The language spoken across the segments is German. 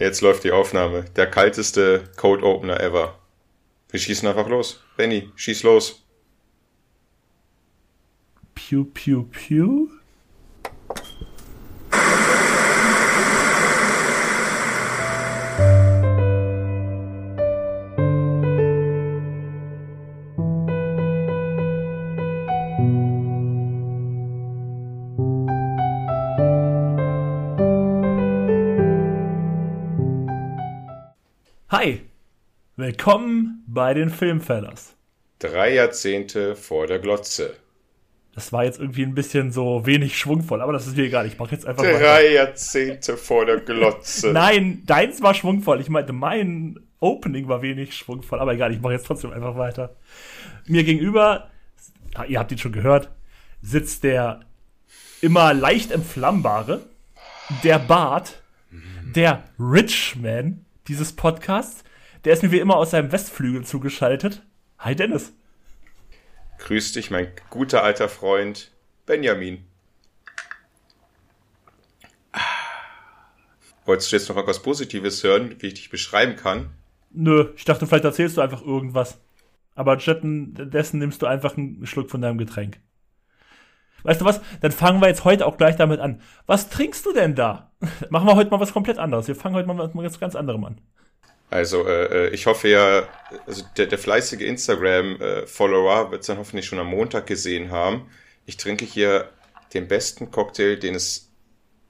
Jetzt läuft die Aufnahme. Der kalteste Code Opener ever. Wir schießen einfach los. Benny, schieß los. Pew, pew, pew. Willkommen bei den Filmfellers. Drei Jahrzehnte vor der Glotze. Das war jetzt irgendwie ein bisschen so wenig schwungvoll, aber das ist mir egal. Ich mache jetzt einfach Drei weiter. Jahrzehnte vor der Glotze. Nein, deins war schwungvoll. Ich meinte, mein Opening war wenig schwungvoll, aber egal, ich mache jetzt trotzdem einfach weiter. Mir gegenüber, ah, ihr habt ihn schon gehört, sitzt der immer leicht entflammbare, der Bart, der Richman dieses Podcasts. Der ist mir wie immer aus seinem Westflügel zugeschaltet. Hi Dennis. Grüß dich, mein guter alter Freund Benjamin. Wolltest du jetzt noch etwas Positives hören, wie ich dich beschreiben kann? Nö, ich dachte, vielleicht erzählst du einfach irgendwas. Aber stattdessen nimmst du einfach einen Schluck von deinem Getränk. Weißt du was? Dann fangen wir jetzt heute auch gleich damit an. Was trinkst du denn da? Machen wir heute mal was komplett anderes. Wir fangen heute mal mit was ganz anderem an. Also äh, äh, ich hoffe ja, also der, der fleißige Instagram-Follower wird es dann hoffentlich schon am Montag gesehen haben. Ich trinke hier den besten Cocktail, den es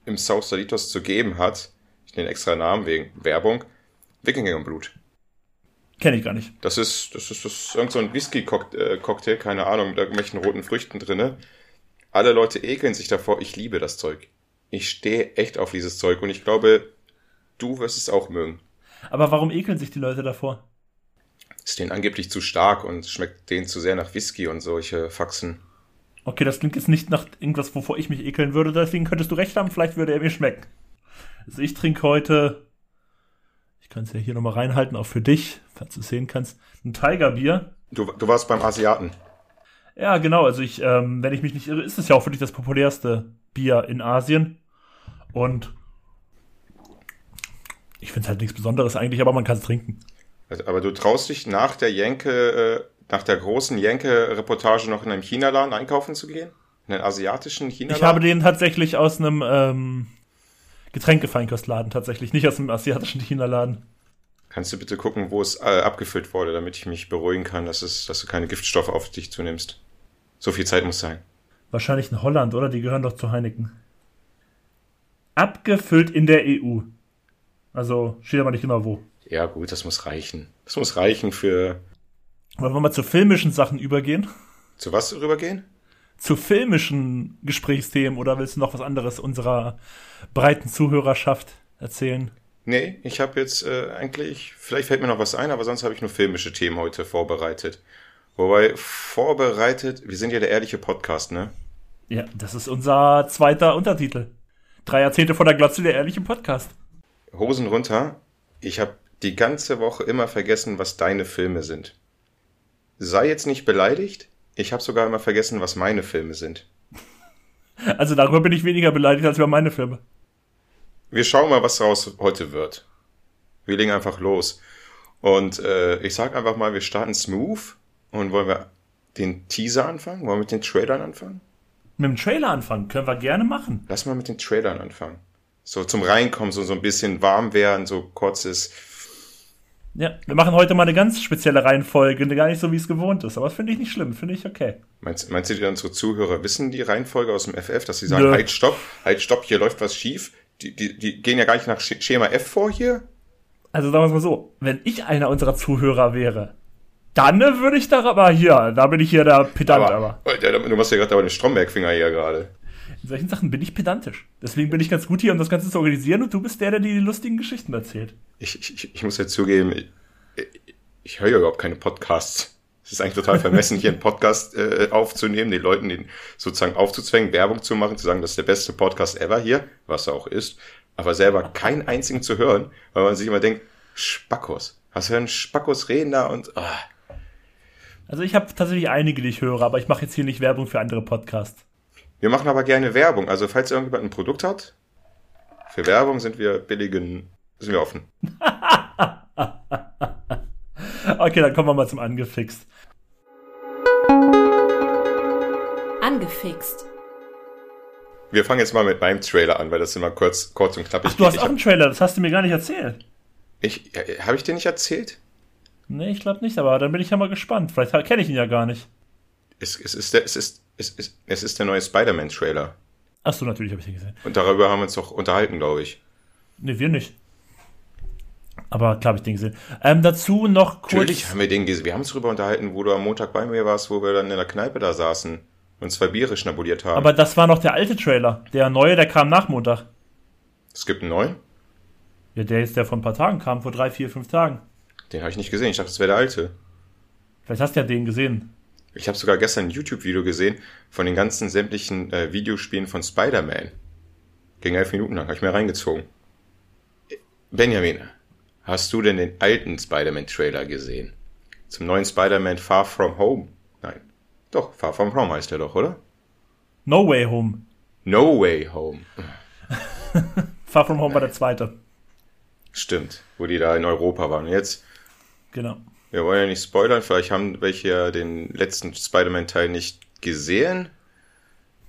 im South Salitos zu geben hat. Ich nenne extra Namen wegen Werbung. Wikingerblut. Kenne ich gar nicht. Das ist, das ist, das ist irgend so ein Whisky-Cocktail, keine Ahnung, mit irgendwelchen roten Früchten drinne. Alle Leute ekeln sich davor. Ich liebe das Zeug. Ich stehe echt auf dieses Zeug und ich glaube, du wirst es auch mögen. Aber warum ekeln sich die Leute davor? Ist denen angeblich zu stark und schmeckt denen zu sehr nach Whisky und solche Faxen. Okay, das klingt jetzt nicht nach irgendwas, wovor ich mich ekeln würde. Deswegen könntest du recht haben, vielleicht würde er mir schmecken. Also ich trinke heute, ich kann es ja hier nochmal reinhalten, auch für dich, falls du es sehen kannst, ein Tigerbier. Du, du warst beim Asiaten. Ja, genau. Also ich, ähm, wenn ich mich nicht irre, ist es ja auch wirklich das populärste Bier in Asien. Und ich finde es halt nichts Besonderes eigentlich, aber man kann es trinken. Also, aber du traust dich nach der Jenke, äh, nach der großen Jenke-Reportage noch in einem Chinaladen einkaufen zu gehen? In einen asiatischen Chinaladen? Ich habe den tatsächlich aus einem ähm, Getränkefeinkostladen tatsächlich, nicht aus einem asiatischen Chinaladen. Kannst du bitte gucken, wo es äh, abgefüllt wurde, damit ich mich beruhigen kann, dass, es, dass du keine Giftstoffe auf dich zunimmst? So viel Zeit muss sein. Wahrscheinlich in Holland, oder? Die gehören doch zu Heineken. Abgefüllt in der EU. Also steht aber nicht genau wo. Ja, gut, das muss reichen. Das muss reichen für. Wollen wir mal zu filmischen Sachen übergehen? Zu was rübergehen? Zu filmischen Gesprächsthemen oder willst du noch was anderes unserer breiten Zuhörerschaft erzählen? Nee, ich habe jetzt äh, eigentlich, vielleicht fällt mir noch was ein, aber sonst habe ich nur filmische Themen heute vorbereitet. Wobei, vorbereitet, wir sind ja der ehrliche Podcast, ne? Ja, das ist unser zweiter Untertitel. Drei Jahrzehnte vor der Glotze, der ehrliche Podcast. Hosen runter. Ich habe die ganze Woche immer vergessen, was deine Filme sind. Sei jetzt nicht beleidigt. Ich habe sogar immer vergessen, was meine Filme sind. Also darüber bin ich weniger beleidigt als über meine Filme. Wir schauen mal, was daraus heute wird. Wir legen einfach los. Und äh, ich sag einfach mal, wir starten smooth. Und wollen wir den Teaser anfangen? Wollen wir mit den Trailern anfangen? Mit dem Trailer anfangen, können wir gerne machen. Lass mal mit den Trailern anfangen. So zum Reinkommen, so, so ein bisschen warm werden, so kurzes. Ja, wir machen heute mal eine ganz spezielle Reihenfolge, gar nicht so, wie es gewohnt ist. Aber das finde ich nicht schlimm, finde ich okay. Meinst, meinst du, die unsere Zuhörer wissen die Reihenfolge aus dem FF, dass sie sagen, Nö. halt, stopp, halt, stopp, hier läuft was schief? Die, die, die gehen ja gar nicht nach Sch- Schema F vor hier? Also sagen wir es mal so, wenn ich einer unserer Zuhörer wäre, dann würde ich da aber hier, da bin ich hier der Pedant, aber. aber. Alter, du machst ja gerade aber den Stromberg-Finger hier gerade. In solchen Sachen bin ich pedantisch. Deswegen bin ich ganz gut hier, um das Ganze zu organisieren und du bist der, der die lustigen Geschichten erzählt. Ich, ich, ich muss jetzt zugeben, ich, ich, höre ja überhaupt keine Podcasts. Es ist eigentlich total vermessen, hier einen Podcast äh, aufzunehmen, den Leuten den sozusagen aufzuzwängen, Werbung zu machen, zu sagen, das ist der beste Podcast ever hier, was er auch ist, aber selber keinen einzigen zu hören, weil man sich immer denkt, Spackos, was hören Spackos reden da und ah. Also ich habe tatsächlich einige, die ich höre, aber ich mache jetzt hier nicht Werbung für andere Podcasts. Wir machen aber gerne Werbung. Also falls irgendjemand ein Produkt hat, für Werbung sind wir billigen Sind wir offen. okay, dann kommen wir mal zum Angefixt. Angefixt. Wir fangen jetzt mal mit meinem Trailer an, weil das immer kurz, kurz und knapp Ach, du hast auch einen Trailer, das hast du mir gar nicht erzählt. Ich, habe ich dir nicht erzählt? Nee, ich glaube nicht, aber dann bin ich ja mal gespannt. Vielleicht kenne ich ihn ja gar nicht. Es, es, ist, der, es, ist, es, ist, es ist der neue Spider-Man-Trailer. Achso, natürlich habe ich ihn gesehen. Und darüber haben wir uns doch unterhalten, glaube ich. Nee, wir nicht. Aber klar habe ich den gesehen. Ähm, dazu noch kurz. Natürlich haben wir den gesehen. Wir haben uns darüber unterhalten, wo du am Montag bei mir warst, wo wir dann in der Kneipe da saßen und zwei Biere schnabuliert haben. Aber das war noch der alte Trailer. Der neue, der kam nach Montag. Es gibt einen neuen? Ja, der ist der vor ein paar Tagen kam, vor drei, vier, fünf Tagen. Den habe ich nicht gesehen. Ich dachte, das wäre der alte. Vielleicht hast du ja den gesehen. Ich habe sogar gestern ein YouTube-Video gesehen von den ganzen sämtlichen äh, Videospielen von Spider-Man. Ging elf Minuten lang, habe ich mir reingezogen. Benjamin, hast du denn den alten Spider-Man-Trailer gesehen? Zum neuen Spider-Man Far From Home? Nein. Doch, Far From Home heißt der doch, oder? No Way Home. No Way Home. Far From Home war der zweite. Stimmt, wo die da in Europa waren. Jetzt. Genau. Wir wollen ja nicht spoilern, vielleicht haben welche ja den letzten Spider-Man-Teil nicht gesehen.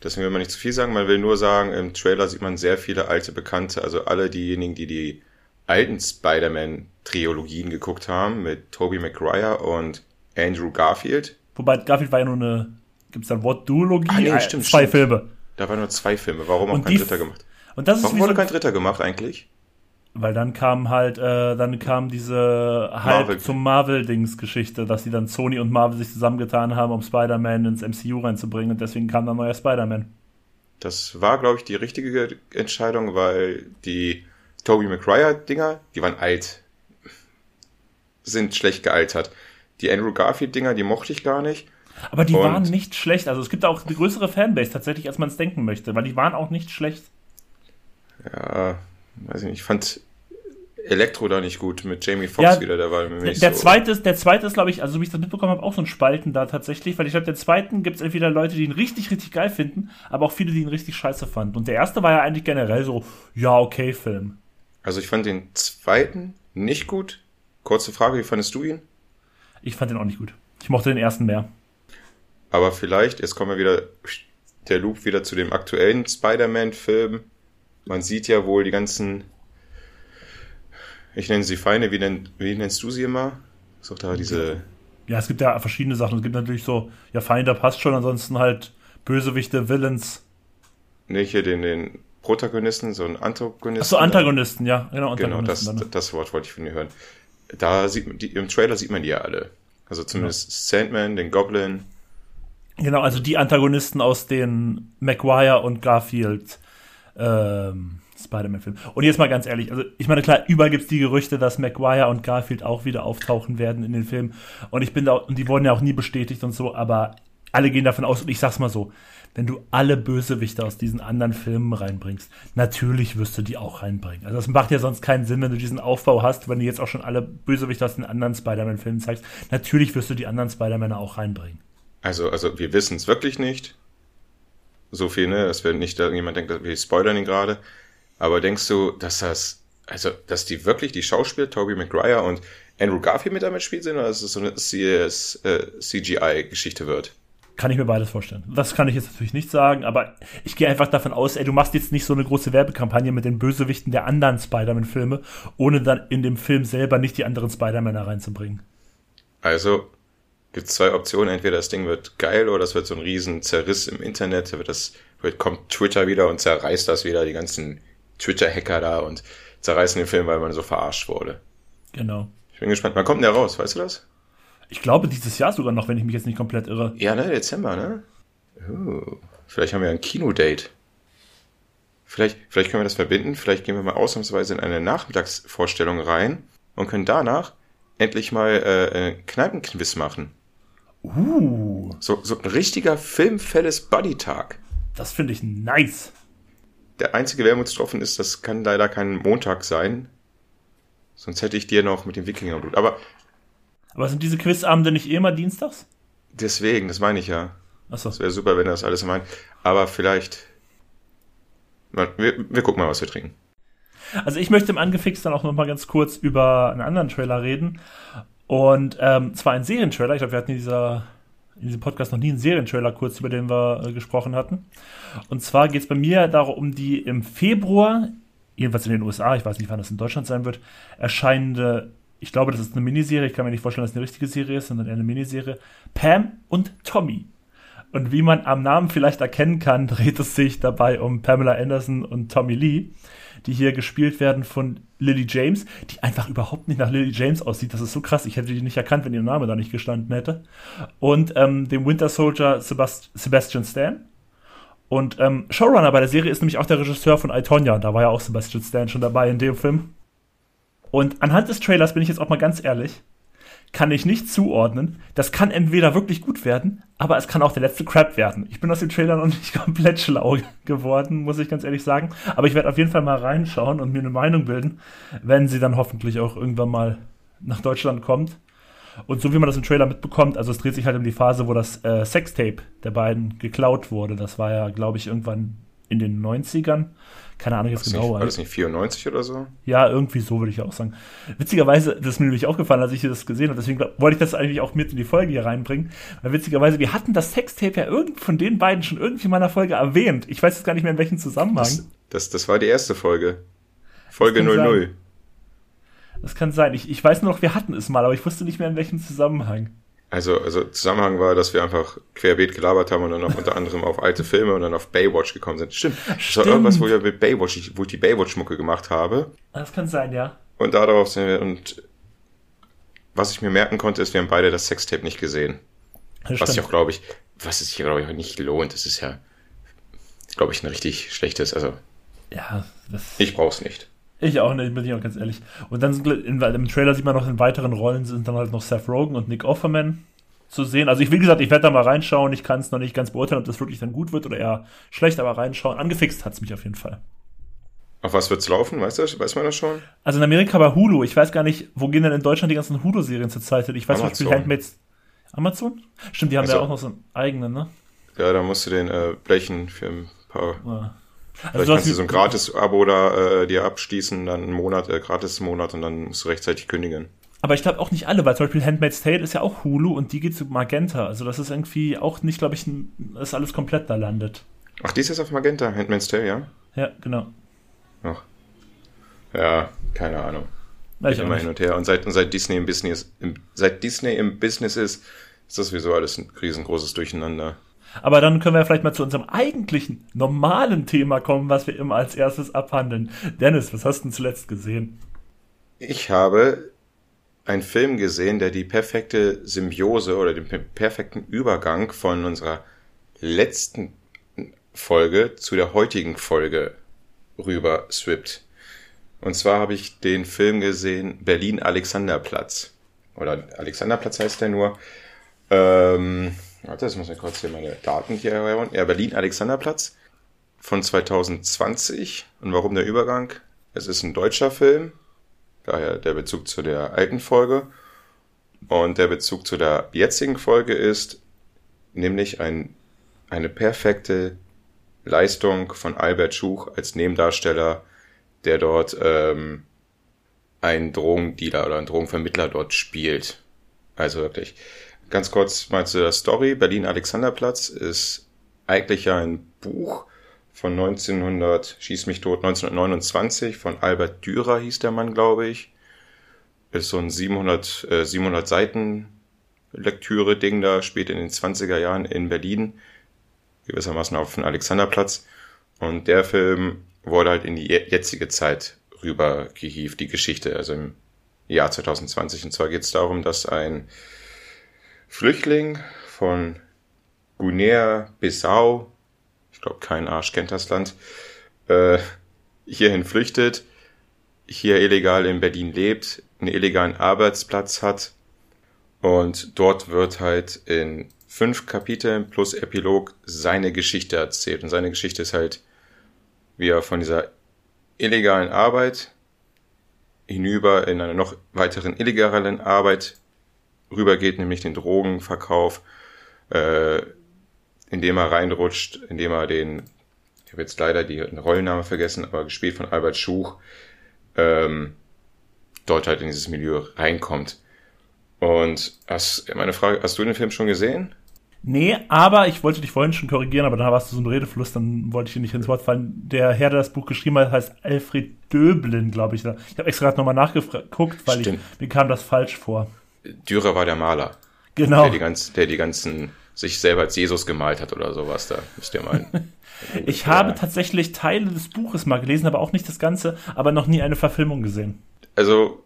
Deswegen will man nicht zu viel sagen, man will nur sagen, im Trailer sieht man sehr viele alte Bekannte, also alle diejenigen, die die alten Spider-Man-Triologien geguckt haben, mit Tobey Maguire und Andrew Garfield. Wobei Garfield war ja nur eine, gibt es da ein Wort Duologie? Ah, nee, stimmt, zwei stimmt. Filme. Da waren nur zwei Filme, warum auch kein dritter gemacht? Und das ist warum wurde so kein dritter gemacht eigentlich? Weil dann kam halt, äh, dann kam diese halb Marvel. zum Marvel-Dings-Geschichte, dass sie dann Sony und Marvel sich zusammengetan haben, um Spider-Man ins MCU reinzubringen und deswegen kam dann neuer Spider-Man. Das war, glaube ich, die richtige Entscheidung, weil die Tobey Maguire-Dinger, die waren alt. Sind schlecht gealtert. Die Andrew Garfield-Dinger, die mochte ich gar nicht. Aber die und waren nicht schlecht. Also es gibt auch eine größere Fanbase tatsächlich, als man es denken möchte, weil die waren auch nicht schlecht. Ja, weiß ich nicht, ich fand Elektro da nicht gut mit Jamie Foxx ja, wieder, der war der, der so. zweite ist, der zweite ist, glaube ich, also wie ich das mitbekommen habe, auch so ein Spalten da tatsächlich, weil ich glaube, der zweiten gibt es entweder Leute, die ihn richtig, richtig geil finden, aber auch viele, die ihn richtig scheiße fanden. Und der erste war ja eigentlich generell so, ja, okay, Film. Also ich fand den zweiten nicht gut. Kurze Frage, wie fandest du ihn? Ich fand den auch nicht gut. Ich mochte den ersten mehr. Aber vielleicht, jetzt kommen wir wieder, der Loop wieder zu dem aktuellen Spider-Man-Film. Man sieht ja wohl die ganzen ich nenne sie Feinde, wie, nenn, wie nennst du sie immer? Ist doch da diese. Ja, es gibt ja verschiedene Sachen. Es gibt natürlich so, ja, Feinde passt schon, ansonsten halt Bösewichte, Villains. Nee, hier den, den Protagonisten, so ein Antagonisten. Achso, Antagonisten, ja, genau. Genau, das, dann. das Wort wollte ich von dir hören. Da sieht man, die, im Trailer sieht man die ja alle. Also zumindest ja. Sandman, den Goblin. Genau, also die Antagonisten aus den Maguire und Garfield ähm, Spider-Man-Film. Und jetzt mal ganz ehrlich, also ich meine, klar, überall gibt es die Gerüchte, dass Maguire und Garfield auch wieder auftauchen werden in den Filmen. Und ich bin da, und die wurden ja auch nie bestätigt und so, aber alle gehen davon aus, und ich sag's mal so, wenn du alle Bösewichte aus diesen anderen Filmen reinbringst, natürlich wirst du die auch reinbringen. Also das macht ja sonst keinen Sinn, wenn du diesen Aufbau hast, wenn du jetzt auch schon alle Bösewichte aus den anderen Spider-Man-Filmen zeigst. Natürlich wirst du die anderen Spider-Männer auch reinbringen. Also, also wir wissen es wirklich nicht. So viel, ne? Dass wir nicht da jemand denkt, wir spoilern ihn gerade. Aber denkst du, dass das, also, dass die wirklich die Schauspieler, Tobey Maguire und Andrew Garfield mit damit spielen sind, oder dass es so eine CGI-Geschichte wird? Kann ich mir beides vorstellen. Das kann ich jetzt natürlich nicht sagen, aber ich gehe einfach davon aus, ey, du machst jetzt nicht so eine große Werbekampagne mit den Bösewichten der anderen Spider-Man-Filme, ohne dann in dem Film selber nicht die anderen Spider-Männer reinzubringen. Also, gibt es zwei Optionen. Entweder das Ding wird geil oder es wird so ein riesen Zerriss im Internet. Wird das, wird, kommt Twitter wieder und zerreißt das wieder, die ganzen Twitter-Hacker da und zerreißen den Film, weil man so verarscht wurde. Genau. Ich bin gespannt. Wann kommt denn der raus? Weißt du das? Ich glaube, dieses Jahr sogar noch, wenn ich mich jetzt nicht komplett irre. Ja, ne? Dezember, ne? Uh, vielleicht haben wir ein Kinodate. Vielleicht, vielleicht können wir das verbinden. Vielleicht gehen wir mal ausnahmsweise in eine Nachmittagsvorstellung rein und können danach endlich mal äh, Kneipenquiz machen. Uh. So, so ein richtiger filmfelles Buddy-Tag. Das finde ich nice der einzige Wermutstropfen ist, das kann leider kein Montag sein. Sonst hätte ich dir noch mit dem Wikingerblut. Aber. Aber sind diese Quizabende nicht eh immer dienstags? Deswegen, das meine ich ja. Achso. Das wäre super, wenn das alles meint. Aber vielleicht. Wir, wir gucken mal, was wir trinken. Also ich möchte im Angefixt dann auch noch mal ganz kurz über einen anderen Trailer reden. Und ähm, zwar ein Serientrailer. Ich glaube, wir hatten in, dieser, in diesem Podcast noch nie einen Serientrailer kurz, über den wir äh, gesprochen hatten. Und zwar geht es bei mir darum, um die im Februar, jedenfalls in den USA, ich weiß nicht, wann das in Deutschland sein wird, erscheinende, ich glaube, das ist eine Miniserie, ich kann mir nicht vorstellen, dass es eine richtige Serie ist, sondern eher eine Miniserie, Pam und Tommy. Und wie man am Namen vielleicht erkennen kann, dreht es sich dabei um Pamela Anderson und Tommy Lee, die hier gespielt werden von Lily James, die einfach überhaupt nicht nach Lily James aussieht. Das ist so krass. Ich hätte die nicht erkannt, wenn ihr Name da nicht gestanden hätte. Und ähm, dem Winter Soldier Sebast Sebastian Stan. Und ähm, Showrunner bei der Serie ist nämlich auch der Regisseur von I, Tonya. Da war ja auch Sebastian Stan schon dabei in dem Film. Und anhand des Trailers bin ich jetzt auch mal ganz ehrlich kann ich nicht zuordnen. Das kann entweder wirklich gut werden, aber es kann auch der letzte Crap werden. Ich bin aus dem Trailer noch nicht komplett schlau geworden, muss ich ganz ehrlich sagen. Aber ich werde auf jeden Fall mal reinschauen und mir eine Meinung bilden, wenn sie dann hoffentlich auch irgendwann mal nach Deutschland kommt. Und so wie man das im Trailer mitbekommt, also es dreht sich halt um die Phase, wo das äh, Sextape der beiden geklaut wurde. Das war ja, glaube ich, irgendwann in den 90ern. Keine Ahnung jetzt genau. Nicht, war das nicht 94 oder so? Ja, irgendwie so würde ich auch sagen. Witzigerweise, das ist mir nämlich aufgefallen, als ich das gesehen habe, deswegen wollte ich das eigentlich auch mit in die Folge hier reinbringen. Weil witzigerweise, wir hatten das Sextape ja irgend von den beiden schon irgendwie in meiner Folge erwähnt. Ich weiß jetzt gar nicht mehr, in welchem Zusammenhang. Das, das, das war die erste Folge. Folge 00. Sein. Das kann sein. Ich, ich weiß nur noch, wir hatten es mal, aber ich wusste nicht mehr, in welchem Zusammenhang. Also, also Zusammenhang war, dass wir einfach querbeet gelabert haben und dann auch unter anderem auf alte Filme und dann auf Baywatch gekommen sind. Stimmt. Das Stimmt. war irgendwas, wo ich mit Baywatch, wo ich die Baywatch-Mucke gemacht habe. Das kann sein, ja. Und darauf sind wir, und was ich mir merken konnte, ist, wir haben beide das Sextape nicht gesehen. Das was ich auch, glaube ich, was es hier, glaube ich, auch nicht lohnt. Das ist ja, glaube ich, ein richtig schlechtes, also. Ja, das. Ich brauch's nicht. Ich auch nicht, bin ich auch ganz ehrlich. Und dann sind in, im Trailer sieht man noch in weiteren Rollen sind dann halt noch Seth Rogen und Nick Offerman zu sehen. Also ich, wie gesagt, ich werde da mal reinschauen. Ich kann es noch nicht ganz beurteilen, ob das wirklich dann gut wird oder eher schlecht, aber reinschauen. Angefixt hat es mich auf jeden Fall. Auf was wird's laufen? Weißt du, weiß man das schon? Also in Amerika bei Hulu. Ich weiß gar nicht, wo gehen denn in Deutschland die ganzen Hulu-Serien zurzeit? Ich weiß nicht, wie Handmaid's Amazon? Stimmt, die haben also, ja auch noch so einen eigenen, ne? Ja, da musst du den äh, blechen für ein paar. Ja. Also Vielleicht kannst du so ein Gratis-Abo da äh, dir abschließen, dann einen Monat, äh, Gratis-Monat und dann musst du rechtzeitig kündigen. Aber ich glaube auch nicht alle, weil zum Beispiel Handmaid's Tale ist ja auch Hulu und die geht zu Magenta. Also das ist irgendwie auch nicht, glaube ich, dass alles komplett da landet. Ach, die ist jetzt auf Magenta, Handmaid's Tale, ja? Ja, genau. Ach. Ja, keine Ahnung. Ja, ich immer hin und her. Und seit, und seit Disney im Business, im, seit Disney im Business ist, ist das sowieso alles ein riesengroßes Durcheinander. Aber dann können wir vielleicht mal zu unserem eigentlichen, normalen Thema kommen, was wir immer als erstes abhandeln. Dennis, was hast du denn zuletzt gesehen? Ich habe einen Film gesehen, der die perfekte Symbiose oder den perfekten Übergang von unserer letzten Folge zu der heutigen Folge rüber swippt. Und zwar habe ich den Film gesehen Berlin Alexanderplatz. Oder Alexanderplatz heißt der nur. Ähm, Warte, jetzt muss ich kurz hier meine Daten hier herholen. Ja, Berlin Alexanderplatz von 2020. Und warum der Übergang? Es ist ein deutscher Film, daher der Bezug zu der alten Folge. Und der Bezug zu der jetzigen Folge ist nämlich ein, eine perfekte Leistung von Albert Schuch als Nebendarsteller, der dort ähm, einen Drogendealer oder einen Drogenvermittler dort spielt. Also wirklich Ganz kurz mal zu der Story. Berlin Alexanderplatz ist eigentlich ein Buch von 1900, schieß mich tot, 1929 von Albert Dürer hieß der Mann, glaube ich. Ist so ein 700, äh, 700 Seiten Lektüre-Ding da, spät in den 20er Jahren in Berlin. Gewissermaßen auf dem Alexanderplatz. Und der Film wurde halt in die jetzige Zeit rübergehievt, die Geschichte, also im Jahr 2020. Und zwar geht es darum, dass ein Flüchtling von Guinea-Bissau, ich glaube kein Arsch kennt das Land, äh, hierhin flüchtet, hier illegal in Berlin lebt, einen illegalen Arbeitsplatz hat und dort wird halt in fünf Kapiteln plus Epilog seine Geschichte erzählt. Und seine Geschichte ist halt, wie er von dieser illegalen Arbeit hinüber in einer noch weiteren illegalen Arbeit rübergeht, nämlich den Drogenverkauf, äh, indem er reinrutscht, indem er den, ich habe jetzt leider die Rollenname vergessen, aber gespielt von Albert Schuch, ähm, dort halt in dieses Milieu reinkommt. Und hast, meine Frage, hast du den Film schon gesehen? Nee, aber ich wollte dich vorhin schon korrigieren, aber da warst du so ein Redefluss, dann wollte ich dir nicht ins Wort fallen. Der Herr, der das Buch geschrieben hat, heißt Alfred Döblin, glaube ich. Ich habe extra gerade nochmal nachgeguckt, weil ich, mir kam das falsch vor. Dürer war der Maler. Genau. Der die, ganz, der die ganzen sich selber als Jesus gemalt hat oder sowas, da müsst ihr meinen. ich habe tatsächlich Teile des Buches mal gelesen, aber auch nicht das Ganze, aber noch nie eine Verfilmung gesehen. Also,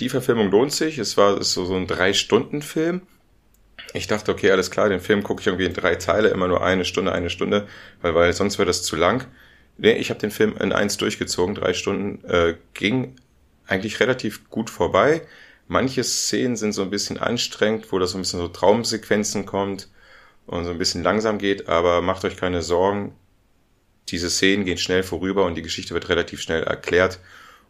die Verfilmung lohnt sich. Es war ist so, so ein Drei-Stunden-Film. Ich dachte, okay, alles klar, den Film gucke ich irgendwie in drei Teile, immer nur eine Stunde, eine Stunde, weil, weil sonst wäre das zu lang. Nee, ich habe den Film in eins durchgezogen, drei Stunden, äh, ging eigentlich relativ gut vorbei. Manche Szenen sind so ein bisschen anstrengend, wo das so ein bisschen so Traumsequenzen kommt und so ein bisschen langsam geht, aber macht euch keine Sorgen. Diese Szenen gehen schnell vorüber und die Geschichte wird relativ schnell erklärt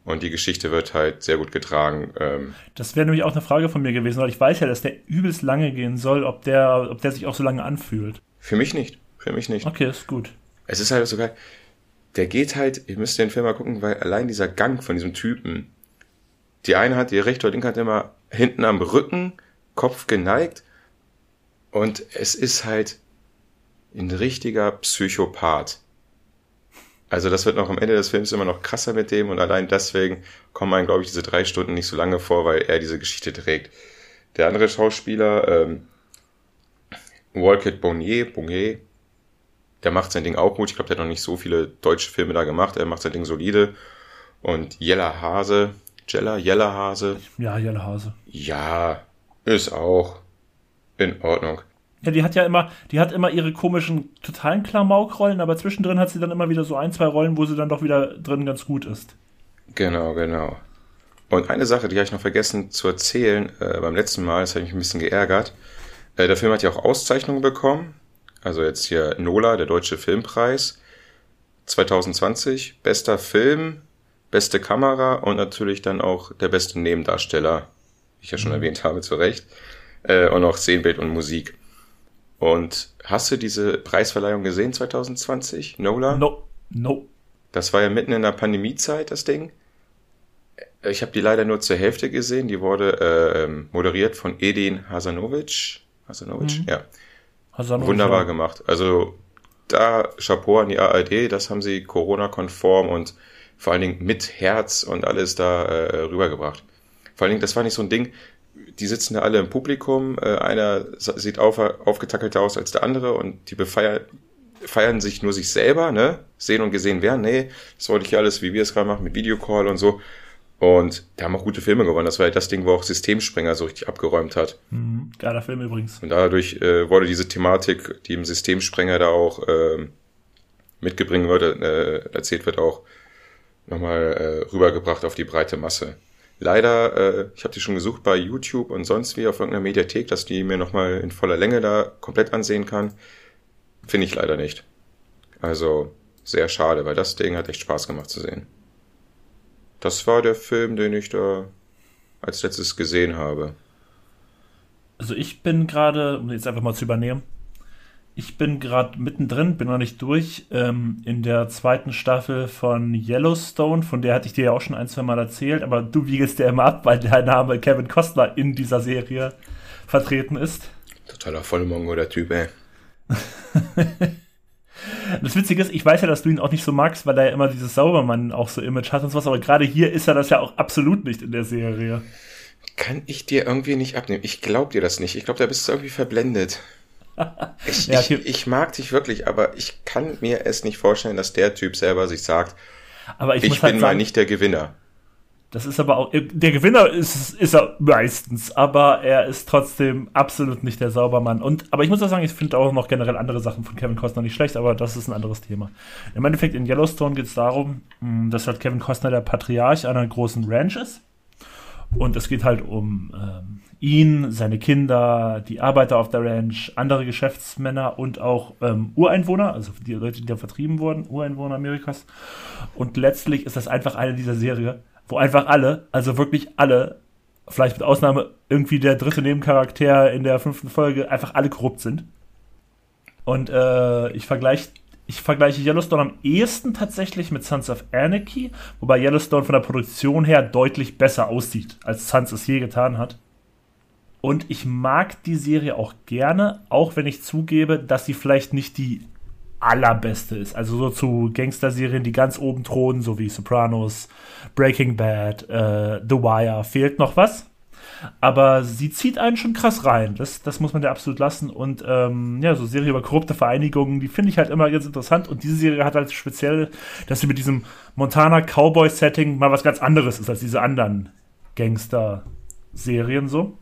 und die Geschichte wird halt sehr gut getragen. Ähm das wäre nämlich auch eine Frage von mir gewesen, weil ich weiß ja, dass der übelst lange gehen soll, ob der, ob der sich auch so lange anfühlt. Für mich nicht. Für mich nicht. Okay, ist gut. Es ist halt sogar, der geht halt, ihr müsst den Film mal gucken, weil allein dieser Gang von diesem Typen, die eine hat, die rechte oder linke hat immer hinten am Rücken, Kopf geneigt. Und es ist halt ein richtiger Psychopath. Also das wird noch am Ende des Films immer noch krasser mit dem und allein deswegen kommen einem, glaube ich, diese drei Stunden nicht so lange vor, weil er diese Geschichte trägt. Der andere Schauspieler, ähm, Walcott Bonnier, Bonnier, der macht sein Ding auch gut. Ich glaube, der hat noch nicht so viele deutsche Filme da gemacht. Er macht sein Ding solide. Und Jella Hase, Jella, Jella Hase. Ja, Jella Hase. Ja, ist auch in Ordnung. Ja, die hat ja immer, die hat immer ihre komischen, totalen Klamauk-Rollen, aber zwischendrin hat sie dann immer wieder so ein, zwei Rollen, wo sie dann doch wieder drin ganz gut ist. Genau, genau. Und eine Sache, die habe ich noch vergessen zu erzählen, äh, beim letzten Mal, das hat mich ein bisschen geärgert. Äh, der Film hat ja auch Auszeichnungen bekommen. Also jetzt hier NOLA, der Deutsche Filmpreis 2020, bester Film, beste Kamera und natürlich dann auch der beste Nebendarsteller, wie ich ja schon mhm. erwähnt habe, zu Recht. Äh, und auch Szenenbild und Musik. Und hast du diese Preisverleihung gesehen 2020, Nola? No, no. Das war ja mitten in der Pandemiezeit, das Ding. Ich habe die leider nur zur Hälfte gesehen. Die wurde äh, moderiert von Edin Hasanovic. Hasanovic, mhm. ja. Hasanovic, Wunderbar ja. gemacht. Also da Chapeau an die ARD, das haben sie Corona-konform und vor allen Dingen mit Herz und alles da äh, rübergebracht. Vor allen Dingen, das war nicht so ein Ding, die sitzen da alle im Publikum, äh, einer sieht auf, aufgetackelter aus als der andere und die befeiern feiern sich nur sich selber, ne? Sehen und gesehen werden. Nee, das wollte ich ja alles, wie wir es gerade machen, mit Videocall und so. Und da haben auch gute Filme gewonnen. Das war halt das Ding, wo auch Systemsprenger so richtig abgeräumt hat. Mhm, geiler Film übrigens. Und dadurch äh, wurde diese Thematik, die im Systemsprenger da auch äh, mitgebringen wird, äh, erzählt wird, auch nochmal äh, rübergebracht auf die breite Masse. Leider, äh, ich habe die schon gesucht bei YouTube und sonst wie auf irgendeiner Mediathek, dass die mir nochmal in voller Länge da komplett ansehen kann. Finde ich leider nicht. Also sehr schade, weil das Ding hat echt Spaß gemacht zu sehen. Das war der Film, den ich da als letztes gesehen habe. Also ich bin gerade, um jetzt einfach mal zu übernehmen, ich bin gerade mittendrin, bin noch nicht durch, ähm, in der zweiten Staffel von Yellowstone, von der hatte ich dir ja auch schon ein, zwei Mal erzählt, aber du wiegest ja immer ab, weil der Name Kevin Costner in dieser Serie vertreten ist. Totaler Vollmongo, der Typ, ey. das Witzige ist, ich weiß ja, dass du ihn auch nicht so magst, weil er ja immer dieses Saubermann auch so Image hat und sowas, aber gerade hier ist er das ja auch absolut nicht in der Serie. Kann ich dir irgendwie nicht abnehmen. Ich glaub dir das nicht. Ich glaube, da bist du irgendwie verblendet. ich, ja, ich, ich, mag dich wirklich, aber ich kann mir es nicht vorstellen, dass der Typ selber sich sagt, aber ich, ich bin halt mal nicht der Gewinner. Das ist aber auch, der Gewinner ist, ist er meistens, aber er ist trotzdem absolut nicht der Saubermann. Und, aber ich muss auch sagen, ich finde auch noch generell andere Sachen von Kevin Costner nicht schlecht, aber das ist ein anderes Thema. Im Endeffekt in Yellowstone geht es darum, hm, dass halt Kevin Costner der Patriarch einer großen Ranch ist. Und es geht halt um ähm, ihn, seine Kinder, die Arbeiter auf der Ranch, andere Geschäftsmänner und auch ähm, Ureinwohner, also die Leute, die da vertrieben wurden, Ureinwohner Amerikas. Und letztlich ist das einfach eine dieser Serie, wo einfach alle, also wirklich alle, vielleicht mit Ausnahme irgendwie der dritte Nebencharakter in der fünften Folge, einfach alle korrupt sind. Und äh, ich vergleiche ich vergleiche Yellowstone am ehesten tatsächlich mit Sons of Anarchy, wobei Yellowstone von der Produktion her deutlich besser aussieht, als Sons es je getan hat. Und ich mag die Serie auch gerne, auch wenn ich zugebe, dass sie vielleicht nicht die allerbeste ist. Also so zu Gangster-Serien, die ganz oben thronen, so wie Sopranos, Breaking Bad, äh, The Wire, fehlt noch was. Aber sie zieht einen schon krass rein. Das, das muss man ja absolut lassen. Und ähm, ja, so Serie über korrupte Vereinigungen, die finde ich halt immer ganz interessant. Und diese Serie hat halt speziell, dass sie mit diesem Montana-Cowboy-Setting mal was ganz anderes ist als diese anderen Gangster-Serien so.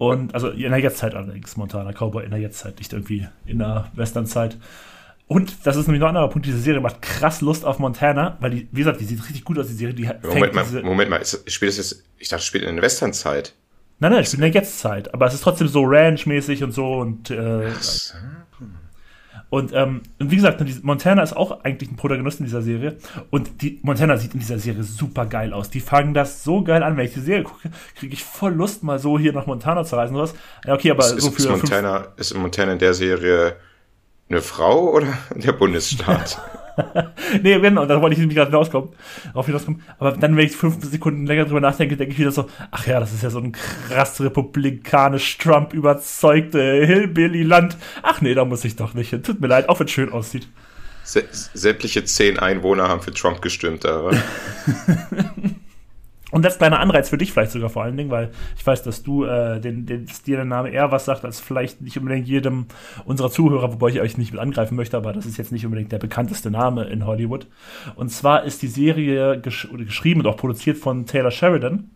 Und also in der Jetztzeit allerdings, Montana Cowboy in der Jetztzeit, nicht irgendwie in der Westernzeit. Und das ist nämlich noch ein anderer Punkt, diese Serie macht krass Lust auf Montana, weil die, wie gesagt, die sieht richtig gut aus, die Serie. Die Moment mal, Moment mal, ist, spielt das jetzt, ich dachte, spielt in der Westernzeit. Nein, nein, ich bin in der Jetztzeit, aber es ist trotzdem so Ranch-mäßig und so und äh, So. Und, ähm, und wie gesagt, die- Montana ist auch eigentlich ein Protagonist in dieser Serie. Und die Montana sieht in dieser Serie super geil aus. Die fangen das so geil an. Wenn ich die Serie gucke, kriege ich voll Lust, mal so hier nach Montana zu reisen. Sowas. Ja, okay, aber Ist, so ist, für ist, fünf- Montana, ist Montana in der Serie eine Frau oder der Bundesstaat? Nee, genau, da wollte ich nämlich gerade hinauskommen, hinauskommen. Aber dann, wenn ich fünf Sekunden länger drüber nachdenke, denke ich wieder so, ach ja, das ist ja so ein krass republikanisch Trump überzeugte Hillbilly-Land. Ach nee, da muss ich doch nicht hin. Tut mir leid, auch wenn es schön aussieht. Sä sämtliche zehn Einwohner haben für Trump gestimmt, aber Und das kleiner Anreiz für dich vielleicht sogar vor allen Dingen, weil ich weiß, dass du äh, den, den, dir der Name eher was sagt, als vielleicht nicht unbedingt jedem unserer Zuhörer, wobei ich euch nicht mit angreifen möchte, aber das ist jetzt nicht unbedingt der bekannteste Name in Hollywood. Und zwar ist die Serie gesch geschrieben und auch produziert von Taylor Sheridan,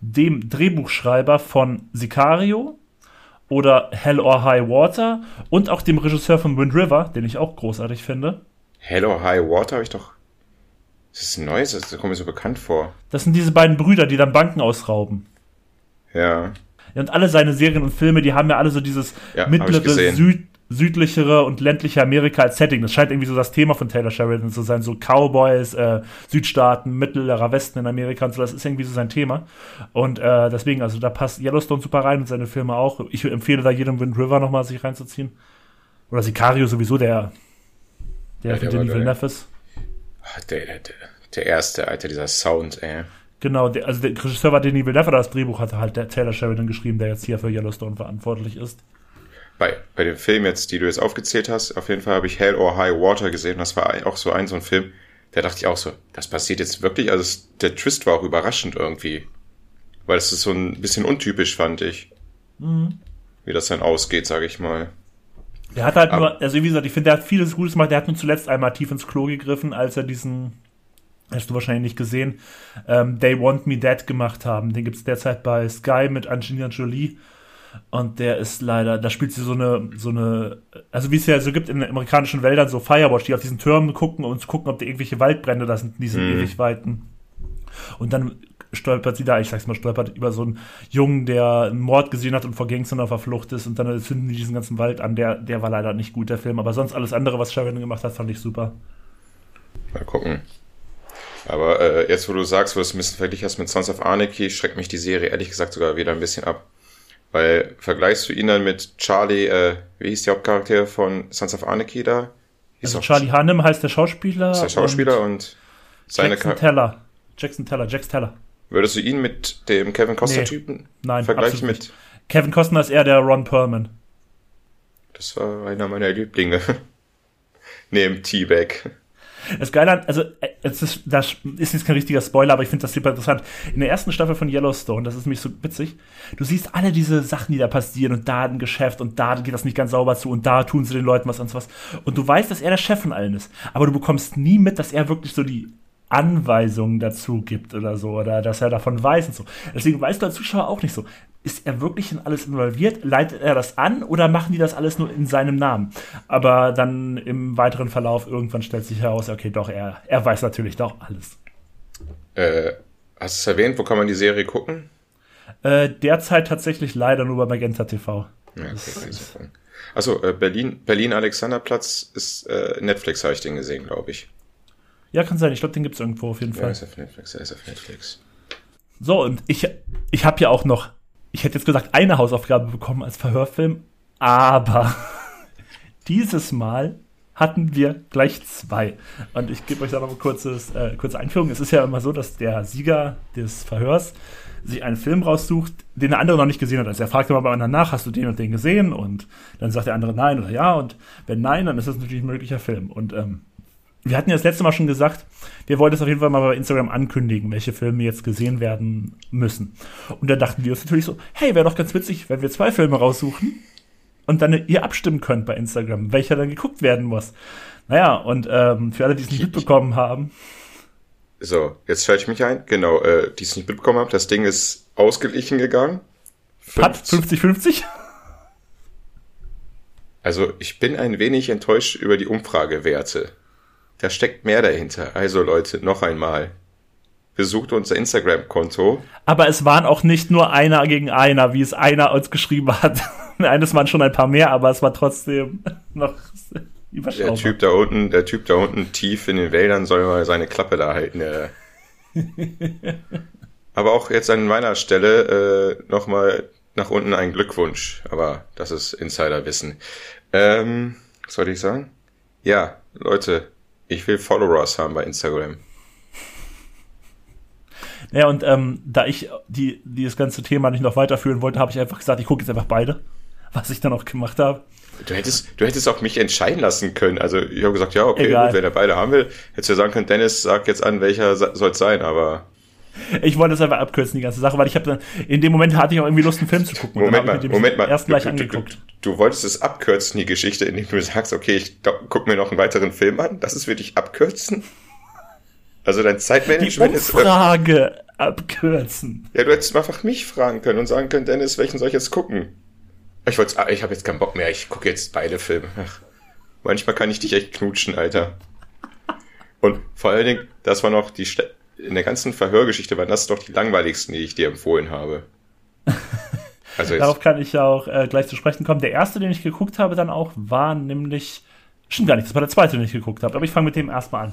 dem Drehbuchschreiber von Sicario oder Hell or High Water und auch dem Regisseur von Wind River, den ich auch großartig finde. Hello High Water habe ich doch. Das ist neues, das kommt mir so bekannt vor. Das sind diese beiden Brüder, die dann Banken ausrauben. Ja. Ja, und alle seine Serien und Filme, die haben ja alle so dieses Ja, mittlere. Süd, südlichere und ländliche Amerika als Setting. Das scheint irgendwie so das Thema von Taylor Sheridan zu sein. So Cowboys, äh, Südstaaten, mittlerer Westen in Amerika und so. Das ist irgendwie so sein Thema. Und äh, deswegen, also da passt Yellowstone super rein und seine Filme auch. Ich empfehle da jedem Wind River nochmal sich reinzuziehen. Oder Sicario sowieso, der, der Ja, Denis geil. Villeneuve ist. Ah, Der, der, der erste, Alter, dieser Sound, ey. Genau, der, also der Regisseur war Denis Villeneuve, das Drehbuch hatte halt der Taylor Sheridan geschrieben, der jetzt hier für Yellowstone verantwortlich ist. Bei, bei dem Film jetzt, die du jetzt aufgezählt hast, auf jeden Fall habe ich Hell or High Water gesehen. Das war auch so ein, so ein Film, da dachte ich auch so, das passiert jetzt wirklich. Also es, der Twist war auch überraschend irgendwie. Weil es ist so ein bisschen untypisch, fand ich. Wie das dann ausgeht, sage ich mal. Der hat halt Aber- nur, also wie gesagt, ich finde, der hat vieles Gutes gemacht. Der hat nur zuletzt einmal tief ins Klo gegriffen, als er diesen, hast du wahrscheinlich nicht gesehen, ähm, They Want Me Dead gemacht haben. Den gibt's derzeit bei Sky mit Angelina Jolie. Und der ist leider, da spielt sie so eine, so eine, also wie es ja so gibt in den amerikanischen Wäldern, so Firewatch, die auf diesen Türmen gucken und gucken, ob da irgendwelche Waldbrände da sind, in diesen Mhm. ewig weiten. Und dann stolpert sie da, ich sag's mal, stolpert über so einen Jungen, der einen Mord gesehen hat und vor Gangstern auf der Flucht ist und dann zünden die diesen ganzen Wald an. Der, der war leider nicht gut, der Film. Aber sonst alles andere, was Sheridan gemacht hat, fand ich super. Mal gucken. Aber äh, jetzt, wo du sagst, wo du es ein bisschen verglichen hast mit Sons of Anarchy, schreckt mich die Serie ehrlich gesagt sogar wieder ein bisschen ab. Weil vergleichst du ihn dann mit Charlie, äh, wie hieß der Hauptcharakter von Sons of Anarchy da? Hieß Also Charlie Hannem heißt der Schauspieler. ist der Schauspieler und, und seine Jackson Teller. Jackson Teller, Jax Teller. Würdest du ihn mit dem Kevin Costner-Typen Nein, vergleichen mit? Kevin Costner ist eher der Ron Perlman. Das war einer meiner Lieblinge. Neben T-Bag. Das Geile an, also äh, es ist, das ist jetzt kein richtiger Spoiler, aber ich finde das super interessant. In der ersten Staffel von Yellowstone, das ist nämlich so witzig, du siehst alle diese Sachen, die da passieren und da ein Geschäft und da geht das nicht ganz sauber zu und da tun sie den Leuten was und was. Und du weißt, dass er der Chef von allen ist. Aber du bekommst nie mit, dass er wirklich so die Anweisungen dazu gibt oder so oder dass er davon weiß und so. Deswegen weißt du als Zuschauer auch nicht so, ist er wirklich in alles involviert? Leitet er das an oder machen die das alles nur in seinem Namen? Aber dann im weiteren Verlauf irgendwann stellt sich heraus, okay, doch, er, er weiß natürlich doch alles. Äh, hast du es erwähnt? Wo kann man die Serie gucken? Äh, derzeit tatsächlich leider nur bei Magenta TV. Ja, okay, sagen. Achso, äh, Berlin, Berlin Alexanderplatz ist äh, Netflix, habe ich den gesehen, glaube ich. Ja, kann sein. Ich glaube, den gibt's irgendwo auf jeden Ja, Fall. ist auf Netflix, ja, ist auf Netflix. So, und ich, ich habe ja auch noch, ich hätte jetzt gesagt, eine Hausaufgabe bekommen als Verhörfilm, aber dieses Mal hatten wir gleich zwei. Und ich gebe euch da noch eine kurzes, äh, kurze Einführung. Es ist ja immer so, dass der Sieger des Verhörs sich einen Film raussucht, den der andere noch nicht gesehen hat. Also er fragt immer bei anderen nach, hast du den und den gesehen? Und dann sagt der andere nein oder ja. Und wenn nein, dann ist das natürlich ein möglicher Film. Und ähm, wir hatten ja das letzte Mal schon gesagt, wir wollten es auf jeden Fall mal bei Instagram ankündigen, welche Filme jetzt gesehen werden müssen. Und da dachten wir uns natürlich so, hey, wäre doch ganz witzig, wenn wir zwei Filme raussuchen und dann ihr abstimmen könnt bei Instagram, welcher dann geguckt werden muss. Naja, und ähm, für alle, die es nicht mitbekommen haben. So, jetzt schalte ich mich ein. Genau, äh, die es nicht mitbekommen haben, das Ding ist ausgeglichen gegangen. Hat 50-50? Also, ich bin ein wenig enttäuscht über die Umfragewerte. Da steckt mehr dahinter. Also, Leute, noch einmal. Besucht unser Instagram-Konto. Aber es waren auch nicht nur einer gegen einer, wie es einer uns geschrieben hat. Eines waren schon ein paar mehr, aber es war trotzdem noch überschaubar. Der Typ da unten, der Typ da unten tief in den Wäldern soll mal seine Klappe da halten. Ja. aber auch jetzt an meiner Stelle äh, nochmal nach unten ein Glückwunsch. Aber das ist Insiderwissen. Ähm, was soll ich sagen? Ja, Leute, ich will Followers haben bei Instagram. Ja, und ähm, da ich die, die das ganze Thema nicht noch weiterführen wollte, habe ich einfach gesagt, ich gucke jetzt einfach beide was ich dann auch gemacht habe. Du hättest, du hättest auch mich entscheiden lassen können. Also ich habe gesagt, ja, okay, gut, wenn er beide haben will, hättest du sagen können, Dennis, sag jetzt an, welcher soll es sein, aber. Ich wollte es einfach abkürzen, die ganze Sache, weil ich habe dann, in dem Moment hatte ich auch irgendwie Lust, einen Film zu gucken. Moment mal, Moment mal. Erst gleich du, angeguckt. Du, du, wolltest es abkürzen, die Geschichte, indem du sagst, okay, ich guck mir noch einen weiteren Film an. Das ist für dich abkürzen? Also dein Zeitmanagement die Umfrage ist. abkürzen. Ja, du hättest einfach mich fragen können und sagen können, Dennis, welchen soll ich jetzt gucken? Ich wollte, ich habe jetzt keinen Bock mehr. Ich gucke jetzt beide Filme. Ach, manchmal kann ich dich echt knutschen, Alter. Und vor allen Dingen, das war noch die St in der ganzen Verhörgeschichte waren das doch die langweiligsten, die ich dir empfohlen habe. Also Darauf kann ich ja auch äh, gleich zu sprechen kommen. Der erste, den ich geguckt habe, dann auch, war nämlich. Stimmt gar nicht, das war der zweite, den ich geguckt habe. Aber ich fange mit dem erstmal an.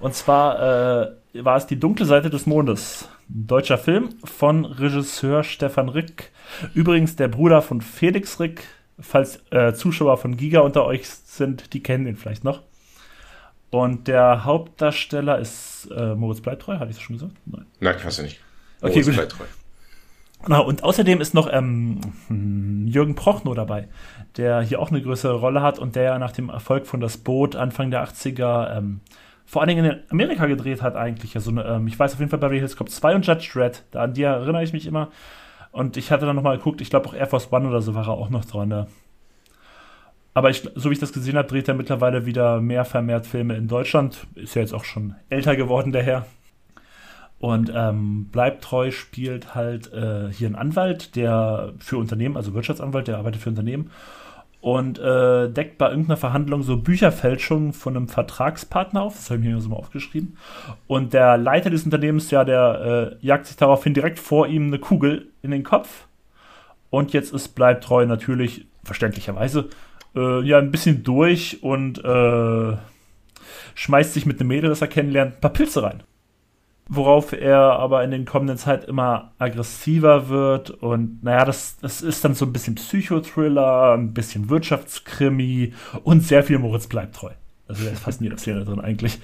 Und zwar äh, war es Die dunkle Seite des Mondes. Ein deutscher Film von Regisseur Stefan Rick. Übrigens der Bruder von Felix Rick. Falls äh, Zuschauer von Giga unter euch sind, die kennen ihn vielleicht noch. Und der Hauptdarsteller ist äh, Moritz Bleibtreu, hatte ich das schon gesagt? Nein. Nein, hast du nicht. Moritz okay, gut. Bleibtreu. Genau, und außerdem ist noch ähm, Jürgen Prochnow dabei, der hier auch eine größere Rolle hat und der ja nach dem Erfolg von Das Boot Anfang der 80er ähm, vor allen Dingen in Amerika gedreht hat eigentlich. Also, ähm, ich weiß auf jeden Fall Beverly Hills Cop 2 und Judge Dredd, da an die erinnere ich mich immer. Und ich hatte dann nochmal geguckt, ich glaube auch Air Force One oder so war er auch noch dran. Ne? Aber ich, so wie ich das gesehen habe, dreht er mittlerweile wieder mehr vermehrt Filme in Deutschland. Ist ja jetzt auch schon älter geworden, der Herr. Und ähm, bleibt treu spielt halt äh, hier ein Anwalt, der für Unternehmen, also Wirtschaftsanwalt, der arbeitet für Unternehmen und äh, deckt bei irgendeiner Verhandlung so Bücherfälschungen von einem Vertragspartner auf. Das habe ich mir so mal aufgeschrieben. Und der Leiter des Unternehmens, ja, der äh, jagt sich daraufhin direkt vor ihm eine Kugel in den Kopf. Und jetzt ist bleibt treu natürlich, verständlicherweise, äh, ja, ein bisschen durch und äh, schmeißt sich mit einem Mädel, das er kennenlernt, ein paar Pilze rein worauf er aber in den kommenden Zeit immer aggressiver wird und naja, das, das ist dann so ein bisschen Psychothriller, ein bisschen Wirtschaftskrimi und sehr viel Moritz bleibt treu. Also da ist fast in jeder Szene drin eigentlich.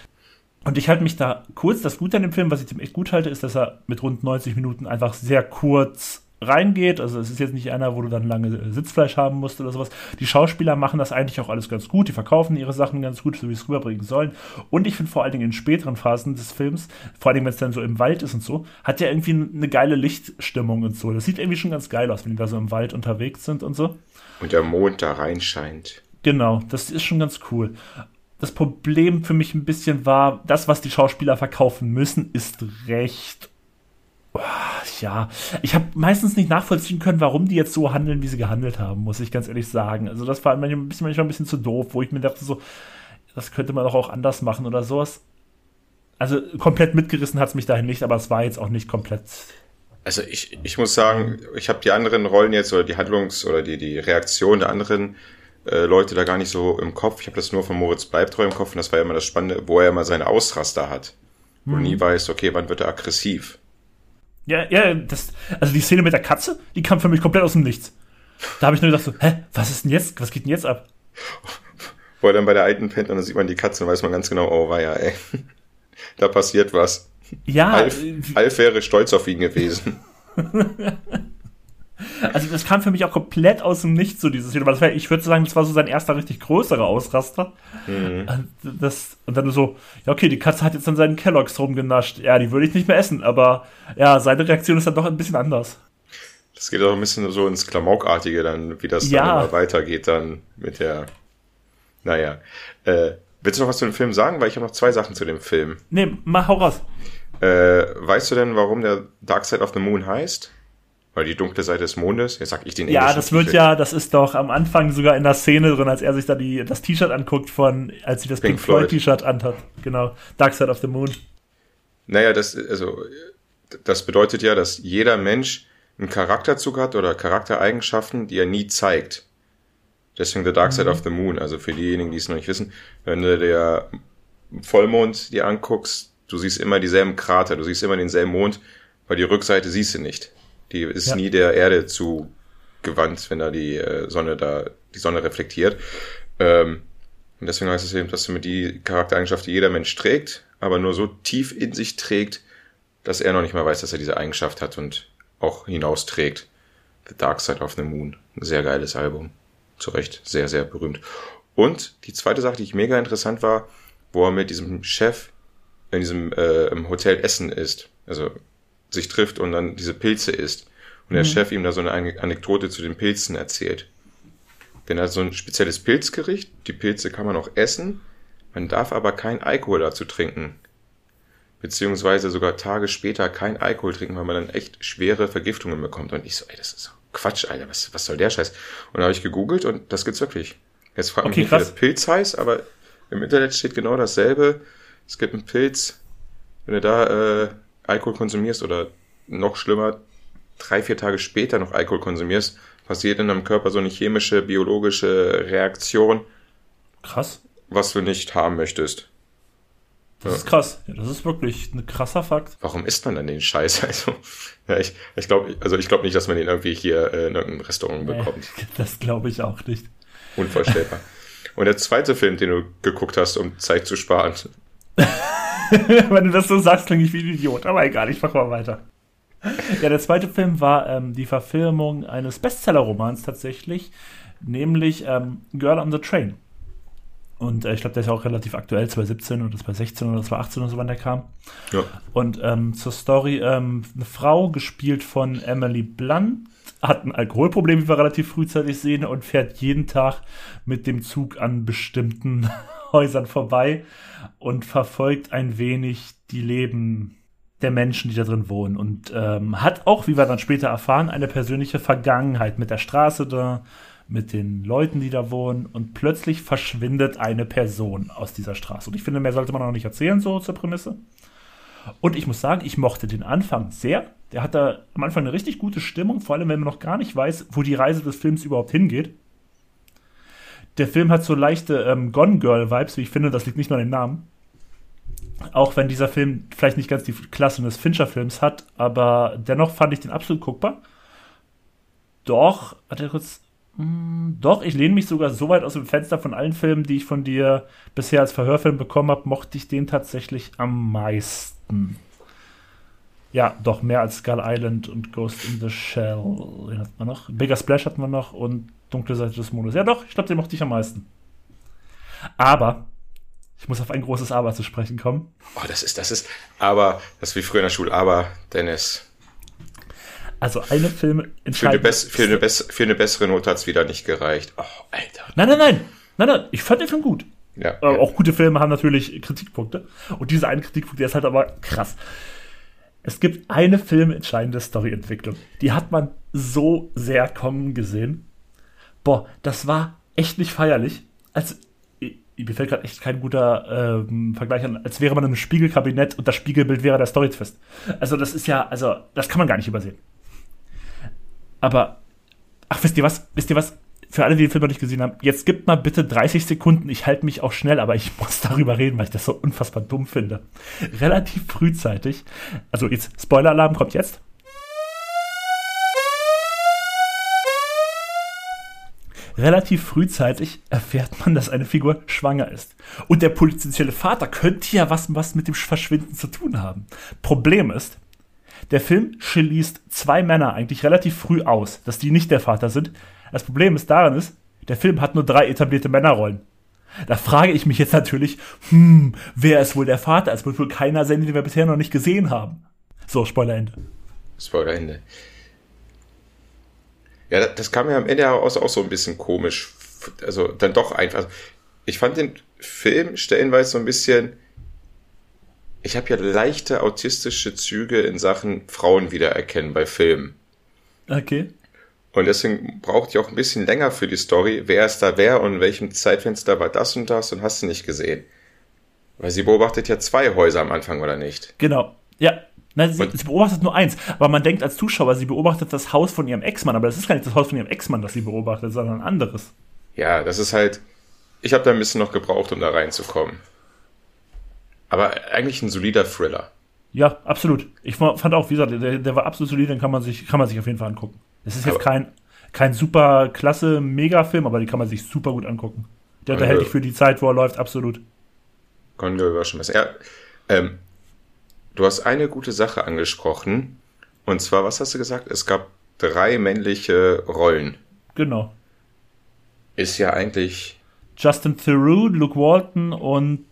Und ich halte mich da kurz, das Gute an dem Film, was ich dem echt gut halte, ist, dass er mit rund 90 Minuten einfach sehr kurz reingeht. Also es ist jetzt nicht einer, wo du dann lange äh, Sitzfleisch haben musst oder sowas. Die Schauspieler machen das eigentlich auch alles ganz gut. Die verkaufen ihre Sachen ganz gut, so wie es rüberbringen sollen. Und ich finde vor allen Dingen in späteren Phasen des Films, vor allen Dingen, wenn es dann so im Wald ist und so, hat der irgendwie eine geile Lichtstimmung und so. Das sieht irgendwie schon ganz geil aus, wenn die da so im Wald unterwegs sind und so. Und der Mond da reinscheint. Genau, das ist schon ganz cool. Das Problem für mich ein bisschen war, das, was die Schauspieler verkaufen müssen, ist recht ja, ich habe meistens nicht nachvollziehen können, warum die jetzt so handeln, wie sie gehandelt haben, muss ich ganz ehrlich sagen. Also das war manchmal ein bisschen, manchmal ein bisschen zu doof, wo ich mir dachte so, das könnte man doch auch anders machen oder sowas. Also komplett mitgerissen hat es mich dahin nicht, aber es war jetzt auch nicht komplett. Also ich, ich muss sagen, ich habe die anderen Rollen jetzt oder die Handlungs- oder die, die Reaktion der anderen äh, Leute da gar nicht so im Kopf. Ich habe das nur von Moritz Bleibtreu im Kopf und das war ja immer das Spannende, wo er immer seine Ausraster hat. Wo du nie weißt, okay, wann wird er aggressiv. Ja, ja, das, also die Szene mit der Katze, die kam für mich komplett aus dem Nichts. Da habe ich nur gedacht so, hä, was ist denn jetzt, was geht denn jetzt ab? wo er dann bei der alten pennt und dann sieht man die Katze und weiß man ganz genau, oh war ja, ey, da passiert was. Ja. Alf, Alf wäre stolz auf ihn gewesen. Also das kam für mich auch komplett aus dem Nichts, so dieses Video. War, ich würde sagen, das war so sein erster richtig größerer Ausraster. Mhm. Das, und dann so, ja okay, die Katze hat jetzt an seinen Kelloggs rumgenascht. Ja, die würde ich nicht mehr essen, aber ja, seine Reaktion ist dann doch ein bisschen anders. Das geht auch ein bisschen so ins Klamaukartige dann, wie das ja. dann immer weitergeht dann mit der, naja. Äh, willst du noch was zu dem Film sagen? Weil ich habe noch zwei Sachen zu dem Film. Nee, mach hau raus. Äh, weißt du denn, warum der Dark Side of the Moon heißt? Weil die dunkle Seite des Mondes, jetzt sag ich den Ja, das wird ja, das ist doch am Anfang sogar in der Szene drin, als er sich da die, das T-Shirt anguckt von, als sie das Pink, Pink Floyd T-Shirt anhat. Genau. Dark Side of the Moon. Naja, das, also, das bedeutet ja, dass jeder Mensch einen Charakterzug hat oder Charaktereigenschaften, die er nie zeigt. Deswegen The Dark Side mhm. of the Moon. Also für diejenigen, die es noch nicht wissen, wenn du der Vollmond dir anguckst, du siehst immer dieselben Krater, du siehst immer denselben Mond, weil die Rückseite siehst du nicht. Die ist ja. nie der Erde zugewandt, wenn da die äh, Sonne da, die Sonne reflektiert. Ähm, und deswegen heißt es eben, dass mit die Charaktereigenschaft, die jeder Mensch trägt, aber nur so tief in sich trägt, dass er noch nicht mal weiß, dass er diese Eigenschaft hat und auch hinausträgt. The Dark Side of the Moon. Ein sehr geiles Album. Zu Recht sehr, sehr berühmt. Und die zweite Sache, die ich mega interessant war, wo er mit diesem Chef in diesem äh, im Hotel Essen ist. Also sich trifft und dann diese Pilze isst. Und der mhm. Chef ihm da so eine Anekdote zu den Pilzen erzählt. Denn er hat so ein spezielles Pilzgericht. Die Pilze kann man auch essen. Man darf aber kein Alkohol dazu trinken. Beziehungsweise sogar Tage später kein Alkohol trinken, weil man dann echt schwere Vergiftungen bekommt. Und ich so, ey, das ist Quatsch, Alter, was, was soll der Scheiß? Und da habe ich gegoogelt und das gibt's wirklich. Jetzt fragt okay, mich wie das Pilz heißt, aber im Internet steht genau dasselbe. Es gibt einen Pilz, wenn du da äh, Alkohol konsumierst oder noch schlimmer, drei, vier Tage später noch Alkohol konsumierst, passiert in deinem Körper so eine chemische, biologische Reaktion. Krass. Was du nicht haben möchtest. Das ja. ist krass. Ja, das ist wirklich ein krasser Fakt. Warum isst man dann den Scheiß? Also, ja, ich, ich glaube, also ich glaube nicht, dass man den irgendwie hier äh, in irgendeinem Restaurant bekommt. Das glaube ich auch nicht. Unvorstellbar. Und der zweite Film, den du geguckt hast, um Zeit zu sparen, Wenn du das so sagst, klinge ich wie ein Idiot. Aber egal, ich mach mal weiter. Ja, der zweite Film war ähm, die Verfilmung eines Bestseller-Romans tatsächlich, nämlich ähm, Girl on the Train. Und äh, ich glaube, der ist ja auch relativ aktuell, 2017 oder 2016 oder 2018 oder so, wann der kam. Ja. Und ähm, zur Story, ähm, eine Frau, gespielt von Emily Blunt, hat ein Alkoholproblem, wie wir relativ frühzeitig sehen, und fährt jeden Tag mit dem Zug an bestimmten Häusern vorbei und verfolgt ein wenig die Leben der Menschen, die da drin wohnen. Und ähm, hat auch, wie wir dann später erfahren, eine persönliche Vergangenheit mit der Straße da, mit den Leuten, die da wohnen. Und plötzlich verschwindet eine Person aus dieser Straße. Und ich finde, mehr sollte man auch nicht erzählen, so zur Prämisse. Und ich muss sagen, ich mochte den Anfang sehr. Der hat da am Anfang eine richtig gute Stimmung, vor allem wenn man noch gar nicht weiß, wo die Reise des Films überhaupt hingeht. Der Film hat so leichte ähm, Gone Girl Vibes, wie ich finde, das liegt nicht nur an den Namen. Auch wenn dieser Film vielleicht nicht ganz die Klasse des Fincher-Films hat, aber dennoch fand ich den absolut guckbar. Doch, er kurz. Hm, doch, ich lehne mich sogar so weit aus dem Fenster von allen Filmen, die ich von dir bisher als Verhörfilm bekommen habe, mochte ich den tatsächlich am meisten. Ja, doch, mehr als Skull Island und Ghost in the Shell. Den hatten wir noch. Bigger Splash hatten wir noch und Dunkle Seite des Mondes. Ja, doch, ich glaube, den mochte ich am meisten. Aber, ich muss auf ein großes Aber zu sprechen kommen. Oh, das ist, das ist, aber, das ist wie früher in der Schule, aber, Dennis. Also eine Film für eine, für, eine für eine bessere Note hat es wieder nicht gereicht. Oh, Alter. Nein, nein, nein. Nein, nein, ich fand den Film gut. Ja, äh, ja. Auch gute Filme haben natürlich Kritikpunkte. Und dieser eine Kritikpunkt, der ist halt aber krass. Es gibt eine filmentscheidende Storyentwicklung. Die hat man so sehr kommen gesehen. Boah, das war echt nicht feierlich. Als mir fällt gerade echt kein guter ähm, Vergleich an, als wäre man in einem Spiegelkabinett und das Spiegelbild wäre der Storytwist. Also das ist ja, also das kann man gar nicht übersehen. Aber, ach, wisst ihr was, wisst ihr was, für alle, die den Film noch nicht gesehen haben, jetzt gibt mal bitte 30 Sekunden. Ich halte mich auch schnell, aber ich muss darüber reden, weil ich das so unfassbar dumm finde. Relativ frühzeitig. Also jetzt, Spoiler-Alarm kommt jetzt. Relativ frühzeitig erfährt man, dass eine Figur schwanger ist. Und der potenzielle Vater könnte ja was, was mit dem Verschwinden zu tun haben. Problem ist, der Film schließt zwei Männer eigentlich relativ früh aus, dass die nicht der Vater sind. Das Problem ist daran ist, der Film hat nur drei etablierte Männerrollen. Da frage ich mich jetzt natürlich, hm, wer ist wohl der Vater? Es wird wohl keiner sein, den wir bisher noch nicht gesehen haben. So, Spoilerende. Spoilerende. Ja, das kam mir am Ende heraus auch so ein bisschen komisch. Also dann doch einfach. Ich fand den Film stellenweise so ein bisschen. Ich habe ja leichte autistische Züge in Sachen Frauen wiedererkennen bei Filmen. Okay. Und deswegen braucht ich auch ein bisschen länger für die Story, wer ist da wer und in welchem Zeitfenster war das und das und hast du nicht gesehen. Weil sie beobachtet ja zwei Häuser am Anfang, oder nicht? Genau. Ja. Nein, sie, sie, beobachtet nur eins. Aber man denkt als Zuschauer, sie beobachtet das Haus von ihrem Ex-Mann. Aber das ist gar nicht das Haus von ihrem Ex-Mann, das sie beobachtet, sondern ein anderes. Ja, das ist halt. Ich habe da ein bisschen noch gebraucht, um da reinzukommen. Aber eigentlich ein solider Thriller. Ja, absolut. Ich fand auch, wie gesagt, der, der war absolut solid, den kann man sich, kann man sich auf jeden Fall angucken. Es ist jetzt kein, kein super klasse Megafilm, aber die kann man sich super gut angucken. Der unterhält dich für die Zeit, wo er läuft, absolut. Können wir überraschen was. Ja, ähm, du hast eine gute Sache angesprochen. Und zwar, was hast du gesagt? Es gab drei männliche Rollen. Genau. Ist ja eigentlich. Justin Theroux, Luke Walton und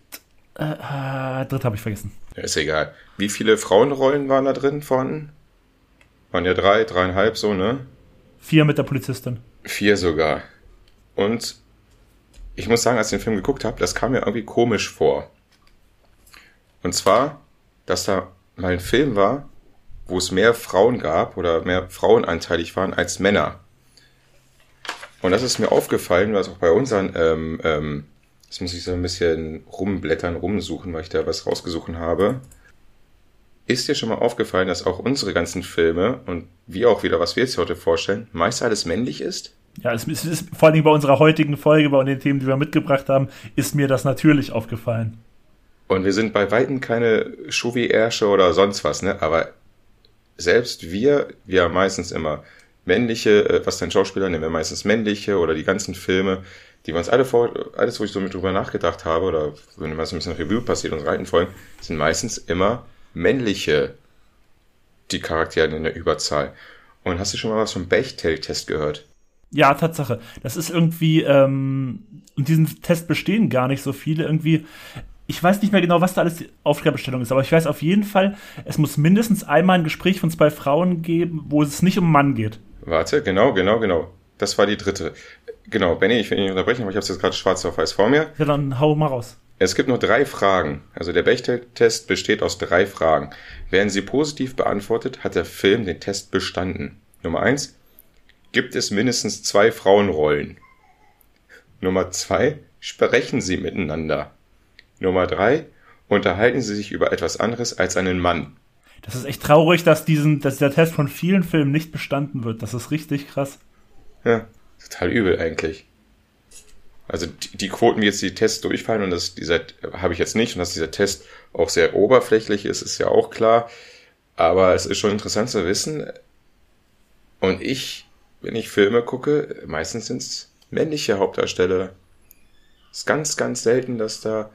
äh, äh, dritt habe ich vergessen. Ist egal. Wie viele Frauenrollen waren da drin vorhanden? Waren ja drei, dreieinhalb so, ne? Vier mit der Polizistin. Vier sogar. Und ich muss sagen, als ich den Film geguckt habe, das kam mir irgendwie komisch vor. Und zwar, dass da mal ein Film war, wo es mehr Frauen gab oder mehr frauenanteilig waren als Männer. Und das ist mir aufgefallen, was auch bei unseren, ähm, ähm, jetzt muss ich so ein bisschen rumblättern, rumsuchen, weil ich da was rausgesucht habe. Ist dir schon mal aufgefallen, dass auch unsere ganzen Filme und wie auch wieder, was wir jetzt heute vorstellen, meist alles männlich ist? Ja, es ist, vor allem bei unserer heutigen Folge, bei den Themen, die wir mitgebracht haben, ist mir das natürlich aufgefallen. Und wir sind bei Weitem keine Schuvi-Ärsche oder sonst was, ne? Aber selbst wir, wir haben meistens immer männliche, äh, was denn Schauspieler nehmen wir meistens männliche oder die ganzen Filme, die wir uns alle vor, alles, wo ich so mit drüber nachgedacht habe, oder wenn man so ein bisschen Revue passiert, unsere alten Folgen, sind meistens immer männliche, die Charaktere in der Überzahl. Und hast du schon mal was vom Bechtel-Test gehört? Ja, Tatsache. Das ist irgendwie, ähm, und diesen Test bestehen gar nicht so viele. Irgendwie, ich weiß nicht mehr genau, was da alles die Aufgabenstellung ist, aber ich weiß auf jeden Fall, es muss mindestens einmal ein Gespräch von zwei Frauen geben, wo es nicht um Mann geht. Warte, genau, genau, genau. Das war die dritte. Genau, Benny, ich will nicht unterbrechen, aber ich habe es jetzt gerade schwarz auf weiß vor mir. Ja, dann hau mal raus. Es gibt nur drei Fragen. Also der Bechtel-Test besteht aus drei Fragen. Werden sie positiv beantwortet, hat der Film den Test bestanden. Nummer eins, gibt es mindestens zwei Frauenrollen? Nummer zwei, sprechen sie miteinander? Nummer drei, unterhalten sie sich über etwas anderes als einen Mann? Das ist echt traurig, dass, diesen, dass dieser Test von vielen Filmen nicht bestanden wird. Das ist richtig krass. Ja, total übel eigentlich. Also die, die Quoten, wie jetzt die Tests durchfallen und dieser habe ich jetzt nicht und dass dieser Test auch sehr oberflächlich ist, ist ja auch klar. Aber es ist schon interessant zu wissen. Und ich, wenn ich Filme gucke, meistens sind es männliche Hauptdarsteller. Es ist ganz, ganz selten, dass da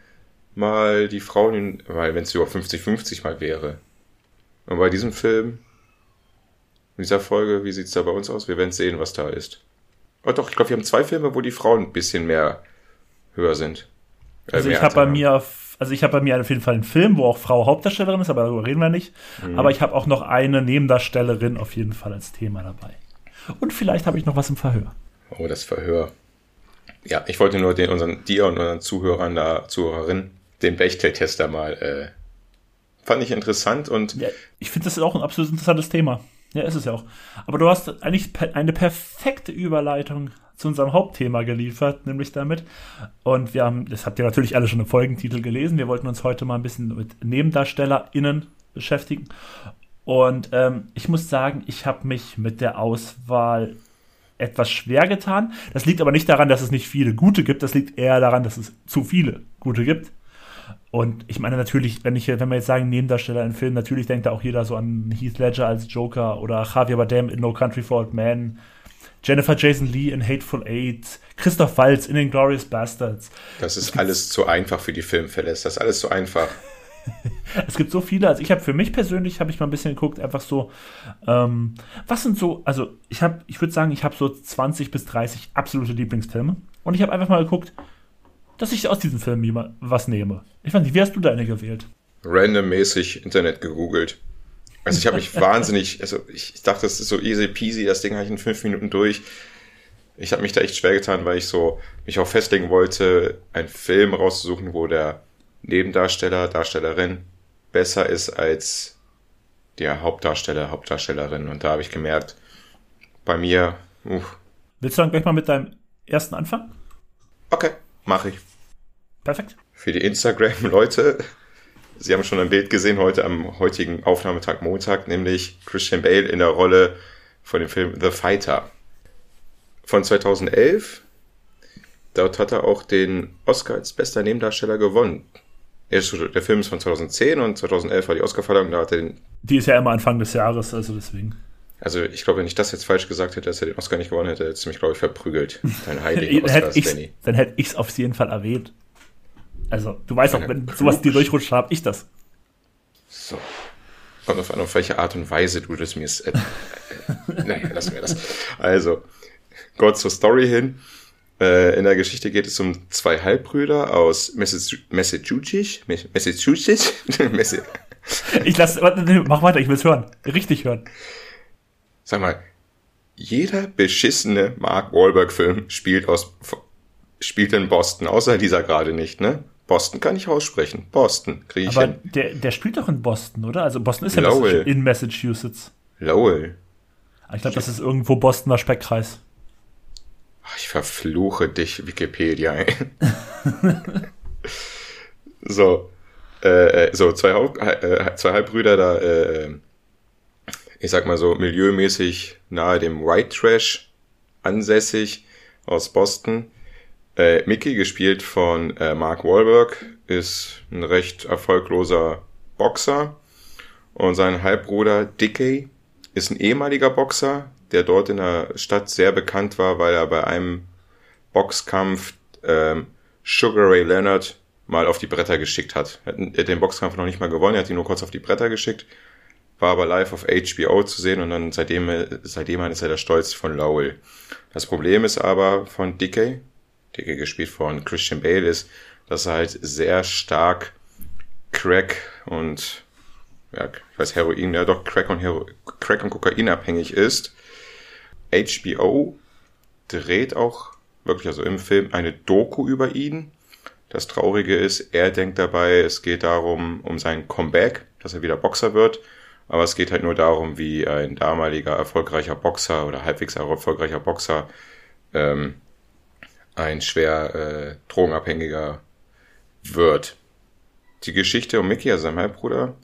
mal die Frauen, weil wenn es über 50-50 mal wäre. Und bei diesem Film, in dieser Folge, wie sieht's da bei uns aus? Wir werden sehen, was da ist. Oh doch, ich glaube, wir haben zwei Filme, wo die Frauen ein bisschen mehr höher sind. Äh, also ich habe bei mir auf, also ich habe bei mir auf jeden Fall einen Film, wo auch Frau Hauptdarstellerin ist, aber darüber reden wir nicht. Mhm. Aber ich habe auch noch eine Nebendarstellerin auf jeden Fall als Thema dabei. Und vielleicht habe ich noch was im Verhör. Oh, das Verhör. Ja, ich wollte nur den, unseren, dir und unseren Zuhörern da, Zuhörerinnen, den Bechtel-Tester mal, äh, fand ich interessant und. Ja, ich finde, das ist auch ein absolut interessantes Thema. Ja, ist es ja auch. Aber du hast eigentlich eine perfekte Überleitung zu unserem Hauptthema geliefert, nämlich damit. Und wir haben, das habt ihr natürlich alle schon im Folgentitel gelesen. Wir wollten uns heute mal ein bisschen mit NebendarstellerInnen beschäftigen. Und ähm, ich muss sagen, ich habe mich mit der Auswahl etwas schwer getan. Das liegt aber nicht daran, dass es nicht viele gute gibt. Das liegt eher daran, dass es zu viele gute gibt. Und ich meine natürlich, wenn ich, wenn wir jetzt sagen Nebendarsteller in Film, natürlich denkt da auch jeder so an Heath Ledger als Joker oder Javier Bardem in No Country for Old Men Jennifer Jason Lee in Hateful Eight, Christoph Waltz in den Glorious Bastards. Das ist alles zu einfach für die Filmfälle. Das ist alles zu einfach. es gibt so viele, also ich habe für mich persönlich, habe ich mal ein bisschen geguckt, einfach so, ähm, was sind so, also ich habe, ich würde sagen, ich habe so 20 bis 30 absolute Lieblingsfilme und ich habe einfach mal geguckt, dass ich aus diesen Filmen was nehme. Ich weiß nicht, wie hast du deine gewählt? Randommäßig Internet gegoogelt. Also ich habe mich wahnsinnig, also ich, ich dachte, das ist so easy peasy, das Ding habe ich in fünf Minuten durch. Ich habe mich da echt schwer getan, weil ich so mich auch festlegen wollte, einen Film rauszusuchen, wo der Nebendarsteller, Darstellerin besser ist als der Hauptdarsteller, Hauptdarstellerin. Und da habe ich gemerkt, bei mir, uff. Willst du dann gleich mal mit deinem ersten anfangen? Okay, mache ich. Perfekt. Für die Instagram-Leute, Sie haben schon ein Bild gesehen heute am heutigen Aufnahmetag Montag, nämlich Christian Bale in der Rolle von dem Film The Fighter von 2011. Dort hat er auch den Oscar als bester Nebendarsteller gewonnen. Der Film ist von 2010 und 2011 war die Oscarverleihung, da hat er den. Die ist ja immer Anfang des Jahres, also deswegen. Also ich glaube, wenn ich das jetzt falsch gesagt hätte, dass er den Oscar nicht gewonnen hätte, hätte er mich, glaube ich, verprügelt. Dein heiliger Oscar, Danny. Dann hätte ich es auf jeden Fall erwähnt. Also, du weißt auch, wenn sowas dir durchrutscht, habe ich das. So. Kommt auf an, auf welche Art und Weise du das mir... Äh, äh, naja, lassen wir das. Also, Gott zur Story hin. Äh, in der Geschichte geht es um zwei Halbbrüder aus Massachusetts. Massachusetts? ich lass, mach weiter, ich will's hören. Richtig hören. Sag mal, jeder beschissene Mark Wahlberg-Film spielt aus, spielt in Boston, außer dieser gerade nicht, ne? Boston kann ich aussprechen. Boston kriege ich Aber. Der, der spielt doch in Boston, oder? Also Boston ist ja Lowell. in Massachusetts. Lowell. Ich glaube, das ist irgendwo Bostoner Speckkreis. Ich verfluche dich, Wikipedia. so, äh, äh, so zwei, Haupt, äh, zwei Halbbrüder da, äh, ich sag mal so milieumäßig nahe dem White Trash ansässig aus Boston. Äh, Mickey, gespielt von äh, Mark Wahlberg, ist ein recht erfolgloser Boxer und sein Halbbruder Dickey ist ein ehemaliger Boxer, der dort in der Stadt sehr bekannt war, weil er bei einem Boxkampf ähm, Sugar Ray Leonard mal auf die Bretter geschickt hat. Er hat den Boxkampf noch nicht mal gewonnen, er hat ihn nur kurz auf die Bretter geschickt, war aber live auf HBO zu sehen und dann seitdem, seitdem ist er der Stolz von Lowell. Das Problem ist aber von Dickey, Dickey gespielt von Christian Bale, ist, dass er halt sehr stark Crack und ja, ich weiß Heroin, ja doch Crack und Hero Crack und Kokain abhängig ist HBO dreht auch wirklich, also im Film, eine Doku über ihn. Das Traurige ist, er denkt dabei, es geht darum, um sein Comeback, dass er wieder Boxer wird. Aber es geht halt nur darum, wie ein damaliger erfolgreicher Boxer oder halbwegs erfolgreicher Boxer ähm, ein schwer äh, Drogenabhängiger wird. Die Geschichte um Mickey, also seinem Halbbruder,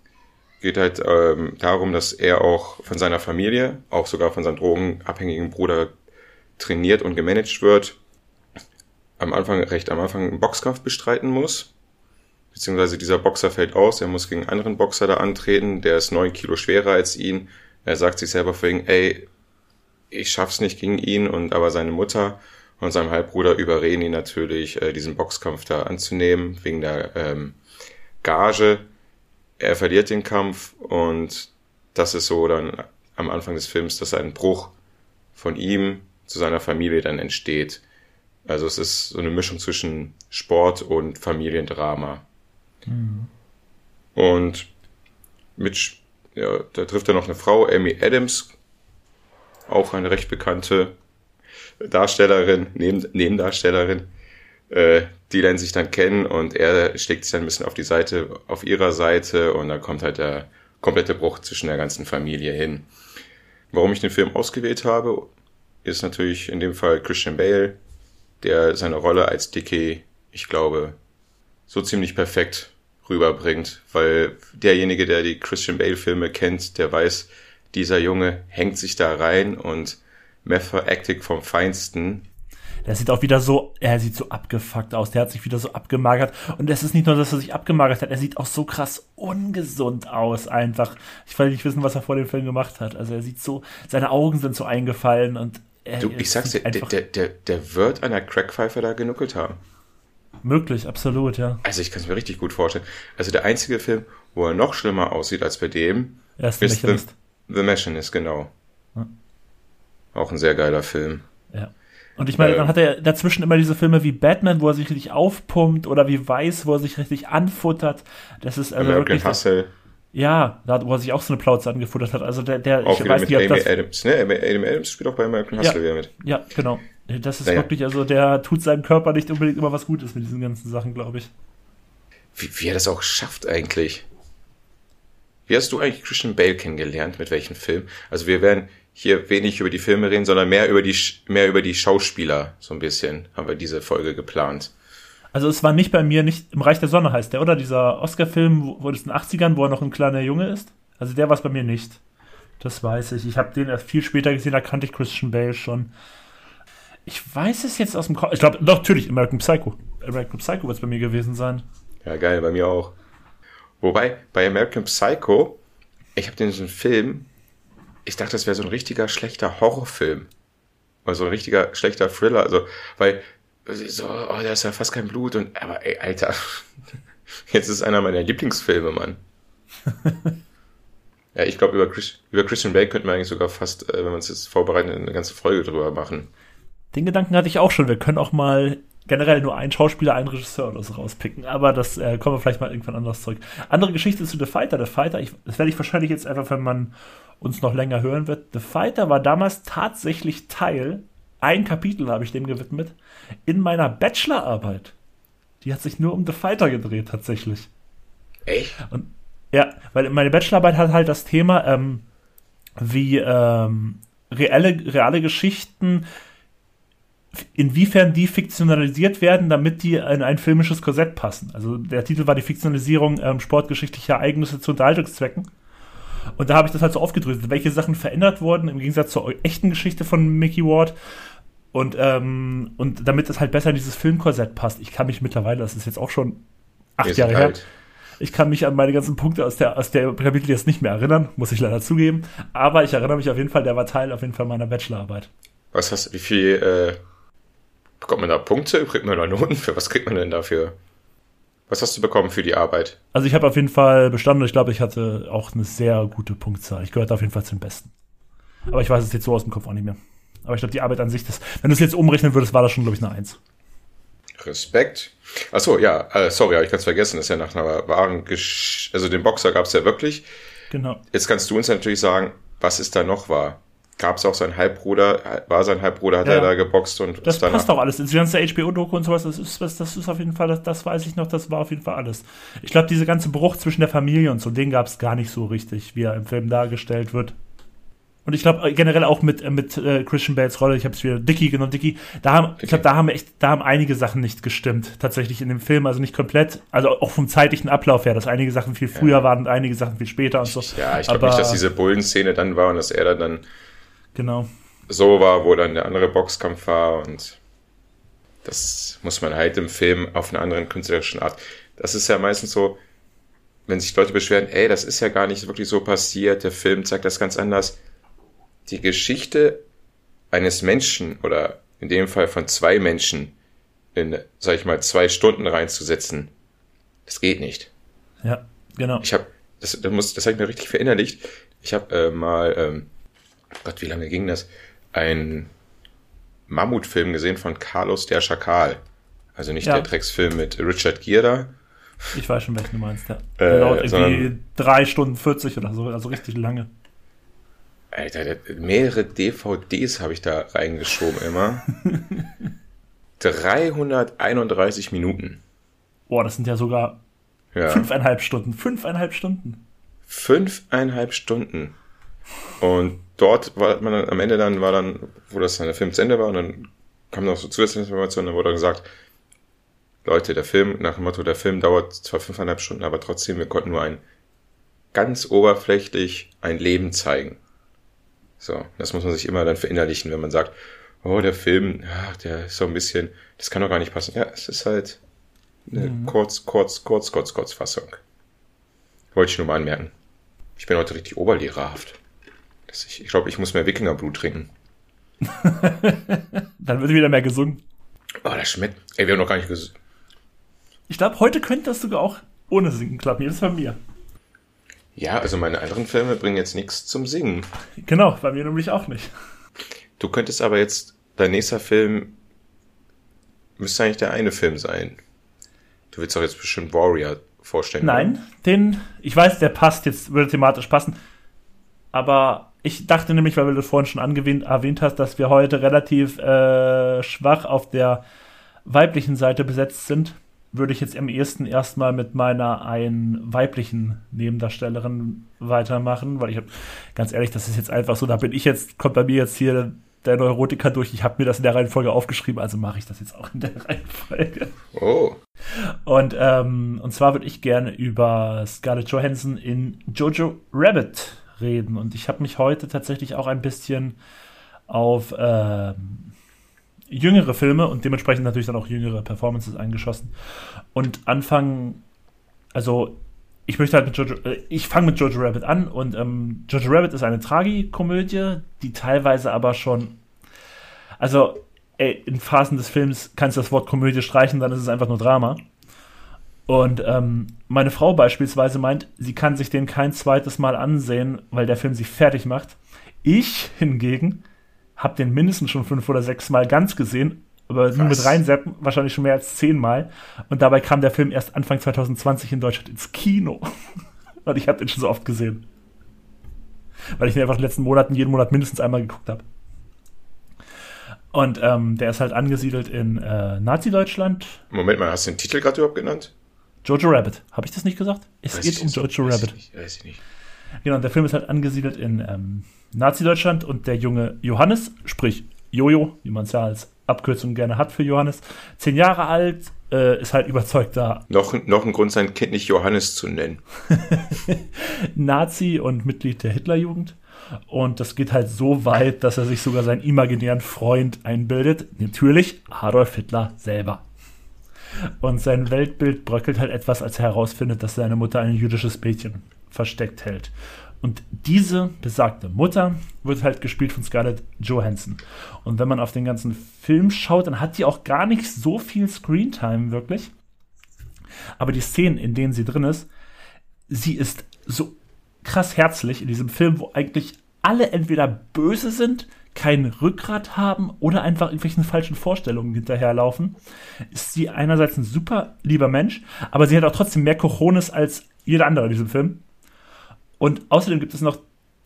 geht halt ähm, darum, dass er auch von seiner Familie, auch sogar von seinem drogenabhängigen Bruder trainiert und gemanagt wird. Am Anfang, recht am Anfang einen Boxkampf bestreiten muss. Beziehungsweise dieser Boxer fällt aus, er muss gegen einen anderen Boxer da antreten, der ist neun Kilo schwerer als ihn. Er sagt sich selber vorhin, ey, ich schaff's nicht gegen ihn und aber seine Mutter und sein Halbbruder überreden ihn natürlich, äh, diesen Boxkampf da anzunehmen, wegen der ähm, Gage er verliert den Kampf und das ist so dann am Anfang des Films, dass ein Bruch von ihm zu seiner Familie dann entsteht. Also es ist so eine Mischung zwischen Sport und Familiendrama. Mhm. Und mit, ja, da trifft er noch eine Frau, Amy Adams, auch eine recht bekannte Darstellerin, Neben, Nebendarstellerin, äh, die lernen sich dann kennen und er schlägt sich dann ein bisschen auf die Seite, auf ihrer Seite und dann kommt halt der komplette Bruch zwischen der ganzen Familie hin. Warum ich den Film ausgewählt habe, ist natürlich in dem Fall Christian Bale, der seine Rolle als Dickie, ich glaube, so ziemlich perfekt rüberbringt, weil derjenige, der die Christian Bale Filme kennt, der weiß, dieser Junge hängt sich da rein und Method Acting vom Feinsten der sieht auch wieder so, er sieht so abgefuckt aus, der hat sich wieder so abgemagert. Und es ist nicht nur, dass er sich abgemagert hat, er sieht auch so krass ungesund aus einfach. Ich will nicht wissen, was er vor dem Film gemacht hat. Also er sieht so, seine Augen sind so eingefallen und äh, Du, ich sag's dir, der, der, der, der wird einer Crackpfeife da genuckelt haben. Möglich, absolut, ja. Also ich kann es mir richtig gut vorstellen. Also der einzige Film, wo er noch schlimmer aussieht als bei dem, ist ein ist The. The Machinist, genau. Ja. Auch ein sehr geiler Film. Ja. Und ich meine, Ähm. dann hat er dazwischen immer diese Filme wie Batman, wo er sich richtig aufpumpt oder wie Weiß, wo er sich richtig anfuttert. Das ist also American wirklich. Hustle, Ja, da, wo er sich auch so eine Plauze angefuttert hat. Also der, der auch ich wieder weiß mit nicht, ob Amy das. Adams. Ne, Amy Adams spielt auch bei American Ja. Hustle wieder mit. Ja, genau. Das ist Naja. wirklich, also der tut seinem Körper nicht unbedingt immer was Gutes mit diesen ganzen Sachen, glaube ich. Wie, wie er das auch schafft eigentlich. Wie hast du eigentlich Christian Bale kennengelernt? Mit welchem Film? Also wir werden hier wenig über die Filme reden, sondern mehr über die mehr über die Schauspieler so ein bisschen haben wir diese Folge geplant. Also es war nicht bei mir, nicht im Reich der Sonne heißt der, oder? Dieser Oscar-Film, wo, wo das in den 80ern, wo er noch ein kleiner Junge ist. Also der war es bei mir nicht. Das weiß ich. Ich habe den erst viel später gesehen, da kannte ich Christian Bale schon. Ich weiß es jetzt aus dem Kopf. Ich glaube, natürlich American Psycho. American Psycho wird es bei mir gewesen sein. Ja, geil, bei mir auch. Wobei, bei American Psycho, ich habe den so einen Film, ich dachte, das wäre so ein richtiger schlechter Horrorfilm. Oder so ein richtiger schlechter Thriller. Also, weil, so, oh, da ist ja fast kein Blut und, aber ey, Alter, jetzt ist einer meiner Lieblingsfilme, Mann. ja, ich glaube, über, Chris, über Christian Bale könnten wir eigentlich sogar fast, äh, wenn wir uns jetzt vorbereiten, eine ganze Folge drüber machen. Den Gedanken hatte ich auch schon. Wir können auch mal generell nur einen Schauspieler, einen Regisseur oder so rauspicken. Aber das äh, kommen wir vielleicht mal irgendwann anders zurück. Andere Geschichte zu The Fighter. The Fighter, ich, das werde ich wahrscheinlich jetzt einfach, wenn man uns noch länger hören wird. The Fighter war damals tatsächlich Teil, ein Kapitel habe ich dem gewidmet, in meiner Bachelorarbeit. Die hat sich nur um The Fighter gedreht, tatsächlich. Echt? Und ja, weil meine Bachelorarbeit hat halt das Thema, ähm, wie ähm, reelle, reale Geschichten, inwiefern die fiktionalisiert werden, damit die in ein filmisches Korsett passen. Also der Titel war die Fiktionalisierung ähm, sportgeschichtlicher Ereignisse zu Unterhaltungszwecken. Und da habe ich das halt so aufgedröselt, welche Sachen verändert wurden im Gegensatz zur echten Geschichte von Mickey Ward. Und, ähm, und damit es halt besser in dieses Filmkorsett passt. Ich kann mich mittlerweile, das ist jetzt auch schon acht Jahre her, ich kann mich an meine ganzen Punkte aus der, aus der Kapitel jetzt nicht mehr erinnern, muss ich leider zugeben. Aber ich erinnere mich auf jeden Fall, der war Teil auf jeden Fall meiner Bachelorarbeit. Was hast wie viel, äh, bekommt man da Punkte? Kriegt man da Noten? Für was kriegt man denn dafür? Was hast du bekommen für die Arbeit? Also ich habe auf jeden Fall bestanden und ich glaube, ich hatte auch eine sehr gute Punktzahl. Ich gehörte auf jeden Fall zu den Besten. Aber ich weiß es jetzt so aus dem Kopf auch nicht mehr. Aber ich glaube, die Arbeit an sich, das, wenn du es jetzt umrechnen würdest, war das schon, glaube ich, eine Eins. Respekt. Achso, ja, äh, sorry, habe ich ganz vergessen. Das ist ja nach einer wahren Gesch Also den Boxer gab es ja wirklich. Genau. Jetzt kannst du uns natürlich sagen, was ist da noch wahr? Gab es auch sein Halbbruder? War sein Halbbruder, hat Ja. er da geboxt und Das passt auch alles. Die ganze HBO-Doku und sowas, das ist, das, das ist auf jeden Fall, das, das weiß ich noch, das war auf jeden Fall alles. Ich glaube, diese ganze Bruch zwischen der Familie und so, den gab es gar nicht so richtig, wie er im Film dargestellt wird. Und ich glaube generell auch mit, äh, mit äh, Christian Bales Rolle, ich habe es wieder Dicky genannt, Dicky, da haben, ich glaube, da haben echt, da haben einige Sachen nicht gestimmt, tatsächlich in dem Film, also nicht komplett, also auch vom zeitlichen Ablauf her, dass einige Sachen viel früher waren und einige Sachen viel später und so. Ja, ich glaube nicht, dass diese Bullenszene dann war und dass er da dann Genau. so war, wo dann der andere Boxkampf war und das muss man halt im Film auf einer anderen künstlerischen Art. Das ist ja meistens so, wenn sich Leute beschweren, ey, das ist ja gar nicht wirklich so passiert, der Film zeigt das ganz anders. Die Geschichte eines Menschen oder in dem Fall von zwei Menschen in, sag ich mal, zwei Stunden reinzusetzen, das geht nicht. Ja, genau. Ich habe, das, das, muss, das habe ich mir richtig verinnerlicht. Ich habe äh, mal, ähm, Gott, wie lange ging das? Ein Mammutfilm gesehen von Carlos der Schakal. Also nicht Ja. der Drecksfilm mit Richard Gere. Ich weiß schon, welchen du meinst, ja. Äh, Der dauert irgendwie sondern- drei Stunden 40 oder so, also richtig lange. Alter, mehrere DVDs habe ich da reingeschoben immer. 331 Minuten. Boah, das sind ja sogar Ja. fünfeinhalb Stunden. Fünfeinhalb Stunden. Fünfeinhalb Stunden. Und dort war man dann, am Ende dann, war dann, wo das dann der Film zu Ende war, und dann kam noch so zusätzliche Informationen, dann wurde gesagt, Leute, der Film, nach dem Motto, der Film dauert zwar fünfeinhalb Stunden, aber trotzdem, wir konnten nur ein ganz oberflächlich ein Leben zeigen. So, das muss man sich immer dann verinnerlichen, wenn man sagt, oh, der Film, ach, der ist so ein bisschen, das kann doch gar nicht passen. Ja, es ist halt eine kurz, kurz, kurz, kurz, kurz Fassung. Wollte ich nur mal anmerken. Ich bin heute richtig oberlehrerhaft. Ich ich glaube, ich muss mehr Wikingerblut trinken. Dann wird wieder mehr gesungen. Oh, das schmeckt. Ey, wir haben noch gar nicht gesungen. Ich glaube, heute könnte das sogar auch ohne Singen klappen. Jedes bei mir. Ja, also meine anderen Filme bringen jetzt nichts zum Singen. Genau, bei mir nämlich auch nicht. Du könntest aber jetzt, dein nächster Film müsste eigentlich der eine Film sein. Du willst doch jetzt bestimmt Warrior vorstellen. Nein, oder? den, ich weiß, der passt jetzt, würde thematisch passen. Aber ich dachte nämlich, weil du das vorhin schon erwähnt hast, dass wir heute relativ äh, schwach auf der weiblichen Seite besetzt sind, würde ich jetzt am ehesten erstmal mit meiner einen weiblichen Nebendarstellerin weitermachen, weil ich habe, ganz ehrlich, das ist jetzt einfach so, da bin ich jetzt, kommt bei mir jetzt hier der Neurotiker durch. Ich habe mir das in der Reihenfolge aufgeschrieben, also mache ich das jetzt auch in der Reihenfolge. Oh. Und, ähm, und zwar würde ich gerne über Scarlett Johansson in Jojo Rabbit reden. Und ich habe mich heute tatsächlich auch ein bisschen auf ähm, jüngere Filme und dementsprechend natürlich dann auch jüngere Performances eingeschossen. Und anfangen, also ich möchte halt mit Jojo, äh, ich fange mit Jojo Rabbit an und ähm, Jojo Rabbit ist eine Tragikomödie, die teilweise aber schon, also ey, in Phasen des Films kannst du das Wort Komödie streichen, dann ist es einfach nur Drama. Und ähm, meine Frau beispielsweise meint, sie kann sich den kein zweites Mal ansehen, weil der Film sie fertig macht. Ich hingegen habe den mindestens schon fünf oder sechs Mal ganz gesehen aber nur mit reinseppen wahrscheinlich schon mehr als zehnmal. Und dabei kam der Film erst Anfang 2020 in Deutschland ins Kino. Und ich habe den schon so oft gesehen. Weil ich den einfach in den letzten Monaten jeden Monat mindestens einmal geguckt habe. Und ähm, der ist halt angesiedelt in äh, Nazi-Deutschland. Moment mal, hast du den Titel gerade überhaupt genannt? Jojo Rabbit. Habe ich das nicht gesagt? Es weiß geht um Jojo weiß Rabbit. Ich nicht, weiß ich nicht. Genau, und der Film ist halt angesiedelt in ähm, Nazi-Deutschland und der junge Johannes, sprich Jojo, wie man es ja als Abkürzung gerne hat für Johannes. Zehn Jahre alt, äh, ist halt überzeugter. Noch, noch ein Grund, sein Kind nicht Johannes zu nennen. Nazi und Mitglied der Hitlerjugend. Und das geht halt so weit, dass er sich sogar seinen imaginären Freund einbildet. Natürlich Adolf Hitler selber. Und sein Weltbild bröckelt halt etwas, als er herausfindet, dass seine Mutter ein jüdisches Mädchen versteckt hält. Und diese besagte Mutter wird halt gespielt von Scarlett Johansson. Und wenn man auf den ganzen Film schaut, dann hat die auch gar nicht so viel Screentime wirklich. Aber die Szenen, in denen sie drin ist, sie ist so krass herzlich in diesem Film, wo eigentlich alle entweder böse sind, kein Rückgrat haben oder einfach irgendwelchen falschen Vorstellungen hinterherlaufen, ist sie einerseits ein super lieber Mensch, aber sie hat auch trotzdem mehr Cojones als jeder andere in diesem Film. Und außerdem gibt es noch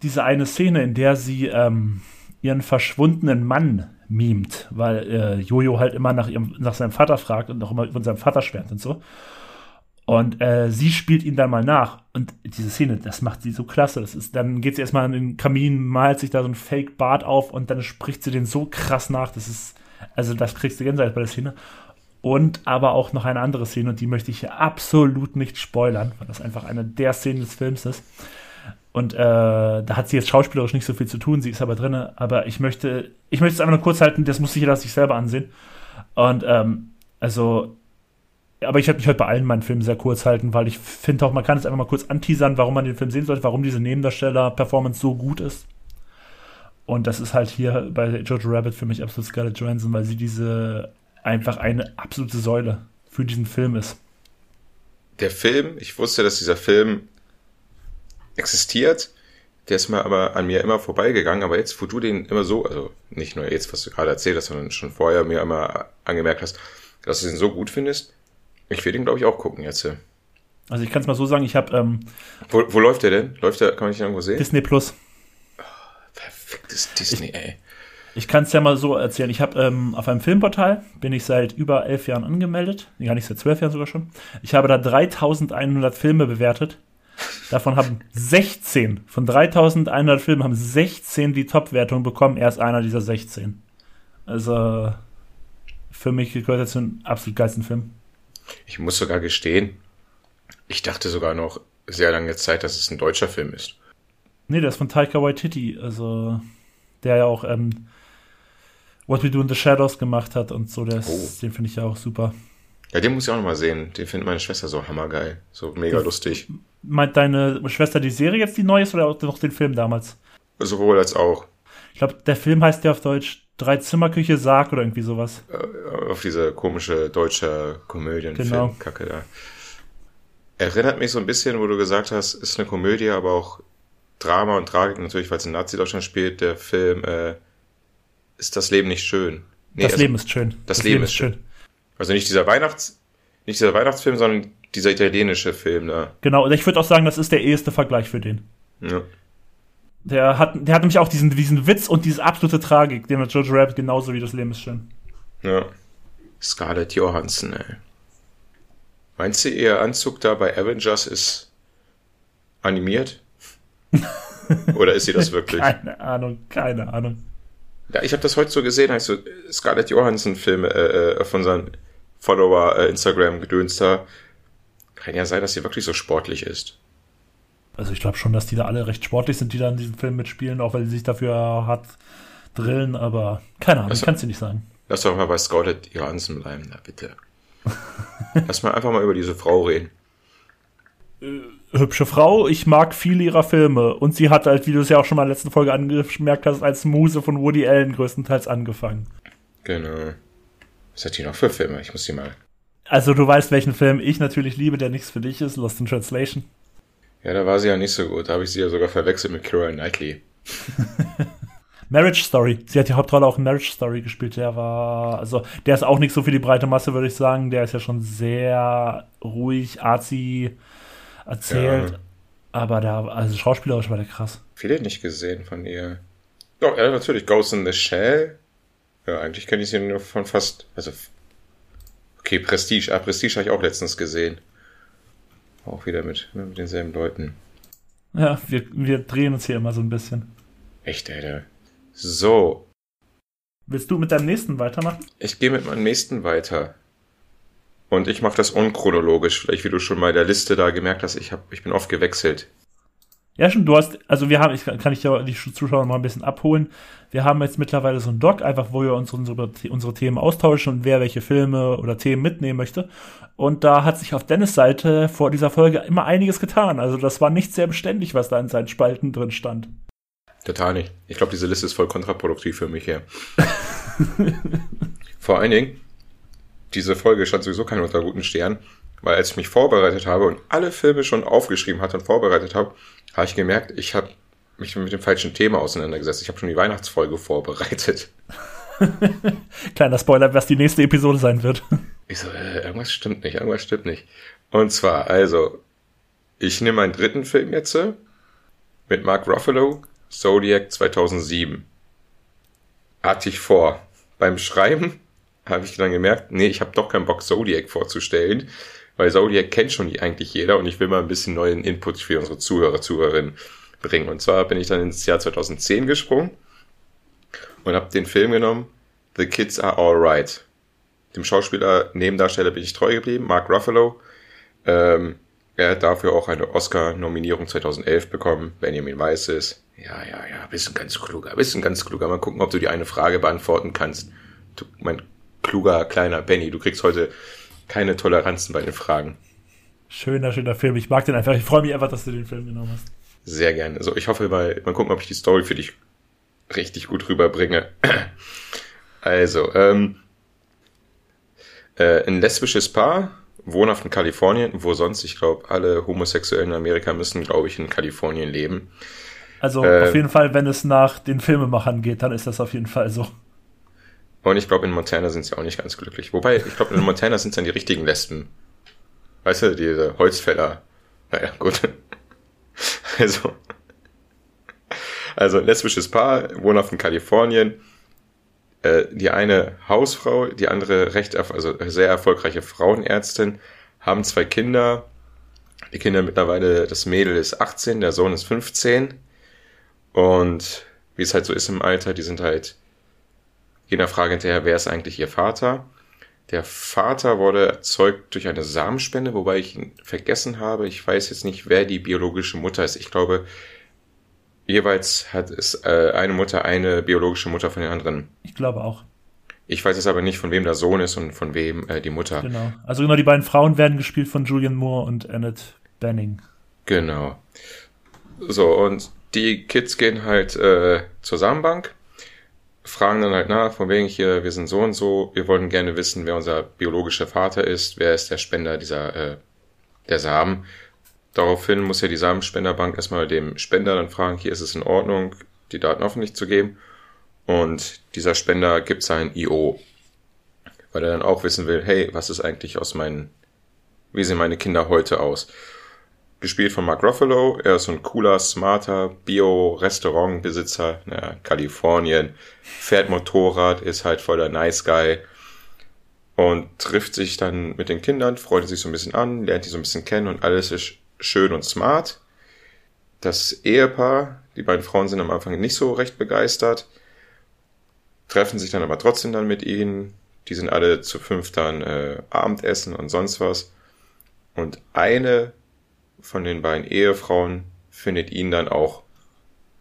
diese eine Szene, in der sie ähm, ihren verschwundenen Mann mimt, weil äh, Jojo halt immer nach, ihrem, nach seinem Vater fragt und auch immer von seinem Vater schwärmt und so. Und äh, sie spielt ihn dann mal nach. Und diese Szene, das macht sie so klasse. Das ist, dann geht sie erstmal in den Kamin, malt sich da so ein Fake-Bart auf und dann spricht sie den so krass nach. Das ist, also das kriegst du Gänsehaut bei der Szene. Und aber auch noch eine andere Szene, und die möchte ich hier absolut nicht spoilern, weil das einfach eine der Szenen des Films ist. Und äh, da hat sie jetzt schauspielerisch nicht so viel zu tun, sie ist aber drin. Aber ich möchte, ich möchte es einfach nur kurz halten, das muss sich jeder sich selber ansehen. Und ähm, also, aber ich werde mich heute bei allen meinen Filmen sehr kurz halten, weil ich finde auch, man kann es einfach mal kurz anteasern, warum man den Film sehen sollte, warum diese Nebendarsteller-Performance so gut ist. Und das ist halt hier bei Jojo Rabbit für mich absolut Scarlett Johansson, weil sie diese einfach eine absolute Säule für diesen Film ist. Der Film, ich wusste, dass dieser Film existiert. Der ist mir aber an mir immer vorbeigegangen. Aber jetzt, wo du den immer so, also nicht nur jetzt, was du gerade erzählt hast, sondern schon vorher mir immer angemerkt hast, dass du den so gut findest, ich will den, glaube ich, auch gucken jetzt. Also ich kann es mal so sagen, ich habe... Ähm, wo, wo läuft der denn? Läuft der, kann man nicht irgendwo sehen? Disney Plus. Oh, perfektes Disney, ich, ey. Ich kann es ja mal so erzählen. Ich habe ähm, auf einem Filmportal, bin ich seit über elf Jahren angemeldet. Gar nicht seit zwölf Jahren sogar schon. Ich habe da 3100 Filme bewertet Davon haben 16 von 3100 Filmen haben 16 die Top-Wertung bekommen. Er ist einer dieser 16. Also für mich gehört er zu einem absolut geilsten Film. Ich muss sogar gestehen, ich dachte sogar noch sehr lange Zeit, dass es ein deutscher Film ist. Nee, der ist von Taika Waititi, also der ja auch ähm, What We Do in the Shadows gemacht hat und so, ist, oh. den finde ich ja auch super. Ja, den muss ich auch noch mal sehen. Den findet meine Schwester so hammergeil. So mega lustig. Meint deine Schwester die Serie jetzt die neue ist oder auch noch den Film damals? Sowohl als auch. Ich glaube, der Film heißt ja auf Deutsch Drei-Zimmer-Küche Sarg oder irgendwie sowas. Äh, auf diese komische deutsche Komödienfilm Genau. Da. Erinnert mich so ein bisschen, wo du gesagt hast, ist eine Komödie, aber auch Drama und Tragik, natürlich, weil es in Nazi-Deutschland spielt, der Film äh, Ist das Leben nicht schön? Nee, das also, Leben ist schön. Das Leben ist schön. Also nicht dieser Weihnachts, nicht dieser Weihnachtsfilm, sondern dieser italienische Film da. Genau, und ich würde auch sagen, das ist der eheste Vergleich für den. Ja. Der hat, der hat nämlich auch diesen, diesen Witz und diese absolute Tragik, den hat Jojo Rabbit genauso wie das Leben ist schön. ja. Scarlett Johansson, ey. Meinst du, ihr Anzug da bei Avengers ist animiert? Oder ist sie das wirklich? Keine Ahnung, keine Ahnung. Ja, ich habe das heute so gesehen, so Scarlett Johansson Filme äh, äh, von seinen Follower äh, Instagram gedönst da. Kann ja sein, dass sie wirklich so sportlich ist. Also ich glaube schon, dass die da alle recht sportlich sind, die da in diesem Film mitspielen, auch weil sie sich dafür hart drillen, aber keine Ahnung, Also- ich kann es dir nicht sagen. Lass doch mal bei Scarlett Johansson bleiben, na bitte. Lass mal einfach mal über diese Frau reden. Hübsche Frau, ich mag viele ihrer Filme und sie hat halt, wie du es ja auch schon mal in der letzten Folge angemerkt hast, als Muse von Woody Allen größtenteils angefangen. Genau. Was hat die noch für Filme? Ich muss die mal. Also du weißt, welchen Film ich natürlich liebe, der nichts für dich ist, Lost in Translation. Ja, da war sie ja nicht so gut. Da habe ich sie ja sogar verwechselt mit Keira Knightley. Marriage Story. Sie hat die Hauptrolle auch in Marriage Story gespielt. Der war, also, der ist auch nicht so für die breite Masse, würde ich sagen. Der ist ja schon sehr ruhig, arzi erzählt. Ja. Aber da, also schauspielerisch war der krass. Viele nicht gesehen von ihr. Doch, ja, natürlich. Ghost in the Shell. Ja, eigentlich kenne ich sie nur von fast. Also. Okay, Prestige. Ah, Prestige habe ich auch letztens gesehen. Auch wieder mit, mit denselben Leuten. Ja, wir, wir drehen uns hier immer so ein bisschen. Echt, Alter. So, Willst du mit deinem nächsten weitermachen? ich gehe mit meinem nächsten weiter. Und ich mache das unchronologisch. Vielleicht, wie du schon bei der Liste da gemerkt hast, ich, hab, ich bin oft gewechselt. Ja, schon, du hast, also wir haben, ich kann ich ja die Zuschauer mal ein bisschen abholen. Wir haben jetzt mittlerweile so ein Doc, einfach wo wir uns unsere, unsere Themen austauschen und wer welche Filme oder Themen mitnehmen möchte. Und da hat sich auf Dennis Seite vor dieser Folge immer einiges getan. Also das war nicht sehr beständig, was da in seinen Spalten drin stand. Total nicht. Ich glaube, diese Liste ist voll kontraproduktiv für mich hier. Vor allen Dingen, diese Folge stand sowieso keine unter guten Sternen, weil als ich mich vorbereitet habe und alle Filme schon aufgeschrieben hatte und vorbereitet habe, habe ich gemerkt, ich habe mich mit dem falschen Thema auseinandergesetzt. Ich habe schon die Weihnachtsfolge vorbereitet. Kleiner Spoiler, was die nächste Episode sein wird. Ich so, äh, irgendwas stimmt nicht, irgendwas stimmt nicht. Und zwar, also, ich nehme meinen dritten Film jetzt äh, mit Mark Ruffalo, Zodiac 2007. Hatte ich vor. Beim Schreiben habe ich dann gemerkt, nee, ich habe doch keinen Bock, Zodiac vorzustellen, weil Zodiac kennt schon eigentlich jeder und ich will mal ein bisschen neuen Input für unsere Zuhörer, Zuhörerinnen bringen. Und zwar bin ich dann ins Jahr 2010 gesprungen und habe den Film genommen, The Kids Are Alright. Dem Schauspieler, Nebendarsteller bin ich treu geblieben, Mark Ruffalo. Ähm, er hat dafür auch eine Oscar-Nominierung 2011 bekommen, Benjamin weiß es. Ja, ja, ja, bist ein ganz kluger, bist ein ganz kluger. Mal gucken, ob du die eine Frage beantworten kannst. Du, mein kluger, kleiner Benny, du kriegst heute keine Toleranzen bei den Fragen. Schöner, schöner Film. Ich mag den einfach. Ich freue mich einfach, dass du den Film genommen hast. Sehr gerne. Also ich hoffe mal, mal gucken, ob ich die Story für dich richtig gut rüberbringe. Also, ähm, äh, ein lesbisches Paar, wohnhaft in Kalifornien, wo sonst, ich glaube, alle Homosexuellen in Amerika müssen, glaube ich, in Kalifornien leben. Also Ähm. auf jeden Fall, wenn es nach den Filmemachern geht, dann ist das auf jeden Fall so. Und ich glaube, in Montana sind sie auch nicht ganz glücklich. Wobei, ich glaube, in Montana sind es dann die richtigen Lesben. Weißt du, diese Holzfäller. Naja, gut. Also, also ein lesbisches Paar, wohnhaft in Kalifornien. Äh, die eine Hausfrau, die andere recht, also sehr erfolgreiche Frauenärztin, haben zwei Kinder. Die Kinder mittlerweile, das Mädel ist 18, der Sohn ist 15. Und wie es halt so ist im Alter, die sind halt gehen der Frage hinterher, wer ist eigentlich ihr Vater? Der Vater wurde erzeugt durch eine Samenspende, wobei ich ihn vergessen habe. Ich weiß jetzt nicht, wer die biologische Mutter ist. Ich glaube, jeweils hat es äh, eine Mutter eine biologische Mutter von den anderen. Ich glaube auch. Ich weiß jetzt aber nicht, von wem der Sohn ist und von wem äh, die Mutter. Genau. Also genau, die beiden Frauen werden gespielt von Julian Moore und Annette Benning. Genau. So, und die Kids gehen halt äh, zur Samenbank, fragen dann halt nach, von wegen hier, wir sind so und so, wir wollen gerne wissen, wer unser biologischer Vater ist, wer ist der Spender dieser, äh, der Samen. Daraufhin muss ja die Samenspenderbank erstmal dem Spender dann fragen, hier ist es in Ordnung, die Daten öffentlich zu geben. Und dieser Spender gibt sein IO, weil er dann auch wissen will, hey, was ist eigentlich aus meinen, wie sehen meine Kinder heute aus? Gespielt von Mark Ruffalo. Er ist so ein cooler, smarter Bio-Restaurantbesitzer, naja, Kalifornien, fährt Motorrad, ist halt voll der Nice Guy und trifft sich dann mit den Kindern, freut sich so ein bisschen an, lernt die so ein bisschen kennen und alles ist schön und smart. Das Ehepaar, die beiden Frauen sind am Anfang nicht so recht begeistert, treffen sich dann aber trotzdem dann mit ihnen. Die sind alle zu fünf dann äh, Abendessen und sonst was. Und eine von den beiden Ehefrauen findet ihn dann auch,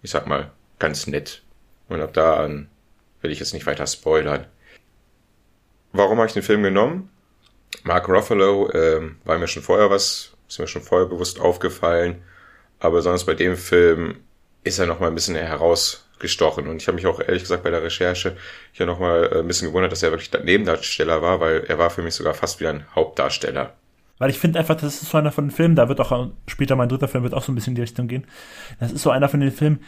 ich sag mal, ganz nett. Und ab da an will ich jetzt nicht weiter spoilern. Warum habe ich den Film genommen? Mark Ruffalo ähm, war mir schon vorher was, ist mir schon vorher bewusst aufgefallen, aber sonst bei dem Film ist er noch mal ein bisschen herausgestochen und ich habe mich auch ehrlich gesagt bei der Recherche hier noch mal äh, ein bisschen gewundert, dass er wirklich Nebendarsteller war, weil er war für mich sogar fast wie ein Hauptdarsteller. Weil ich finde einfach, das ist so einer von den Filmen, da wird auch später mein dritter Film wird auch so ein bisschen in die Richtung gehen. Das ist so einer von den Filmen,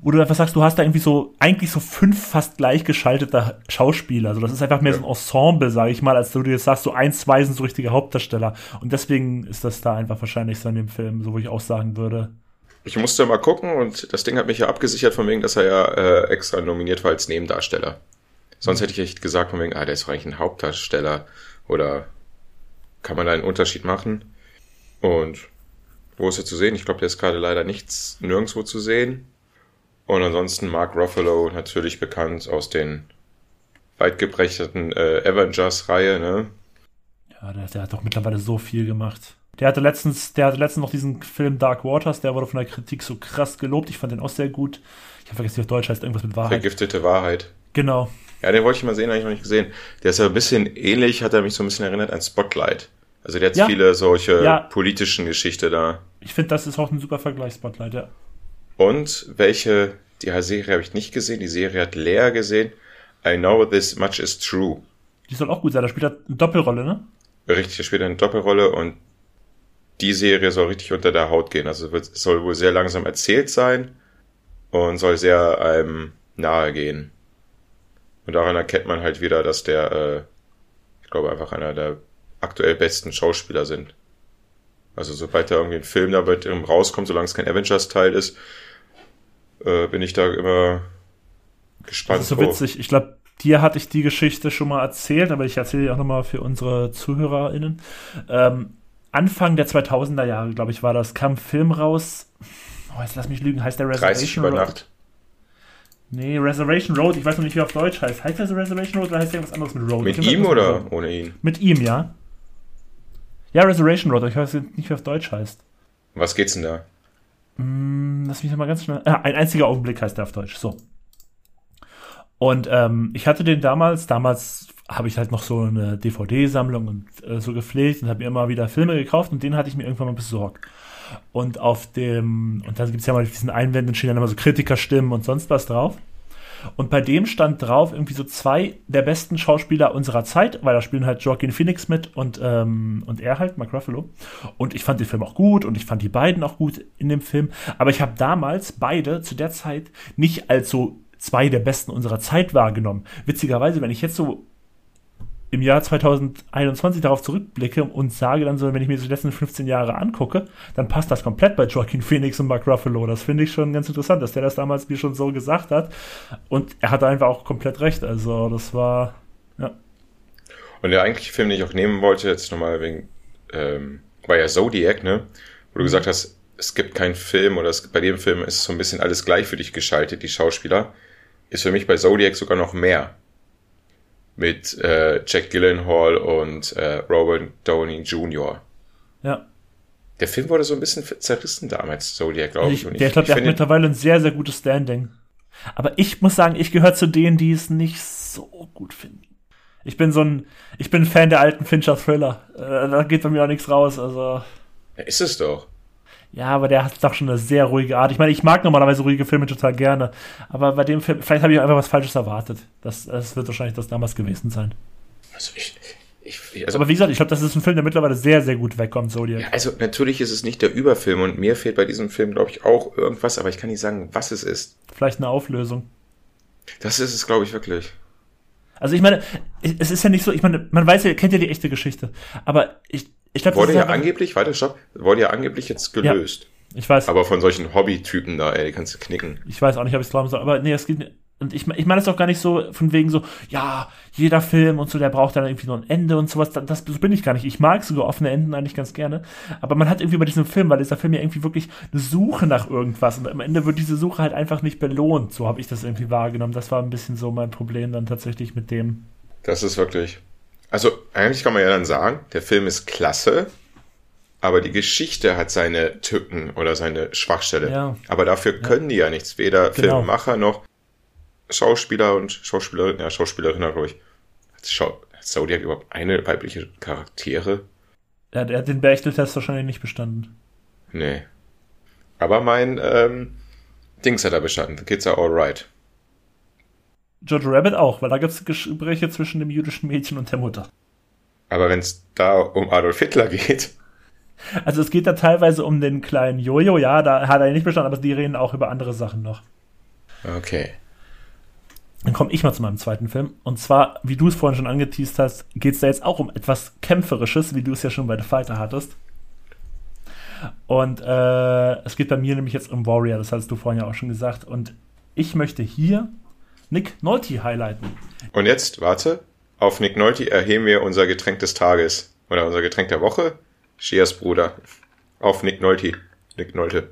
wo du einfach sagst, du hast da irgendwie so, eigentlich so fünf fast gleichgeschaltete Schauspieler. Also das ist einfach mehr ja. so ein Ensemble, sage ich mal, als du dir jetzt sagst, so ein, zwei sind so richtige Hauptdarsteller. Und deswegen ist das da einfach wahrscheinlich so in dem Film, so wo ich auch sagen würde. Ich musste mal gucken und das Ding hat mich ja abgesichert von wegen, dass er ja äh, extra nominiert war als Nebendarsteller. Sonst hätte ich echt gesagt von wegen, ah, der ist eigentlich ein Hauptdarsteller oder kann man da einen Unterschied machen. Und wo ist er zu sehen? Ich glaube, der ist gerade leider nichts, nirgendwo zu sehen. Und ansonsten Mark Ruffalo, natürlich bekannt aus den weitgebrechteten äh, Avengers-Reihe, ne? Ja, der, der, hat doch mittlerweile so viel gemacht. Der hatte letztens, der hatte letztens noch diesen Film Dark Waters, der wurde von der Kritik so krass gelobt. Ich fand den auch sehr gut. Ich habe vergessen, wie auf Deutsch heißt, irgendwas mit Wahrheit. Vergiftete Wahrheit. Genau. Ja, den wollte ich mal sehen, habe ich noch nicht gesehen. Der ist ja ein bisschen ähnlich, hat er mich so ein bisschen erinnert an Spotlight. Also der hat ja. viele solche ja. politischen Geschichte da. Ich finde, das ist auch ein super Vergleich, Spotlight, ja. Und welche, die Serie habe ich nicht gesehen, die Serie hat Lea gesehen. I know this much is true. Die soll auch gut sein, da spielt er eine Doppelrolle, ne? Richtig, da spielt er eine Doppelrolle und die Serie soll richtig unter der Haut gehen. Also es soll wohl sehr langsam erzählt sein und soll sehr einem nahe gehen. Und daran erkennt man halt wieder, dass der, äh, ich glaube, einfach einer der aktuell besten Schauspieler sind. Also sobald da irgendwie ein Film da rauskommt, solange es kein Avengers-Teil ist, äh, bin ich da immer gespannt. Das ist so witzig. Ich glaube, dir hatte ich die Geschichte schon mal erzählt, aber ich erzähle die auch nochmal für unsere ZuhörerInnen. Ähm, Anfang der 2000er Jahre, glaube ich, war das, kam ein Film raus. Oh, jetzt lass mich lügen, heißt der Reservation Road? Nacht. Nee, Reservation Road, ich weiß noch nicht, wie er auf Deutsch heißt. Heißt das Reservation Road oder heißt der was anderes mit Road? Mit ihm oder ohne ihn? Mit ihm, ja. Ja, Reservation Road, ich weiß nicht, wie auf Deutsch heißt. Was geht's denn da? Mm, lass mich nochmal ganz schnell. Ah, ein einziger Augenblick heißt der auf Deutsch. So. Und ähm, ich hatte den damals, damals habe ich halt noch so eine DVD-Sammlung und äh, so gepflegt und habe mir immer wieder Filme gekauft und den hatte ich mir irgendwann mal besorgt. Und auf dem, und dann gibt es ja mal diesen Einwänden, stehen dann immer so Kritikerstimmen und sonst was drauf. Und bei dem stand drauf irgendwie so zwei der besten Schauspieler unserer Zeit, weil da spielen halt Joaquin Phoenix mit und, ähm, und er halt, Mark Ruffalo. Und ich fand den Film auch gut und ich fand die beiden auch gut in dem Film. Aber ich habe damals beide zu der Zeit nicht als so zwei der besten unserer Zeit wahrgenommen. Witzigerweise, wenn ich jetzt so im Jahr 2021 darauf zurückblicke und sage dann so, wenn ich mir die letzten 15 Jahre angucke, dann passt das komplett bei Joaquin Phoenix und Mark Ruffalo. Das finde ich schon ganz interessant, dass der das damals mir schon so gesagt hat. Und er hatte einfach auch komplett recht. Also das war, ja. Und der eigentliche Film, den ich auch nehmen wollte, jetzt nochmal wegen, ähm, war ja Zodiac, ne? Wo du gesagt hast, es gibt keinen Film oder es, bei dem Film ist so ein bisschen alles gleich für dich geschaltet, die Schauspieler. Ist für mich bei Zodiac sogar noch mehr mit äh, Jack Gyllenhaal und äh, Robert Downey Jr. Ja. Der Film wurde so ein bisschen zerrissen damals, Zodiac, glaube ich. ich. Der, ich glaube, der hat mittlerweile ein sehr, sehr gutes Standing. Aber ich muss sagen, ich gehöre zu denen, die es nicht so gut finden. Ich bin so ein, ich bin Fan der alten Fincher Thriller. Äh, da geht bei mir auch nichts raus, also. Ja, ist es doch. Ja, aber der hat doch schon eine sehr ruhige Art. Ich meine, ich mag normalerweise ruhige Filme total gerne, aber bei dem Film, vielleicht habe ich einfach was Falsches erwartet. Das, das wird wahrscheinlich das damals gewesen sein. Also ich, ich, also aber wie gesagt, ich glaube, das ist ein Film, der mittlerweile sehr, sehr gut wegkommt, Zodiac. Ja, also natürlich ist es nicht der Überfilm und mir fehlt bei diesem Film, glaube ich, auch irgendwas, aber ich kann nicht sagen, was es ist. Vielleicht eine Auflösung. Das ist es, glaube ich, wirklich. Also ich meine, es ist ja nicht so, ich meine, man weiß ja, kennt ja die echte Geschichte, aber ich, ich glaube, wurde ja angeblich, weiter stopp, wurde ja angeblich jetzt gelöst. Ja, ich weiß. Aber von solchen Hobby-Typen da, ey, die kannst du knicken. Ich weiß auch nicht, ob ich es glauben soll, aber nee, es geht, und ich, ich meine es auch gar nicht so von wegen so, ja, jeder Film und so, der braucht dann irgendwie noch ein Ende und sowas. Das, das bin ich gar nicht. Ich mag sogar offene Enden eigentlich ganz gerne. Aber man hat irgendwie bei diesem Film, weil dieser Film ja irgendwie wirklich eine Suche nach irgendwas und am Ende wird diese Suche halt einfach nicht belohnt. So habe ich das irgendwie wahrgenommen. Das war ein bisschen so mein Problem dann tatsächlich mit dem. Das ist wirklich. Also eigentlich kann man ja dann sagen, der Film ist klasse, aber die Geschichte hat seine Tücken oder seine Schwachstelle. Ja. Aber dafür können ja. die ja nichts. Weder genau. Filmemacher noch Schauspieler und Schauspielerin, ja, Schauspielerin, glaube ich. Hat, Schau hat Zodiac überhaupt eine weibliche Charaktere? Ja, der hat den Bechteltest wahrscheinlich nicht bestanden. Nee. Aber mein ähm, Dings hat er bestanden. The Kids are alright. George Rabbit auch, weil da gibt es Gespräche zwischen dem jüdischen Mädchen und der Mutter. Aber wenn es da um Adolf Hitler geht. Also es geht da teilweise um den kleinen Jojo, ja, da hat er nicht bestanden, aber die reden auch über andere Sachen noch. Okay. Dann komme ich mal zu meinem zweiten Film. Und zwar, wie du es vorhin schon angeteased hast, geht es da jetzt auch um etwas Kämpferisches, wie du es ja schon bei The Fighter hattest. Und äh, es geht bei mir nämlich jetzt um Warrior, das hattest du vorhin ja auch schon gesagt. Und ich möchte hier Nick Nolte highlighten. Und jetzt, warte, auf Nick Nolte erheben wir unser Getränk des Tages. Oder unser Getränk der Woche. Cheers, Bruder. Auf Nick Nolte. Nick Nolte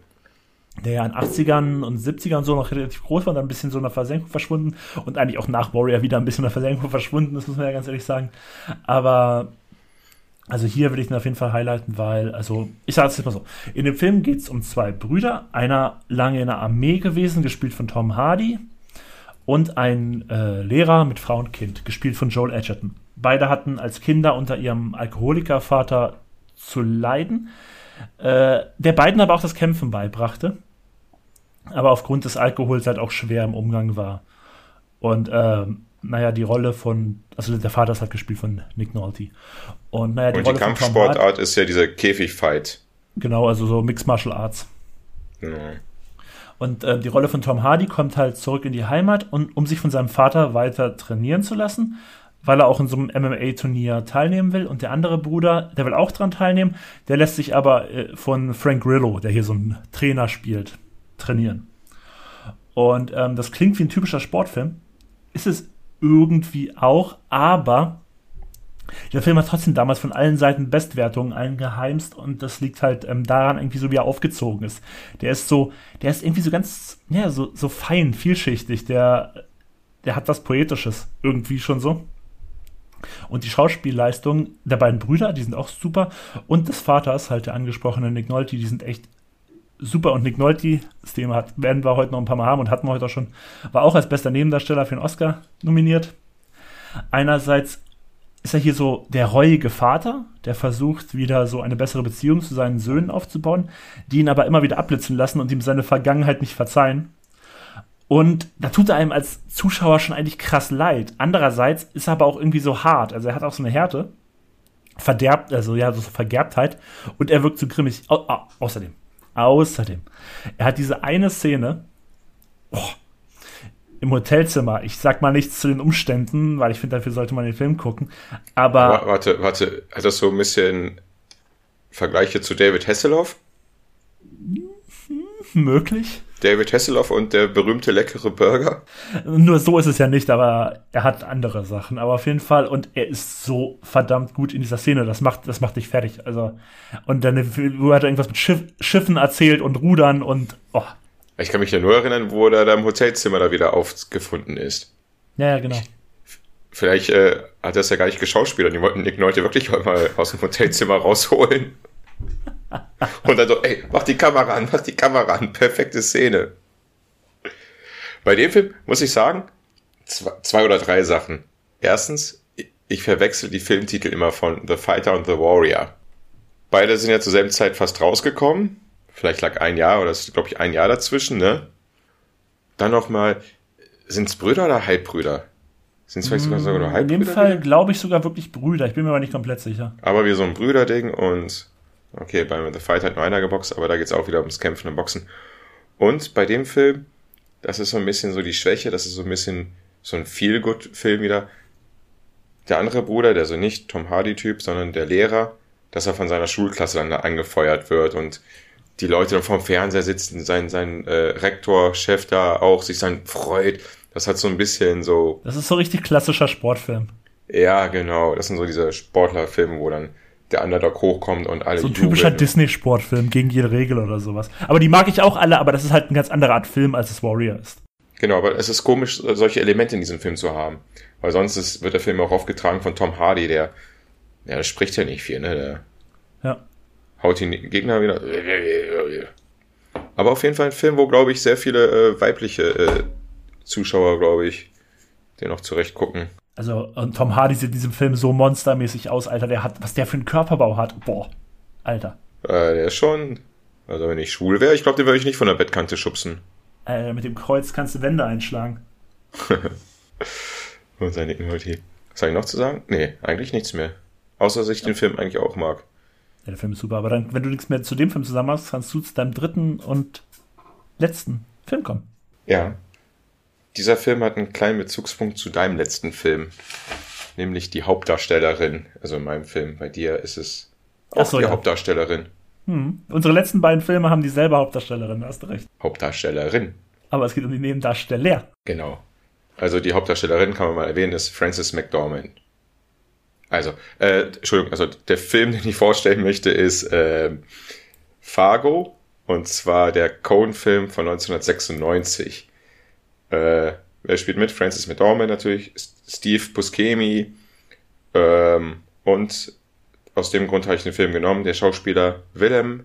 der ja in 80ern und 70ern so noch relativ groß war, dann ein bisschen so in der Versenkung verschwunden und eigentlich auch nach Warrior wieder ein bisschen in der Versenkung verschwunden, das muss man ja ganz ehrlich sagen. Aber also hier will ich ihn auf jeden Fall highlighten, weil, also, ich sage es jetzt mal so. In dem Film geht es um zwei Brüder, einer lange in der Armee gewesen, gespielt von Tom Hardy, und ein äh, Lehrer mit Frau und Kind, gespielt von Joel Edgerton. Beide hatten als Kinder unter ihrem Alkoholikervater zu leiden, äh, der beiden aber auch das Kämpfen beibrachte aber aufgrund des Alkohols halt auch schwer im Umgang war. Und ähm, naja, die Rolle von, also der Vater ist halt gespielt von Nick Nolte. Und naja, die, Und die Kampfsportart ist ja dieser Käfigfight. Genau, also so Mixed Martial Arts. Genau. Und äh, die Rolle von Tom Hardy kommt halt zurück in die Heimat, und, um sich von seinem Vater weiter trainieren zu lassen, weil er auch in so einem MMA-Turnier teilnehmen will. Und der andere Bruder, der will auch dran teilnehmen, der lässt sich aber äh, von Frank Grillo, der hier so einen Trainer spielt, trainieren. Und ähm, das klingt wie ein typischer Sportfilm. Ist es irgendwie auch, aber der Film hat trotzdem damals von allen Seiten Bestwertungen eingeheimst und das liegt halt ähm, daran, irgendwie so wie er aufgezogen ist. Der ist so, der ist irgendwie so ganz, ja, so, so fein, vielschichtig. Der, der hat was Poetisches irgendwie schon so. Und die Schauspielleistung der beiden Brüder, die sind auch super. Und des Vaters, halt der angesprochene Nick Nolte, die sind echt super. Und Nick Nolte, das Thema hat, werden wir heute noch ein paar Mal haben und hatten wir heute auch schon, war auch als bester Nebendarsteller für den Oscar nominiert. Einerseits ist er hier so der reuige Vater, der versucht, wieder so eine bessere Beziehung zu seinen Söhnen aufzubauen, die ihn aber immer wieder abblitzen lassen und ihm seine Vergangenheit nicht verzeihen. Und da tut er einem als Zuschauer schon eigentlich krass leid. Andererseits ist er aber auch irgendwie so hart. Also er hat auch so eine Härte. Verderbt, also ja, so Vergerbtheit. Und er wirkt so grimmig. Au, au, außerdem, Außerdem, er hat diese eine Szene oh, im Hotelzimmer. Ich sag mal nichts zu den Umständen, weil ich finde, dafür sollte man den Film gucken. Aber. Warte, warte, hat das so ein bisschen Vergleiche zu David Hasselhoff? Hm, möglich. David Hasselhoff und der berühmte leckere Burger. Nur so ist es ja nicht, aber er hat andere Sachen. Aber auf jeden Fall, und er ist so verdammt gut in dieser Szene. Das macht, das macht dich fertig. Also, und dann hat er irgendwas mit Schiff, Schiffen erzählt und Rudern und oh. Ich kann mich ja nur erinnern, wo er da im Hotelzimmer da wieder aufgefunden ist. Ja, ja, genau. Vielleicht äh, hat er es ja gar nicht geschauspielert. Die wollten Nick Nolte wirklich mal aus dem Hotelzimmer rausholen. Und dann so, ey, mach die Kamera an, mach die Kamera an. Perfekte Szene. Bei dem Film muss ich sagen, zwei, zwei oder drei Sachen. Erstens, ich verwechsel die Filmtitel immer von The Fighter und The Warrior. Beide sind ja zur selben Zeit fast rausgekommen. Vielleicht lag ein Jahr oder ist, glaube ich, ein Jahr dazwischen, ne? Dann noch mal, sind's Brüder oder Halbbrüder? Sind es vielleicht sogar, sogar nur In dem Halbbrüder? Fall glaube ich sogar wirklich Brüder. Ich bin mir aber nicht komplett sicher. Aber wie so ein Brüderding und okay, bei The Fight hat nur einer geboxt, aber da geht's auch wieder ums Kämpfen und Boxen. Und bei dem Film, das ist so ein bisschen so die Schwäche, das ist so ein bisschen so ein Feel-Good-Film wieder. Der andere Bruder, der so nicht Tom Hardy-Typ, sondern der Lehrer, dass er von seiner Schulklasse dann da angefeuert wird und die Leute dann vorm Fernseher sitzen, sein, sein äh, Rektor, Chef da auch sich dann freut. Das hat so ein bisschen so Das ist so richtig klassischer Sportfilm. ja, genau. Das sind so diese Sportlerfilme, wo dann der Underdog hochkommt und alle So ein typischer. Disney-Sportfilm gegen jede Regel oder sowas. Aber die mag ich auch alle, aber das ist halt eine ganz andere Art Film, als es Warrior ist. Genau, aber es ist komisch, solche Elemente in diesem Film zu haben. Weil sonst ist, wird der Film auch aufgetragen von Tom Hardy, der, ja, der spricht ja nicht viel, ne? Der Ja. Haut den Gegner wieder. Aber auf jeden Fall ein Film, wo, glaube ich, sehr viele äh, weibliche äh, Zuschauer, glaube ich, den auch zurecht gucken. Also, und Tom Hardy sieht in diesem Film so monstermäßig aus, Alter. Der hat, was der für einen Körperbau hat. Boah. Alter. Äh, der ist schon, also wenn ich schwul wäre, ich glaube, den würde ich nicht von der Bettkante schubsen. Äh, mit dem Kreuz kannst du Wände einschlagen. Und seine Inhalti. Was habe ich noch zu sagen? Nee, eigentlich nichts mehr. Außer, dass ich den Film eigentlich auch mag. Ja, der Film ist super. Aber dann, wenn du nichts mehr zu dem Film zusammen hast, kannst du zu deinem dritten und letzten Film kommen. Ja. Dieser Film hat einen kleinen Bezugspunkt zu deinem letzten Film. Nämlich die Hauptdarstellerin. Also in meinem Film. Bei dir ist es auch so, die ja. Hauptdarstellerin. Hm. Unsere letzten beiden Filme haben dieselbe Hauptdarstellerin, da hast du recht. Hauptdarstellerin. Aber es geht um die Nebendarsteller. Genau. Also die Hauptdarstellerin kann man mal erwähnen, ist Frances McDormand. Also, äh, Entschuldigung, also der Film, den ich vorstellen möchte, ist äh, Fargo. Und zwar der Coen-Film von 1996. Äh, wer spielt mit? Frances McDormand natürlich, Steve Buscemi. Ähm, und aus dem Grund habe ich den Film genommen. Der Schauspieler Willem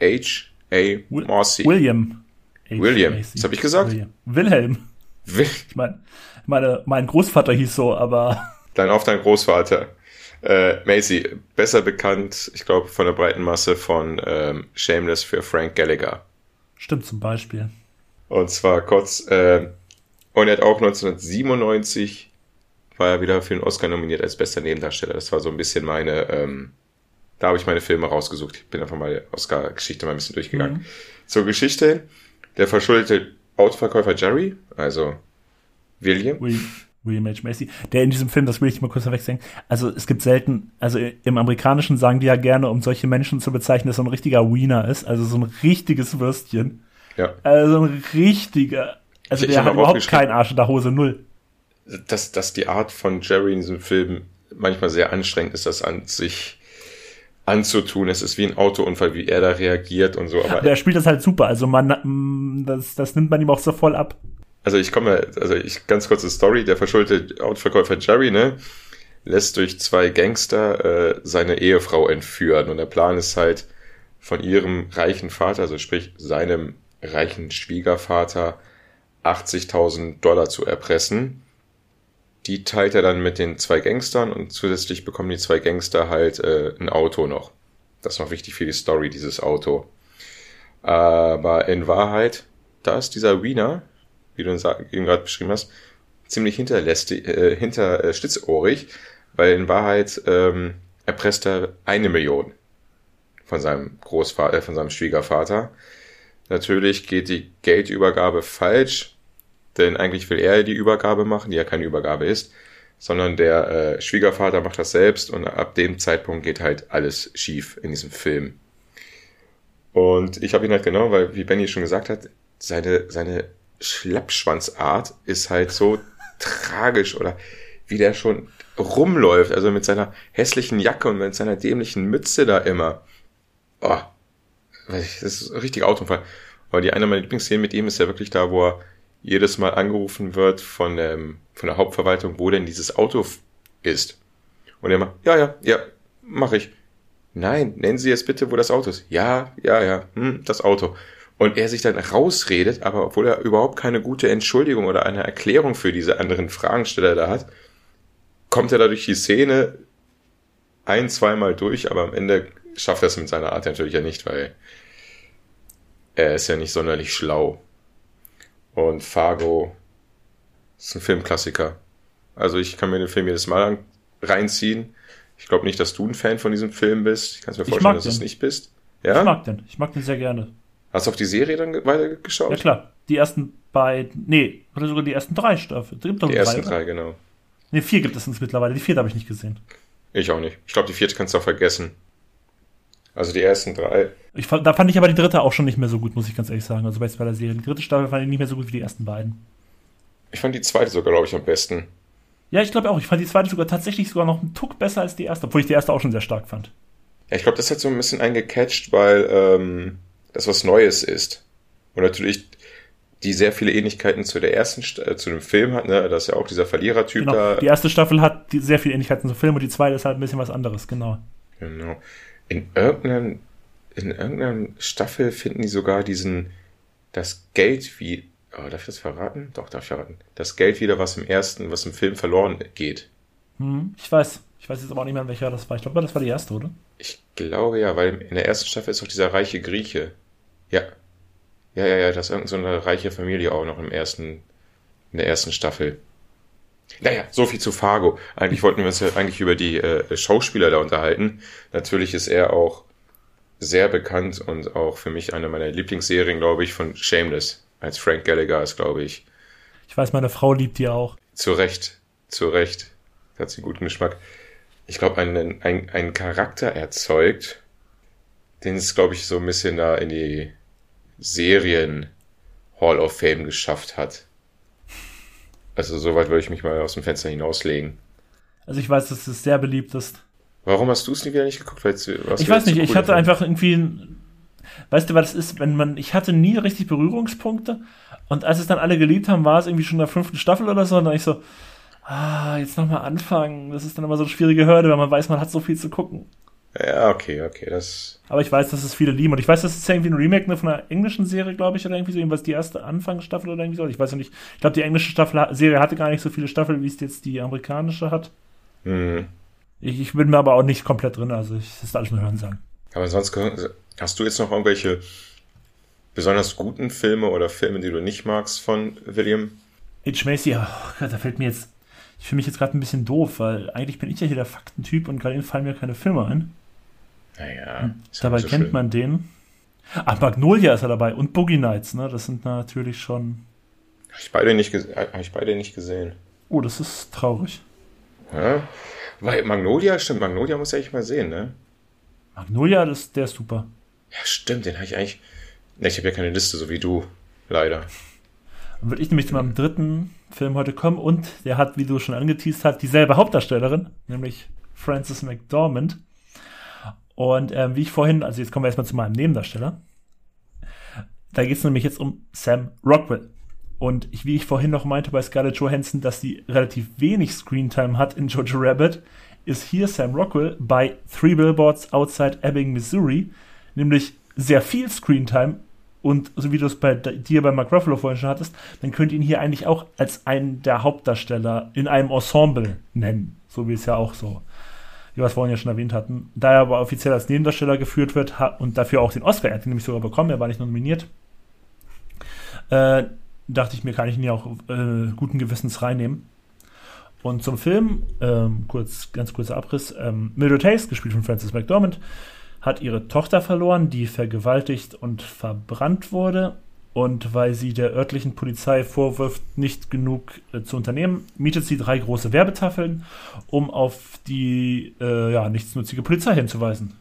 H. A. Morsi. William. H. William. Was hab ich gesagt? William. Wilhelm. Will Ich meine, meine, mein Großvater hieß so, aber Dein auf dein Großvater. Äh, Macy, besser bekannt, ich glaube, von der breiten Masse von ähm, Shameless für Frank Gallagher. stimmt zum Beispiel. Und zwar kurz, äh, und er hat auch 1997 war er wieder für den Oscar nominiert als bester Nebendarsteller. Das war so ein bisschen meine, ähm, da habe ich meine Filme rausgesucht. Ich bin einfach mal die Oscar-Geschichte mal ein bisschen durchgegangen. Mhm. Zur Geschichte, der verschuldete Autoverkäufer Jerry, also William, William, William H. Macy, der in diesem Film, das will ich mal kurz vorwegsagen, also es gibt selten, also im Amerikanischen sagen die ja gerne, um solche Menschen zu bezeichnen, dass so ein richtiger Wiener ist, also so ein richtiges Würstchen. ja, Also ein richtiger, also Ich- ich der hab hat überhaupt keinen Arsch in der Hose, null. dass, dass die Art von Jerry in diesem Film manchmal sehr anstrengend ist, das an sich anzutun. Es ist wie ein Autounfall, wie er da reagiert und so. Aber Aber er spielt das halt super, also man, mm, das, das nimmt man ihm auch so voll ab. Also ich komme, also ich ganz kurze Story. Der verschuldete Autoverkäufer Jerry, ne, lässt durch zwei Gangster äh, seine Ehefrau entführen und der Plan ist halt von ihrem reichen Vater, also sprich seinem reichen Schwiegervater, 80.000 Dollar zu erpressen. Die teilt er dann mit den zwei Gangstern und zusätzlich bekommen die zwei Gangster halt äh, ein Auto noch. Das ist noch wichtig für die Story, dieses Auto. Aber in Wahrheit, da ist dieser Wiener, wie du eben gerade beschrieben hast, ziemlich hinterlästig, äh, hinter äh, schlitzohrig, weil in Wahrheit ähm, erpresst er eine Million von seinem Großvater, äh, von seinem Schwiegervater. Natürlich geht die Geldübergabe falsch, denn eigentlich will er die Übergabe machen, die ja keine Übergabe ist, sondern der äh, Schwiegervater macht das selbst und ab dem Zeitpunkt geht halt alles schief in diesem Film. Und ich habe ihn halt genommen, weil, wie Benny schon gesagt hat, seine, seine Schleppschwanzart ist halt so tragisch oder wie der schon rumläuft, also mit seiner hässlichen Jacke und mit seiner dämlichen Mütze da immer. Oh, das ist ein richtiger Autounfall. Aber die eine meiner Lieblingsszenen mit ihm ist ja wirklich da, wo er jedes Mal angerufen wird von, ähm, von der Hauptverwaltung, wo denn dieses Auto ist. Und er immer, ja, ja, ja, mach ich. Nein, nennen Sie jetzt bitte, wo das Auto ist. Ja, ja, ja, hm, das Auto. Und er sich dann rausredet, aber obwohl er überhaupt keine gute Entschuldigung oder eine Erklärung für diese anderen Fragensteller da hat, kommt er da durch die Szene ein, zweimal durch, aber am Ende schafft er es mit seiner Art natürlich ja nicht, weil er ist ja nicht sonderlich schlau. Und Fargo ist ein Filmklassiker. Also ich kann mir den Film jedes Mal reinziehen. Ich glaube nicht, dass du ein Fan von diesem Film bist. Ich kann mir vorstellen, dass du es nicht bist. Ja? Ich mag den. Ich mag den sehr gerne. Hast du auf die Serie dann weitergeschaut? Ja klar. Die ersten beiden, nee, oder sogar die ersten drei Staffeln. Die, ersten drei, genau. Nee, vier gibt es uns mittlerweile. Die vierte habe ich nicht gesehen. Ich auch nicht. Ich glaube, die vierte kannst du auch vergessen. Also die ersten drei. Ich, da fand ich aber die dritte auch schon nicht mehr so gut, muss ich ganz ehrlich sagen. Also bei der Serie. Die dritte Staffel fand ich nicht mehr so gut wie die ersten beiden. Ich fand die zweite sogar, glaube ich, am besten. Ja, ich glaube auch. Ich fand die zweite sogar tatsächlich sogar noch einen Tuck besser als die erste, obwohl ich die erste auch schon sehr stark fand. Ja, ich glaube, das hat so ein bisschen eingecatcht, weil ähm, das was Neues ist. Und natürlich die sehr viele Ähnlichkeiten zu der ersten, äh, zu dem Film hat, ne? Das ist ja auch dieser Verlierertyp genau. da. Die erste Staffel hat die sehr viele Ähnlichkeiten zum Film und die zweite ist halt ein bisschen was anderes, genau. Genau. In irgendeinem, in irgendeiner Staffel finden die sogar diesen, das Geld wie, oh, darf ich das verraten? Doch, darf ich verraten. Das Geld wieder, was im ersten, was im Film verloren geht. Hm, ich weiß. Ich weiß jetzt aber auch nicht mehr, welcher das war. Ich glaube, das war die erste, oder? Ich glaube ja, weil in der ersten Staffel ist auch dieser reiche Grieche. Ja, ja, ja, ja, das ist irgendeine so reiche Familie auch noch im ersten, in der ersten Staffel. Naja, so viel zu Fargo. Eigentlich wollten wir uns ja eigentlich über die äh, Schauspieler da unterhalten. Natürlich ist er auch sehr bekannt und auch für mich eine meiner Lieblingsserien, glaube ich, von Shameless. Als Frank Gallagher ist, glaube ich. Ich weiß, meine Frau liebt die auch. Zu Recht, zu Recht. Hat sie guten Geschmack. Ich glaube, einen, ein, einen Charakter erzeugt, den es, glaube ich, so ein bisschen da in die Serien Hall of Fame geschafft hat. Also soweit würde ich mich mal aus dem Fenster hinauslegen. Also ich weiß, dass es sehr beliebt ist. Warum hast du es nie wieder nicht geguckt? Weil ich weiß nicht, ich hatte einfach irgendwie, weißt du, was das ist, wenn man, ich hatte nie richtig Berührungspunkte und als es dann alle geliebt haben, war es irgendwie schon in der fünften Staffel oder so und dann ich so, ah, jetzt nochmal anfangen. Das ist dann immer so eine schwierige Hürde, weil man weiß, man hat so viel zu gucken. Ja, okay, okay, das. Aber ich weiß, dass es viele lieben. Und ich weiß, das ist irgendwie ein Remake ne, von einer englischen Serie, glaube ich, oder irgendwie so, irgendwas die erste Anfangsstaffel oder irgendwie so. Ich weiß ja nicht. Ich glaube, die englische Staffel, Serie hatte gar nicht so viele Staffeln, wie es jetzt die amerikanische hat. Mhm. Ich, ich bin mir aber auch nicht komplett drin, also ich, das ist alles nur Hören sagen. Aber sonst hast du jetzt noch irgendwelche besonders guten Filme oder Filme, die du nicht magst von William? H. Macy, oh Gott, da fällt mir jetzt, ich fühle mich jetzt gerade ein bisschen doof, weil eigentlich bin ich ja hier der Faktentyp und gerade fallen mir keine Filme ein. Naja. Dabei so kennt schön. man den. Ach, Magnolia ist er dabei und Boogie Nights, ne? Das sind natürlich schon. Habe ich beide nicht, hab ich beide nicht gesehen. Oh, das ist traurig. Ja. Weil Magnolia, stimmt, Magnolia muss ich eigentlich mal sehen, ne? Magnolia, das, der ist super. Ja, stimmt, den habe ich eigentlich. Ne, ich habe ja keine Liste, so wie du, leider. Dann würde ich nämlich zu meinem dritten Film heute kommen und der hat, wie du schon angeteased hast, dieselbe Hauptdarstellerin, nämlich Frances McDormand. Und ähm, wie ich vorhin, also jetzt kommen wir erstmal zu meinem Nebendarsteller. Da geht es nämlich jetzt um Sam Rockwell. Und ich, wie ich vorhin noch meinte bei Scarlett Johansson, dass sie relativ wenig Screentime hat in Jojo Rabbit, ist hier Sam Rockwell bei Three Billboards Outside Ebbing, Missouri, nämlich sehr viel Screentime. Und so wie du es bei dir bei Mark Ruffalo vorhin schon hattest, dann könnt ihr ihn hier eigentlich auch als einen der Hauptdarsteller in einem Ensemble nennen. So wie es ja auch so wie wir es vorhin ja schon erwähnt hatten. Da er aber offiziell als Nebendarsteller geführt wird und dafür auch den Oscar, er hat ihn nämlich sogar bekommen, er war nicht nominiert, äh, dachte ich mir, kann ich ihn ja auch äh, guten Gewissens reinnehmen. Und zum Film, ähm, kurz, ganz kurzer Abriss, ähm, Mildred Hayes, gespielt von Frances McDormand, hat ihre Tochter verloren, die vergewaltigt und verbrannt wurde und weil sie der örtlichen Polizei vorwirft, nicht genug äh, zu unternehmen, mietet sie drei große Werbetafeln, um auf die äh, ja, nichtsnutzige Polizei hinzuweisen.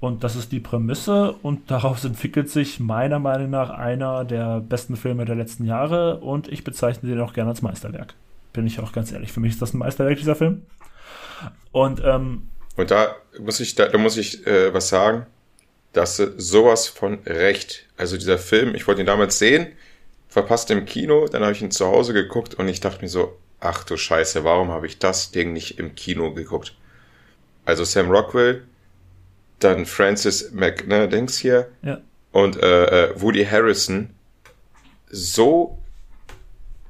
Und das ist die Prämisse und daraus entwickelt sich meiner Meinung nach einer der besten Filme der letzten Jahre und ich bezeichne den auch gerne als Meisterwerk. Bin ich auch ganz ehrlich. Für mich ist das ein Meisterwerk, dieser Film. Und, ähm, und da muss ich, da, da muss ich äh, was sagen dass sowas von recht. Also dieser Film, ich wollte ihn damals sehen, verpasst im Kino, dann habe ich ihn zu Hause geguckt und ich dachte mir so, ach du Scheiße, warum habe ich das Ding nicht im Kino geguckt? Also Sam Rockwell, dann Francis McNair-Dings hier ja. und äh, äh, Woody Harrison. So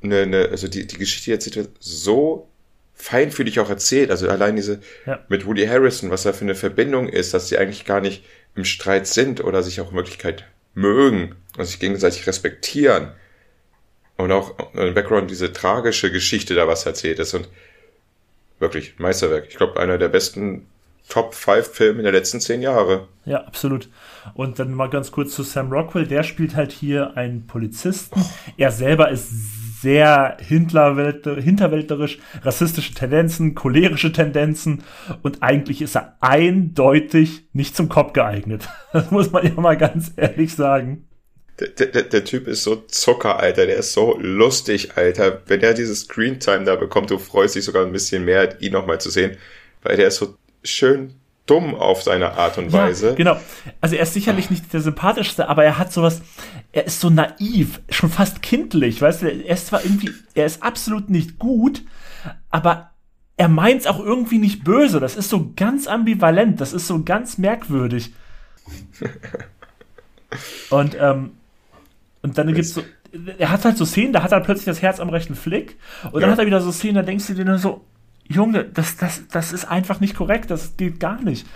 eine, ne, also die, die Geschichte jetzt so feinfühlig auch erzählt. Also allein diese ja. mit Woody Harrison, was da für eine Verbindung ist, dass sie eigentlich gar nicht im Streit sind oder sich auch in Wirklichkeit mögen und sich gegenseitig respektieren. Und auch im Background diese tragische Geschichte da was erzählt ist und wirklich Meisterwerk. Ich glaube, einer der besten Top 5 Filme der letzten zehn Jahre. Ja, absolut. Und dann mal ganz kurz zu Sam Rockwell. Der spielt halt hier einen Polizisten. Er selber ist sehr hinterwäldlerisch, rassistische Tendenzen, cholerische Tendenzen und eigentlich ist er eindeutig nicht zum Kopf geeignet. Das muss man ja mal ganz ehrlich sagen. Der, der, der Typ ist so Zucker, Alter. Der ist so lustig, Alter. Wenn er dieses Screentime da bekommt, du freust dich sogar ein bisschen mehr, ihn nochmal zu sehen, weil der ist so schön dumm auf seine Art und Weise. Ja, genau. Also er ist sicherlich nicht der sympathischste, aber er hat sowas, er ist so naiv, schon fast kindlich, weißt du, er ist zwar irgendwie, er ist absolut nicht gut, aber er meint es auch irgendwie nicht böse. Das ist so ganz ambivalent, das ist so ganz merkwürdig. und, ähm, und dann gibt's so, er hat halt so Szenen, da hat er plötzlich das Herz am rechten Flick und ja. dann hat er wieder so Szenen, da denkst du dir nur so, Junge, das, das, das ist einfach nicht korrekt, das geht gar nicht.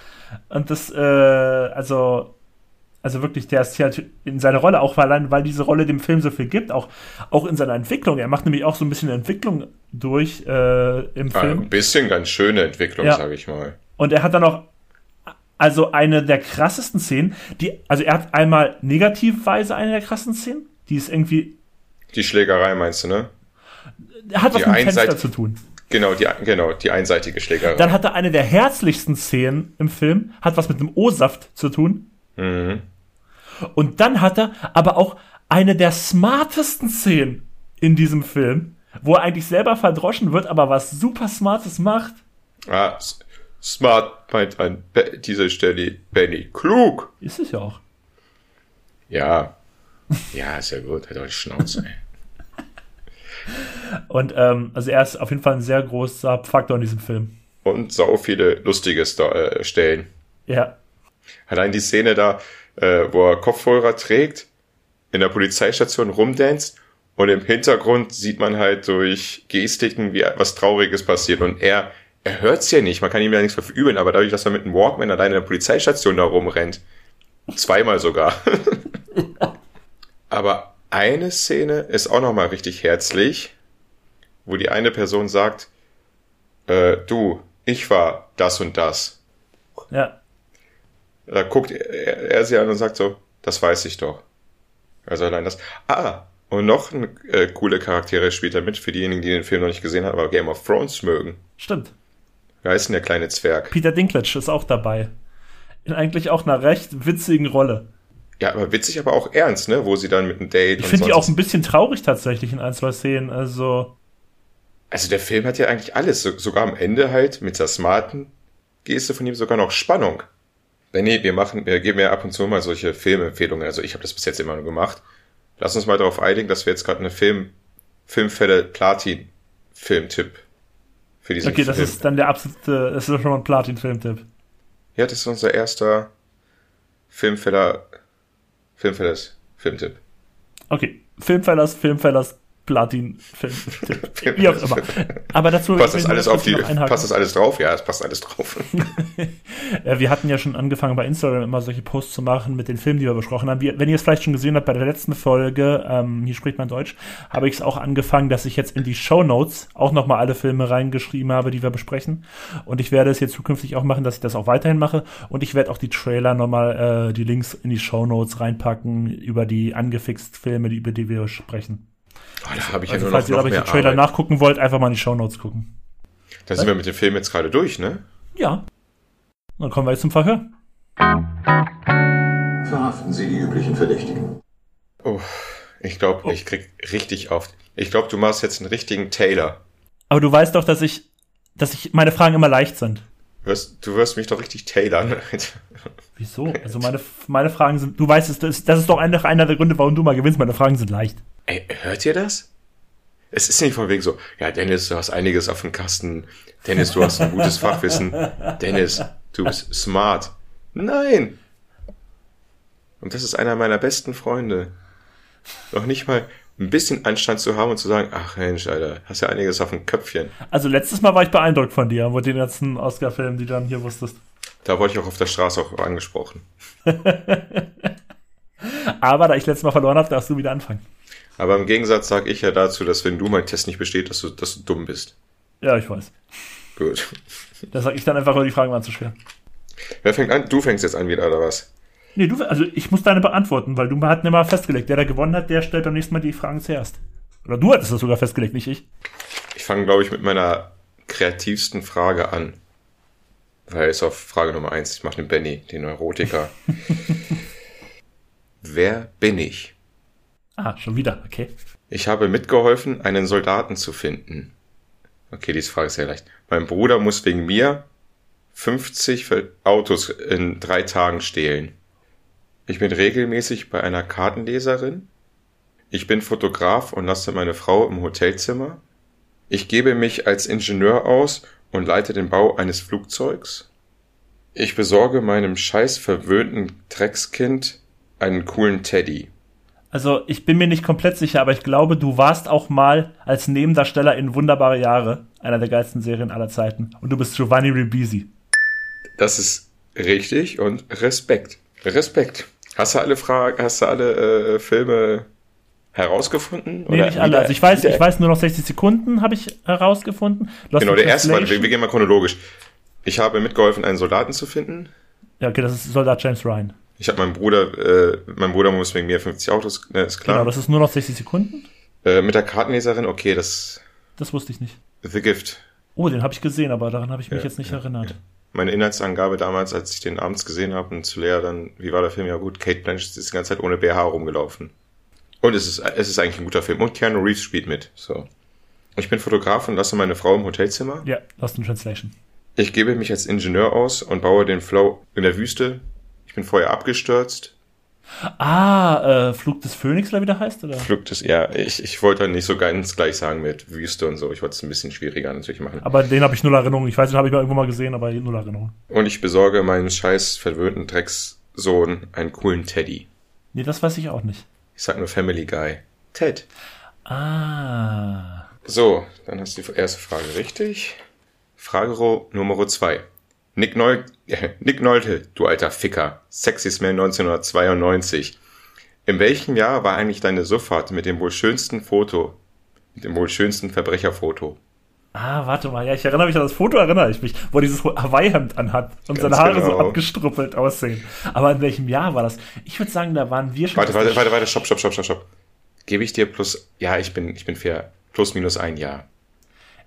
Und das, äh, also, also wirklich, der ist hier in seiner Rolle, auch weil, weil diese Rolle dem Film so viel gibt, auch, auch in seiner Entwicklung. Er macht nämlich auch so ein bisschen Entwicklung durch äh, im ja, Film. Ein bisschen ganz schöne Entwicklung, ja. sage ich mal. Und er hat dann auch also eine der krassesten Szenen, die, also er hat einmal negativweise eine der krassesten Szenen, die ist irgendwie. Die Schlägerei meinst du, ne? Hat was mit Fenster zu tun. Genau, die, genau, die einseitige Schlägerei. Dann hat er eine der herzlichsten Szenen im Film, hat was mit dem O-Saft zu tun. Mhm. Und dann hat er aber auch eine der smartesten Szenen in diesem Film, wo er eigentlich selber verdroschen wird, aber was super Smartes macht. Ah, smart meint an dieser Stelle Benny. Klug! Ist es ja auch. Ja. Ja, ist ja gut. Hat doch die Schnauze, ey. Und ähm, also er ist auf jeden Fall ein sehr großer Faktor in diesem Film. Und sau viele lustige äh, Stellen. Ja. Allein die Szene da, äh, wo er Kopfhörer trägt, in der Polizeistation rumdanzt und im Hintergrund sieht man halt durch Gestiken, wie was Trauriges passiert. Und er, er hört's ja nicht, man kann ihm ja nichts verübeln, aber dadurch, dass er mit einem Walkman allein in der Polizeistation da rumrennt, zweimal sogar. aber eine Szene ist auch nochmal richtig herzlich, wo die eine Person sagt, äh, du, ich war das und das. Ja. Da guckt er, er sie an und sagt so, das weiß ich doch. Also allein das. Ah, und noch eine äh, coole Charaktere spielt er mit, für diejenigen, die den Film noch nicht gesehen haben, aber Game of Thrones mögen. Stimmt. Wer ist denn der kleine Zwerg? Peter Dinklage ist auch dabei. In eigentlich auch einer recht witzigen Rolle. Ja, aber witzig, aber auch ernst, ne? Wo sie dann mit einem Date. Ich finde die auch ein bisschen traurig tatsächlich in ein, zwei Szenen. Also. Also der Film hat ja eigentlich alles. So, sogar am Ende halt mit der smarten Geste von ihm sogar noch Spannung. Benny, wir machen, wir geben ja ab und zu mal solche Filmempfehlungen. Also ich habe das bis jetzt immer nur gemacht. Lass uns mal darauf einigen, dass wir jetzt gerade eine Film, Filmfälle Platin Filmtipp für diesen Okay, Film. das ist dann der absolute, das ist schon mal ein Platin Filmtipp. Ja, das ist unser erster Filmfeller Filmfellers, Filmtipp. Okay, Filmfellers, Filmfellers, Platin-Film. Wie auch immer. Aber dazu passt das alles auf die, passt das alles drauf? Ja, es passt alles drauf. wir hatten ja schon angefangen bei Instagram immer solche Posts zu machen mit den Filmen, die wir besprochen haben. Wenn ihr es vielleicht schon gesehen habt bei der letzten Folge, ähm, hier spricht man Deutsch, habe ich es auch angefangen, dass ich jetzt in die Show Notes auch nochmal alle Filme reingeschrieben habe, die wir besprechen. Und ich werde es jetzt zukünftig auch machen, dass ich das auch weiterhin mache. Und ich werde auch die Trailer nochmal, äh, die Links in die Show Notes reinpacken über die angefixt Filme, über die wir sprechen. Oh, da habe ich also, ja nur falls noch, ihr, noch mehr Trailer Arbeit. nachgucken wollt, einfach mal in die Show Notes gucken. Da sind wir mit dem Film jetzt gerade durch, ne? Ja. Dann kommen wir jetzt zum Verhör. Verhaften Sie die üblichen Verdächtigen. Oh, ich glaube, oh. ich krieg richtig oft. Ich glaube, du machst jetzt einen richtigen Taylor. Aber du weißt doch, dass ich, dass ich meine Fragen immer leicht sind. Wirst, du wirst mich doch richtig tailern. Wieso? Also meine, meine Fragen sind, du weißt es, das, das ist doch einer, einer der Gründe, warum du mal gewinnst. Meine Fragen sind leicht. Ey, hört ihr das? Es ist nicht von wegen so, ja, Dennis, du hast einiges auf dem Kasten. Dennis, du hast ein gutes Fachwissen. Dennis, du bist smart. Nein! Und das ist einer meiner besten Freunde. Noch nicht mal ein bisschen Anstand zu haben und zu sagen, ach Mensch, Alter, hast ja einiges auf dem Köpfchen. Also letztes Mal war ich beeindruckt von dir, mit den ganzen Oscar-Filmen, die du dann hier wusstest. Da wurde ich auch auf der Straße auch angesprochen. Aber da ich letztes Mal verloren habe, darfst du wieder anfangen. Aber im Gegensatz sage ich ja dazu, dass wenn du meinen Test nicht besteht, dass du, dass du dumm bist. Ja, ich weiß. Gut. Da sage ich dann einfach, nur die Fragen waren zu schwer. Wer fängt an? Du fängst jetzt an wieder, oder was? Nee, du, also ich muss deine beantworten, weil du hatten immer festgelegt, der da gewonnen hat, der stellt beim nächsten Mal die Fragen zuerst. Oder du hattest das sogar festgelegt, nicht ich. Ich fange, glaube ich, mit meiner kreativsten Frage an. Weil es auf Frage Nummer eins, ich mache den Benny, den Neurotiker. Wer bin ich? Ah, schon wieder, okay. Ich habe mitgeholfen, einen Soldaten zu finden. Okay, diese Frage ist sehr leicht. Mein Bruder muss wegen mir 50 Autos in drei Tagen stehlen. Ich bin regelmäßig bei einer Kartenleserin. Ich bin Fotograf und lasse meine Frau im Hotelzimmer. Ich gebe mich als Ingenieur aus und leite den Bau eines Flugzeugs. Ich besorge meinem scheiß verwöhnten Dreckskind einen coolen Teddy. Also ich bin mir nicht komplett sicher, aber ich glaube, du warst auch mal als Nebendarsteller in Wunderbare Jahre, einer der geilsten Serien aller Zeiten. Und du bist Giovanni Ribisi. Das ist richtig und Respekt. Respekt. Hast du alle Fragen, hast du alle äh, Filme herausgefunden? Nee, nicht alle. Also ich weiß, ich weiß nur noch 60 Sekunden habe ich herausgefunden. Lost genau, der erste war, wir, wir gehen mal chronologisch. Ich habe mitgeholfen, einen Soldaten zu finden. Ja, okay, das ist Soldat James Ryan. Ich habe meinen Bruder, äh, mein Bruder muss wegen mir 50 Autos, ne, ist klar. Genau, das ist nur noch 60 Sekunden. Äh, mit der Kartenleserin, okay, das. Das wusste ich nicht. The Gift. Oh, den habe ich gesehen, aber daran habe ich mich ja, jetzt nicht ja, erinnert. Ja. Meine Inhaltsangabe damals, als ich den abends gesehen habe und zu Lea dann, wie war der Film? Ja gut, Kate Blanchett ist die ganze Zeit ohne BH rumgelaufen. Und es ist, es ist eigentlich ein guter Film. Und Keanu Reeves spielt mit. So. Ich bin Fotograf und lasse meine Frau im Hotelzimmer. Ja, Lost in Translation. Ich gebe mich als Ingenieur aus und baue den Flow in der Wüste. Ich bin vorher abgestürzt. Ah, äh, Flug des Phönix oder wie der heißt, oder? Flug des, ja, ich, ich wollte nicht so ganz gleich sagen mit Wüste und so. Ich wollte es ein bisschen schwieriger natürlich machen. Aber den habe ich null Erinnerung. Ich weiß, den habe ich mal irgendwo mal gesehen, aber null Erinnerung. Und ich besorge meinen scheiß verwöhnten Dreckssohn einen coolen Teddy. Nee, das weiß ich auch nicht. Ich sag nur Family Guy. Ted. Ah. So, dann hast du die erste Frage richtig. Frage Nummer zwei. Nick, äh, Nick Nolte, du alter Ficker. Sexys Man 1992. In welchem Jahr war eigentlich deine Suffahrt mit dem wohl schönsten Foto, mit dem wohl schönsten Verbrecherfoto? Ah, warte mal, ja, ich erinnere mich an das Foto, erinnere ich mich, wo er dieses Hawaii-Hemd anhat und Ganz seine Haare genau. so abgestruppelt aussehen. Aber in welchem Jahr war das? Ich würde sagen, da waren wir schon. Warte, warte, warte, warte, stopp, stopp, stopp, stopp, stopp. Gebe ich dir plus, ja, ich bin, ich bin fair, plus minus ein Jahr.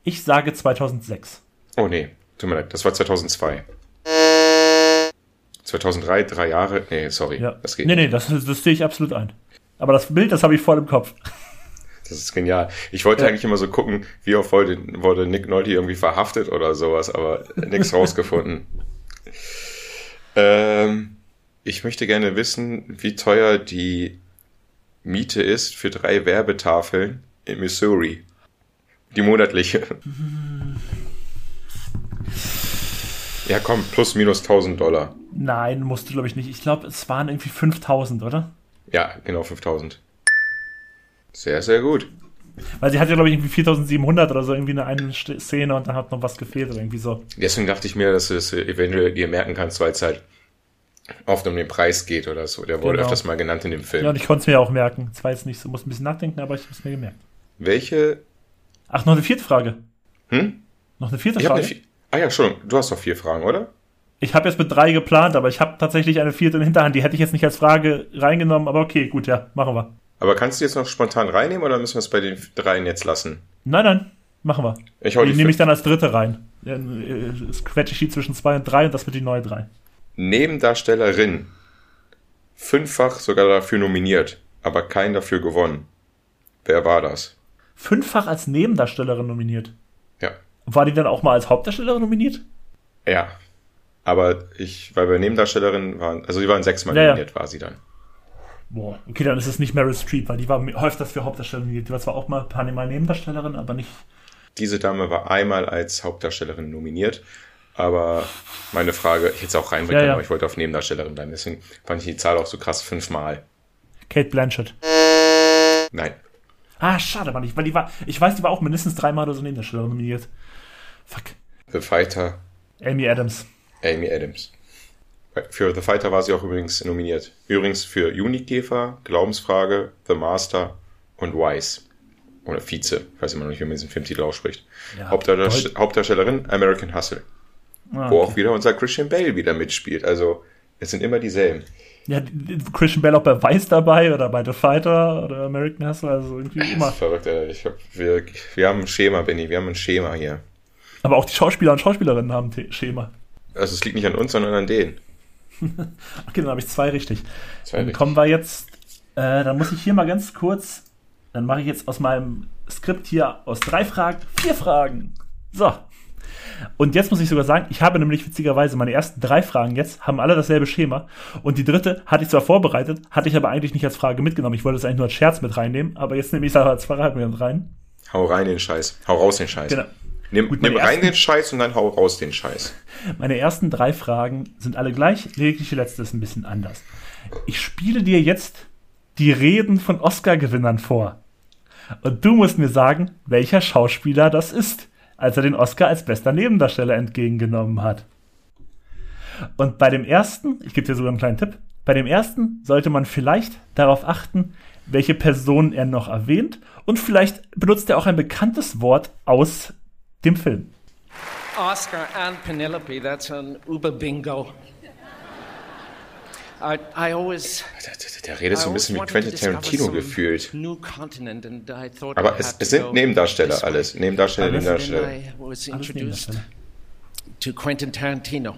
Ich sage 2006. Oh nee, tut mir leid, das war 2002. 2003, drei Jahre, nee, sorry, ja. das geht Nee, nee, das, das sehe ich absolut ein. Aber das Bild, das habe ich voll im Kopf. Das ist genial. Ich wollte ja. eigentlich immer so gucken, wie oft wurde, wurde Nick Nolte irgendwie verhaftet oder sowas, aber nichts rausgefunden. Ähm, ich möchte gerne wissen, wie teuer die Miete ist für drei Werbetafeln in Missouri. Die monatliche. Ja, komm, plus minus 1000 Dollar. Nein, musst du glaube ich nicht. Ich glaube, es waren irgendwie 5000, oder? Ja, genau 5000. Sehr, sehr gut. Weil sie hat ja, glaube ich, irgendwie 4700 oder so, irgendwie eine, eine Szene und dann hat noch was gefehlt oder irgendwie so. Deswegen dachte ich mir, dass du das eventuell dir merken kannst, weil es halt oft um den Preis geht oder so. Der wurde genau. öfters mal genannt in dem Film. Ja, und ich konnte es mir auch merken. Es war jetzt nicht so, muss ein bisschen nachdenken, aber ich habe es mir gemerkt. Welche? Ach, noch eine vierte Frage. Hm? Noch eine vierte ich Frage? Eine ah ja, schon. Du hast doch vier Fragen, oder? Ich habe jetzt mit drei geplant, aber ich habe tatsächlich eine vierte in Hinterhand. Die hätte ich jetzt nicht als Frage reingenommen, aber okay, gut, ja, machen wir. Aber kannst du jetzt noch spontan reinnehmen oder müssen wir es bei den dreien jetzt lassen? Nein, nein, machen wir. Ich die, die nehme ich dann als dritte rein. Es quetsche ich die zwischen zwei und drei und das wird die neue drei. Nebendarstellerin. Fünffach sogar dafür nominiert, aber kein dafür gewonnen. Wer war das? Fünffach als Nebendarstellerin nominiert? War die dann auch mal als Hauptdarstellerin nominiert? Ja. Aber ich, weil wir Nebendarstellerin waren, also sie waren sechsmal ja, nominiert, ja. war sie dann. Boah, okay, dann ist es nicht Meryl Streep, weil die war häufig für Hauptdarstellerin. Die war zwar auch mal ein paar Mal Nebendarstellerin, aber nicht. Diese Dame war einmal als Hauptdarstellerin nominiert, aber meine Frage, ich hätte es auch reinbringen ja, ja. aber ich wollte auf Nebendarstellerin bleiben. Deswegen fand ich die Zahl auch so krass, fünfmal. Kate Blanchett. Nein. Ah, schade, Mann. Ich, weil die war, ich weiß, die war auch mindestens dreimal oder so Nebendarstellerin nominiert. Fuck. The Fighter. Amy Adams. Amy Adams. Für The Fighter war sie auch übrigens nominiert. Übrigens für Unikäfer, Glaubensfrage, The Master und Wise. Oder Vize. Ich weiß immer noch nicht, wie man diesen Filmtitel ausspricht. Ja, Hauptdarstell Hauptdarstellerin American Hustle. Ah, Wo okay. auch wieder unser Christian Bale wieder mitspielt. Also, es sind immer dieselben. Ja, Christian Bale auch bei Vice dabei oder bei The Fighter oder American Hustle, also irgendwie Das immer. ist verrückt, ey. Ich hab, wir, wir haben ein Schema, Benny. Wir haben ein Schema hier. Aber auch die Schauspieler und Schauspielerinnen haben ein Schema. Also, es liegt nicht an uns, sondern an denen. Okay, dann habe ich zwei richtig. Zwei dann richtig. kommen wir jetzt, äh, dann muss ich hier mal ganz kurz, dann mache ich jetzt aus meinem Skript hier aus drei Fragen vier Fragen. So. Und jetzt muss ich sogar sagen, ich habe nämlich witzigerweise meine ersten drei Fragen jetzt, haben alle dasselbe Schema. Und die dritte hatte ich zwar vorbereitet, hatte ich aber eigentlich nicht als Frage mitgenommen. Ich wollte es eigentlich nur als Scherz mit reinnehmen, aber jetzt nehme ich es aber als Frage mit rein. Hau rein den Scheiß. Hau raus den Scheiß. Genau. Nimm, Gut, nimm rein ersten- den Scheiß und dann hau raus den Scheiß. Meine ersten drei Fragen sind alle gleich, lediglich die letzte ist ein bisschen anders. Ich spiele dir jetzt die Reden von Oscar-Gewinnern vor. Und du musst mir sagen, welcher Schauspieler das ist, als er den Oscar als bester Nebendarsteller entgegengenommen hat. Und bei dem ersten, ich gebe dir sogar einen kleinen Tipp, bei dem ersten sollte man vielleicht darauf achten, welche Personen er noch erwähnt und vielleicht benutzt er auch ein bekanntes Wort aus dem Film. Oscar and Penelope, that's an Uber bingo. I, I always. Der, der, der redet so ein bisschen wie wanted Quentin to discover Tarantino gefühlt. New continent and I thought Aber I es, had to es sind go Nebendarsteller alles. Nebendarsteller, Nebendarsteller. I was introduced Nebendarsteller. to Quentin Tarantino,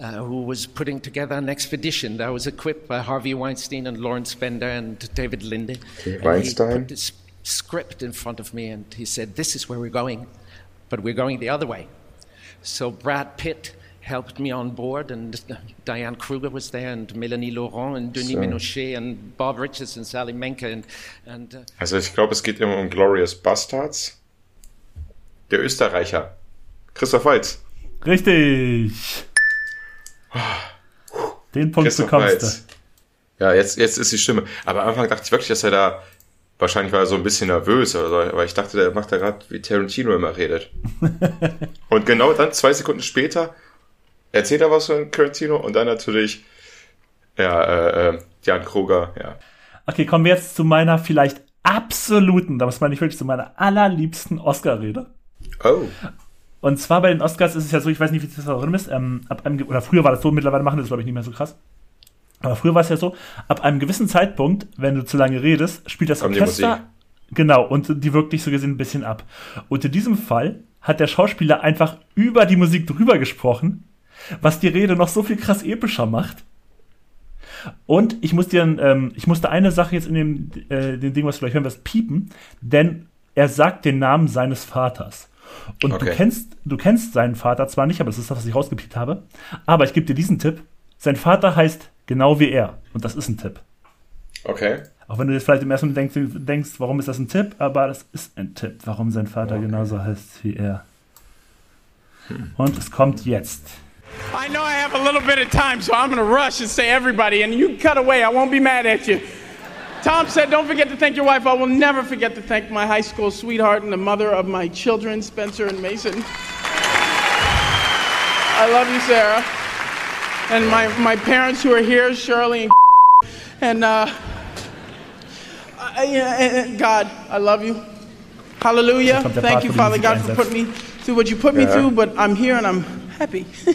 uh, who was putting together an expedition that was equipped by Harvey Weinstein and Lawrence Bender and David Linde. Okay, And Weinstein. He put this script in front of me and he said, This is where we're going, but we're going the other way. So Brad Pitt helped me on board, and Diane Kruger was there, and Melanie Laurent, and Denis So. Menochet, and Bob Richards, and Sally Menke, and, and uh, Also ich glaube, es geht immer um Glorious Bastards. Der Österreicher. Christoph Waltz. Richtig. Den Punkt Christoph bekommst Waltz. Ja, jetzt, jetzt ist die Stimme. Aber am Anfang dachte ich wirklich, dass er da, wahrscheinlich war er so ein bisschen nervös oder so, aber ich dachte, der macht da gerade, wie Tarantino immer redet. und genau dann, zwei Sekunden später, erzählt er was von Tarantino und dann natürlich, ja, äh, äh, Jan Kruger, ja. Okay, kommen wir jetzt zu meiner vielleicht absoluten, das meine ich wirklich zu meiner allerliebsten Oscar-Rede. Oh. Und zwar bei den Oscars ist es ja so, ich weiß nicht, wie das da drin ist, ähm, ab einem, oder früher war das so, mittlerweile machen das glaube ich nicht mehr so krass. Aber früher war es ja so, ab einem gewissen Zeitpunkt, wenn du zu lange redest, spielt das Kommt Orchester. Genau, und die wirkt dich so gesehen ein bisschen ab. Und in diesem Fall hat der Schauspieler einfach über die Musik drüber gesprochen, was die Rede noch so viel krass epischer macht. Und ich muss dir, ähm, ich musste eine Sache jetzt in dem, äh, dem Ding, was du gleich hören wirst, piepen, denn er sagt den Namen seines Vaters. Und Okay. du kennst, du kennst seinen Vater zwar nicht, aber das ist das, was ich rausgepiept habe. Aber ich gebe dir diesen Tipp. Sein Vater heißt genau wie er. Und das ist ein Tipp. Okay. Auch wenn du jetzt vielleicht im ersten Moment denkst, denkst, warum ist das ein Tipp? Aber das ist ein Tipp, warum sein Vater genauso heißt wie er. Und es kommt jetzt. I know I have a little bit of time, so I'm gonna rush and say everybody, and you cut away. I won't be mad at you. Tom said, Don't forget to thank your wife. I will never forget to thank my high school sweetheart and the mother of my children, Spencer and Mason. I love you, Sarah. And my, my parents who are here, Shirley and and uh, I, and- and God, I love you. Hallelujah. Thank you, Father God, for putting me through what you put me through, but I'm here and I'm happy.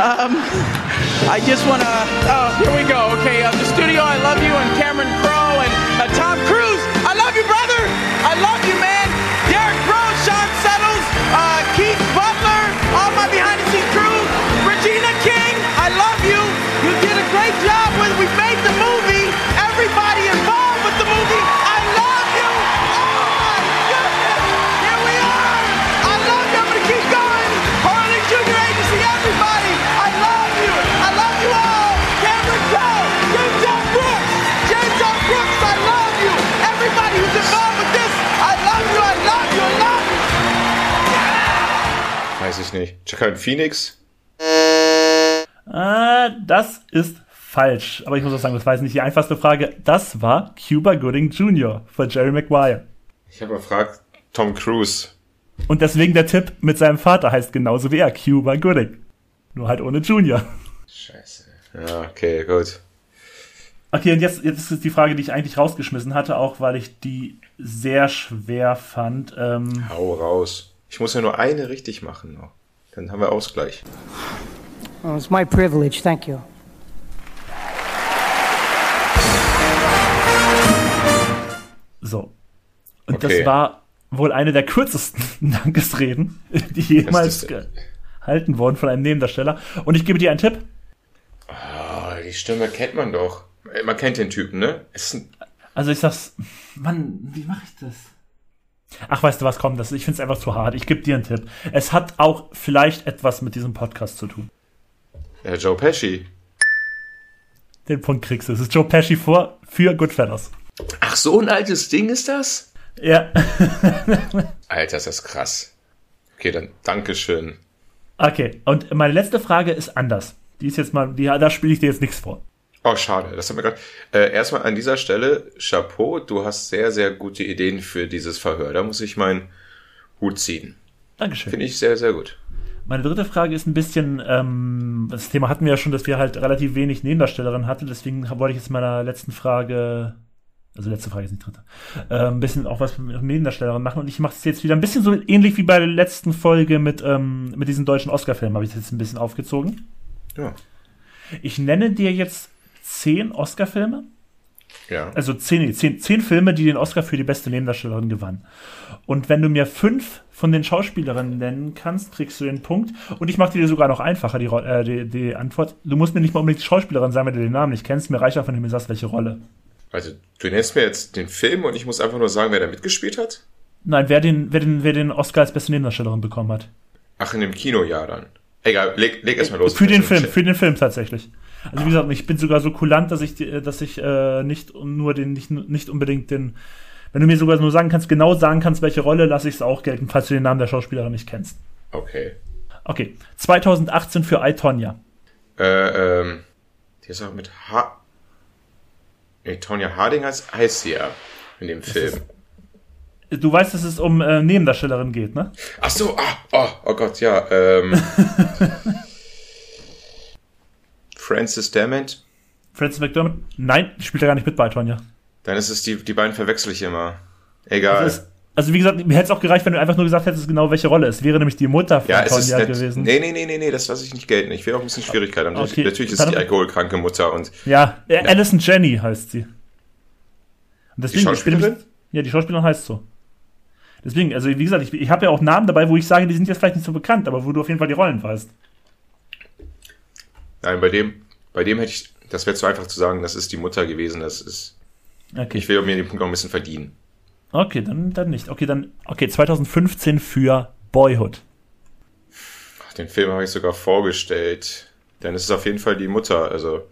um, I just want to. Oh, here we go. Okay, uh, the studio, I love you, and Cameron Crowe and uh, Tom Cruise. I love you, brother. I love you, man. Derek Rose, Sean Settles, uh, Keith Ich nicht. Joaquin Phoenix? Ah, das ist falsch. Aber ich muss auch sagen, das war jetzt nicht die einfachste Frage. Das war Cuba Gooding Jr. von Jerry Maguire. Ich habe gefragt, Tom Cruise. Und deswegen der Tipp mit seinem Vater heißt genauso wie er, Cuba Gooding. Nur halt ohne Junior. Scheiße. Ja, okay, gut. Okay, und jetzt, jetzt ist die Frage, die ich eigentlich rausgeschmissen hatte, auch weil ich die sehr schwer fand. Ähm, Hau raus. Ich muss ja nur eine richtig machen noch. Dann haben wir Ausgleich. Oh, it's my privilege. Thank you. so. Und Okay. das war wohl eine der kürzesten Dankesreden, die jemals gehalten wurden von einem Nebendarsteller. Und ich gebe dir einen Tipp. Ah, die Stimme kennt man doch. Äh, Man kennt den Typen, ne? Ein, Also ich sag's, Mann, wie mache ich das? Ach, weißt du was, komm, das, ich find's einfach zu hart. Ich gebe dir einen Tipp. Es hat auch vielleicht etwas mit diesem Podcast zu tun. äh, Joe Pesci. Den Punkt kriegst du. Es ist Joe Pesci vor für Goodfellas. Ach, so ein altes Ding ist das? Ja. Alter, ist das krass. Okay, dann Dankeschön. Okay, und meine letzte Frage ist anders. Die ist jetzt mal, die, da spiele ich dir jetzt nichts vor. Oh, schade. Das haben wir gerade. Äh, erstmal an dieser Stelle, Chapeau, du hast sehr, sehr gute Ideen für dieses Verhör. Da muss ich meinen Hut ziehen. Dankeschön. Finde ich sehr, sehr gut. Meine dritte Frage ist ein bisschen, ähm, das Thema hatten wir ja schon, dass wir halt relativ wenig Nebendarstellerinnen hatten, deswegen wollte ich jetzt meiner letzten Frage, also letzte Frage ist nicht dritte, äh, ein bisschen auch was mit Nebendarstellerinnen machen und ich mache es jetzt wieder ein bisschen so ähnlich wie bei der letzten Folge mit, ähm, mit diesen deutschen Oscar-Filmen, habe ich das jetzt ein bisschen aufgezogen. Ja. Ich nenne dir jetzt zehn Oscar-Filme, Ja. also zehn, zehn, zehn Filme, die den Oscar für die beste Nebendarstellerin gewannen. Und wenn du mir fünf von den Schauspielerinnen nennen kannst, kriegst du den Punkt. Und ich mache dir sogar noch einfacher die, äh, die, die Antwort. Du musst mir nicht mal unbedingt die Schauspielerin sagen, wenn du den Namen nicht kennst. Mir reicht auch, wenn du mir sagst, welche Rolle. Also, du nennst mir jetzt den Film und ich muss einfach nur sagen, wer da mitgespielt hat? Nein, wer den, wer den, wer den Oscar als beste Nebendarstellerin bekommen hat. Ach, in dem Kinojahr dann. Egal, leg, leg erstmal los. Für den Film, für den Film tatsächlich. Also wie gesagt, ich bin sogar so kulant, dass ich, die- dass ich äh, nicht nur den, nicht, nicht unbedingt den, wenn du mir sogar nur sagen kannst, genau sagen kannst, welche Rolle, lasse ich es auch gelten, falls du den Namen der Schauspielerin nicht kennst. Okay. Okay, 2018 für I, Tonya. Äh, ähm, die ist auch mit H. Nee, Tonya Harding heißt, heißt sie ja in dem Film. Du weißt, dass es um äh, Nebendarstellerin geht, ne? Ach so, ah, oh, oh Gott, ja. Ähm, Francis Damond. Frances McDermott? Nein, spielt ja gar nicht mit bei Tonya. Dann ist es die, die beiden verwechsel ich immer. Egal. Das ist, also wie gesagt, mir hätte es auch gereicht, wenn du einfach nur gesagt hättest, genau welche Rolle. Es wäre nämlich die Mutter von ja, es ist Tonya nett. gewesen. Nee, nee, nee, nee, nee, das lasse ich nicht gelten. Ich will auch ein bisschen Schwierigkeit haben. Okay, Natürlich ist dann- die alkoholkranke Mutter und Ja, äh, Alison Jenny heißt sie. Und deswegen, Die Schauspielerin? Ja, die Schauspielerin heißt so. Deswegen, also wie gesagt, ich, ich habe ja auch Namen dabei, wo ich sage, die sind jetzt vielleicht nicht so bekannt, aber wo du auf jeden Fall die Rollen weißt. Nein, bei dem, bei dem hätte ich, das wäre zu einfach zu sagen, das ist die Mutter gewesen, das ist, Okay. ich will mir den Punkt noch ein bisschen verdienen. Okay, dann, dann nicht. Okay, dann, okay, 2015 für Boyhood. Ach, Den Film habe ich sogar vorgestellt. Dann ist es auf jeden Fall die Mutter, also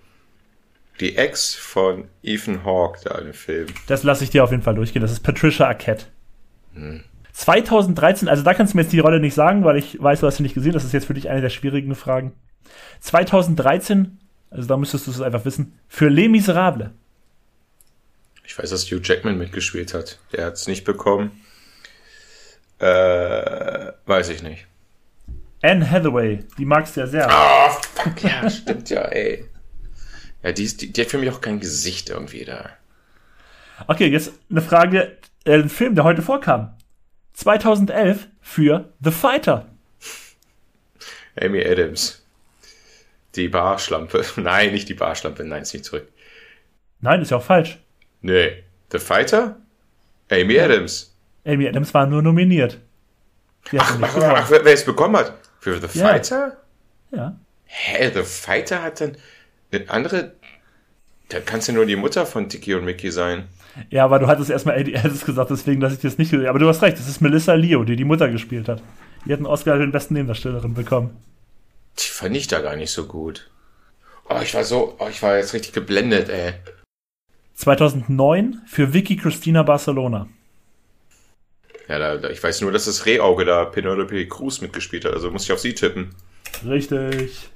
die Ex von Ethan Hawke da in dem Film. Das lasse ich dir auf jeden Fall durchgehen. Das ist Patricia Arquette. 2013, also da kannst du mir jetzt die Rolle nicht sagen, weil ich weiß, du hast sie nicht gesehen. Das ist jetzt für dich eine der schwierigen Fragen. 2013, also da müsstest du es einfach wissen, für Les Miserables. Ich weiß, dass Hugh Jackman mitgespielt hat. Der hat es nicht bekommen. Äh, weiß ich nicht. Anne Hathaway, die magst du ja sehr. Ah, fuck, ja, stimmt ja, ey. Ja, die, ist, die, die hat für mich auch kein Gesicht irgendwie da. Okay, jetzt eine Frage, äh, ein Film, der heute vorkam. 2011 für The Fighter. Amy Adams. Die Barschlampe. Nein, nicht die Barschlampe. Nein, ist nicht zurück. Nein, ist ja auch falsch. Nee. The Fighter? Amy Adams. Amy Adams war nur nominiert. Ach, ach, ach, wer es bekommen hat? Für The Ja. Fighter? Ja. Hä, The Fighter hat dann eine andere. Da kannst du nur die Mutter von Tiki und Mickey sein. Ja, aber du hattest erstmal Eddie Adams gesagt, deswegen lasse ich dir das nicht. Aber du hast recht, das ist Melissa Leo, die die Mutter gespielt hat. Die hat einen Oscar für den besten Nebendarstellerin bekommen. Die fand ich da gar nicht so gut. Oh, ich war so, oh, ich war jetzt richtig geblendet, ey. 2009 für Vicky Cristina Barcelona. Ja, da, da, ich weiß nur, dass das Rehauge da Penelope Cruz mitgespielt hat, also muss ich auf sie tippen. Richtig.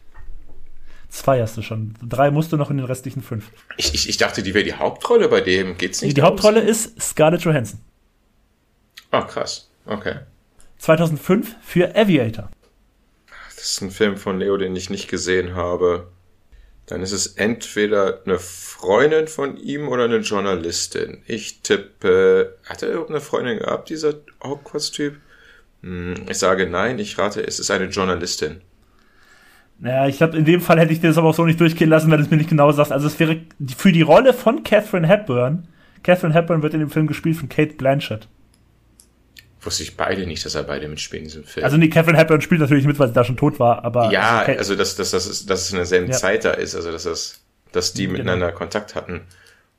Zwei hast du schon. Drei musst du noch in den restlichen fünf. Ich, ich, ich dachte, die wäre die Hauptrolle bei dem. Geht's Die, nicht? die aus? Hauptrolle ist Scarlett Johansson. Ah, krass. Okay. 2005 für Aviator. Das ist ein Film von Leo, den ich nicht gesehen habe. Dann ist es entweder eine Freundin von ihm oder eine Journalistin. Ich tippe, hat er überhaupt eine Freundin gehabt, dieser Hogwarts-Typ? Hm, ich sage nein, ich rate, es ist eine Journalistin. Naja, ich glaube, in dem Fall hätte ich dir das aber auch so nicht durchgehen lassen, weil du es mir nicht genau sagst. Also es wäre für die Rolle von Catherine Hepburn. Catherine Hepburn wird in dem Film gespielt von Kate Blanchett. Wusste ich beide nicht, dass er beide mitspielen in diesem Film. Also nee, Catherine Hepburn spielt natürlich mit, weil sie da schon tot war, aber. ja, also, Kate- also dass, dass, dass, es- dass es in derselben Ja. Zeit da ist, also dass, das, dass die Genau. miteinander Kontakt hatten.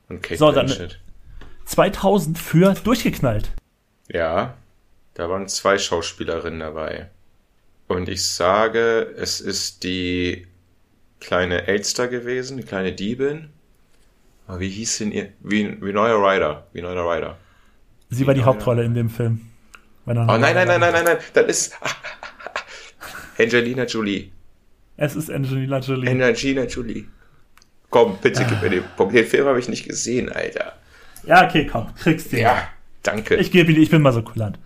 Und Kate So, dann- Blanchett. 2000 für durchgeknallt. Ja, da waren zwei Schauspielerinnen dabei. Und ich sage, es ist die kleine Elster gewesen, die kleine Diebin. Aber wie hieß denn ihr? Wie, Winona Ryder. Winona Ryder. Sie war die Hauptrolle in dem Film. Oh nein, nein, nein, nein, nein, nein, das ist Angelina Jolie. Es ist Angelina Jolie. Angelina Jolie. Komm, bitte gib mir den Punkt. Den Film habe ich nicht gesehen, Alter. ja, okay, komm, kriegst du. Ja, danke. Ich gebe ich bin mal so kulant.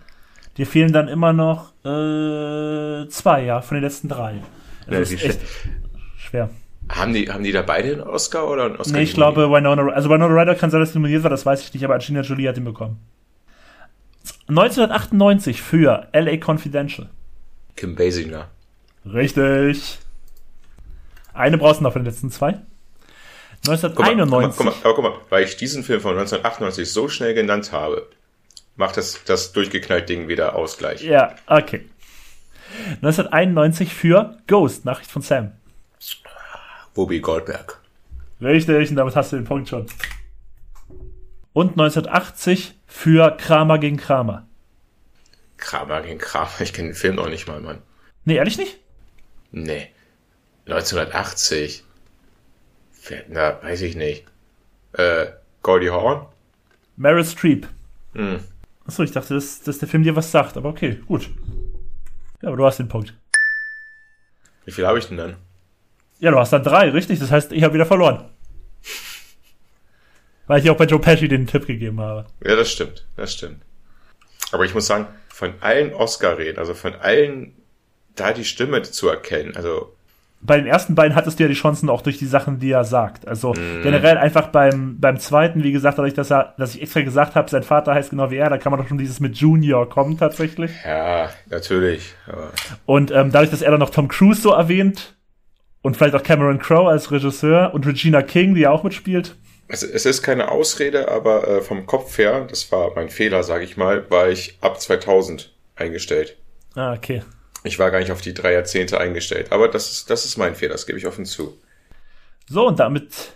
Dir fehlen dann immer noch äh, zwei, ja, von den letzten drei. Das Ja, ist echt schwer. haben, die, haben die da beide einen Oscar oder einen Oscar? Nee, ich glaube, Winona, also Winona Ryder kann sein, dass sie nominiert war, das weiß ich nicht, aber Angelina Jolie hat ihn bekommen. 1998 für LA Confidential. Kim Basinger. Richtig. Eine brauchst du noch von den letzten zwei. Guck mal, 1991. Guck mal, guck mal, aber guck mal, weil ich diesen Film von 1998 so schnell genannt habe, macht das, das durchgeknallt Ding wieder Ausgleich. Ja, okay. 1991 für Ghost, Nachricht von Sam. Whoopi Goldberg. Richtig, und damit hast du den Punkt schon. Und 1980 für Kramer gegen Kramer. Kramer gegen Kramer. Ich kenne den Film noch nicht mal, Mann. Nee, ehrlich nicht? Nee. 1980. Wer, na, weiß ich nicht. Äh, Goldie Hawn? Meryl Streep. Hm. Achso, ich dachte, dass, dass der Film dir was sagt, aber okay, gut. Ja, aber du hast den Punkt. Wie viel habe ich denn dann? Ja, du hast dann drei, richtig? Das heißt, ich habe wieder verloren. Weil ich auch bei Joe Pesci den Tipp gegeben habe. Ja, das stimmt. Das stimmt. Aber ich muss sagen, von allen Oscar-Reden, also von allen, da die Stimme zu erkennen, also Bei den ersten beiden hattest du ja die Chancen auch durch die Sachen, die er sagt. Also Mhm. generell einfach beim, beim zweiten, wie gesagt, dadurch, dass, er, dass ich extra gesagt habe, sein Vater heißt genau wie er, da kann man doch schon dieses mit Junior kommen tatsächlich. ja, natürlich. Aber Und ähm, dadurch, dass er dann noch Tom Cruise so erwähnt und vielleicht auch Cameron Crowe als Regisseur und Regina King, die ja auch mitspielt. Es, es ist keine Ausrede, aber äh, vom Kopf her, das war mein Fehler, sage ich mal, war ich ab 2000 eingestellt. Ah, okay. Ich war gar nicht auf die drei Jahrzehnte eingestellt. Aber das ist, das ist mein Fehler, das gebe ich offen zu. So, und damit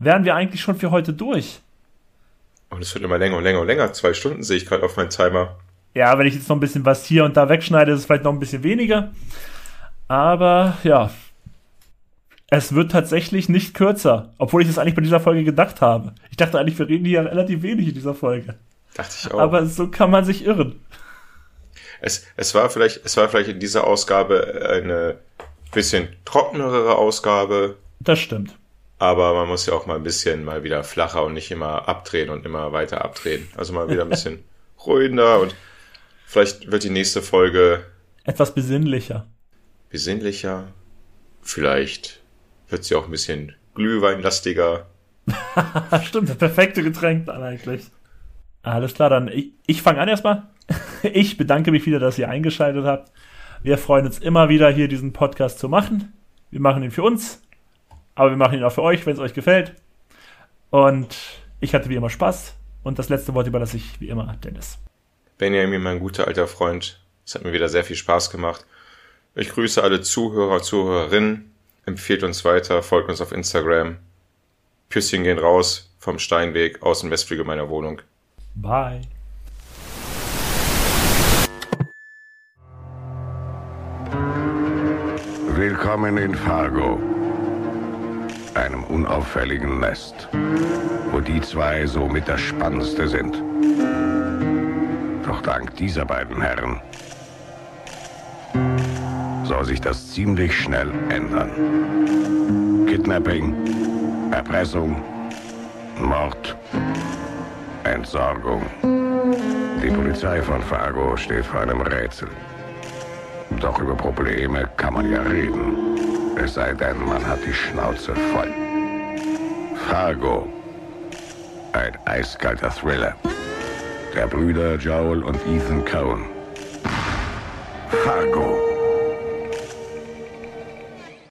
wären wir eigentlich schon für heute durch. Und es wird immer länger und länger und länger. Zwei Stunden sehe ich gerade auf meinen Timer. Ja, wenn ich jetzt noch ein bisschen was hier und da wegschneide, ist es vielleicht noch ein bisschen weniger. Aber ja, es wird tatsächlich nicht kürzer, obwohl ich das eigentlich bei dieser Folge gedacht habe. Ich dachte eigentlich, wir reden hier relativ wenig in dieser Folge. Dachte ich auch. Aber so kann man sich irren. es, es war vielleicht, es war vielleicht in dieser Ausgabe eine bisschen trockenere Ausgabe. Das stimmt. Aber man muss ja auch mal ein bisschen mal wieder flacher und nicht immer abdrehen und immer weiter abdrehen. Also mal wieder ein bisschen ruhender und vielleicht wird die nächste Folge Etwas besinnlicher. besinnlicher. Vielleicht wird sie auch ein bisschen glühweinlastiger. Stimmt, das perfekte Getränk dann eigentlich. Alles klar, dann ich, ich fange an erstmal. Ich bedanke mich wieder, dass ihr eingeschaltet habt. Wir freuen uns immer wieder, hier diesen Podcast zu machen. Wir machen ihn für uns, aber wir machen ihn auch für euch, wenn es euch gefällt. Und ich hatte wie immer Spaß. Und das letzte Wort überlasse ich wie immer Dennis. Benjamin, mein guter alter Freund, es hat mir wieder sehr viel Spaß gemacht. Ich grüße alle Zuhörer, Zuhörerinnen. Empfehlt uns weiter, folgt uns auf Instagram. Küsschen gehen raus vom Steinweg aus dem Westflügel meiner Wohnung. Bye. Willkommen in Fargo, einem unauffälligen Nest, wo die zwei so mit das Spannendste sind. Doch dank dieser beiden Herren soll sich das ziemlich schnell ändern. Kidnapping, Erpressung, Mord, Entsorgung. Die Polizei von Fargo steht vor einem Rätsel. Doch über Probleme kann man ja reden. Es sei denn, man hat die Schnauze voll. Fargo. Ein eiskalter Thriller. Der Brüder Joel und Ethan Cohen. Fargo.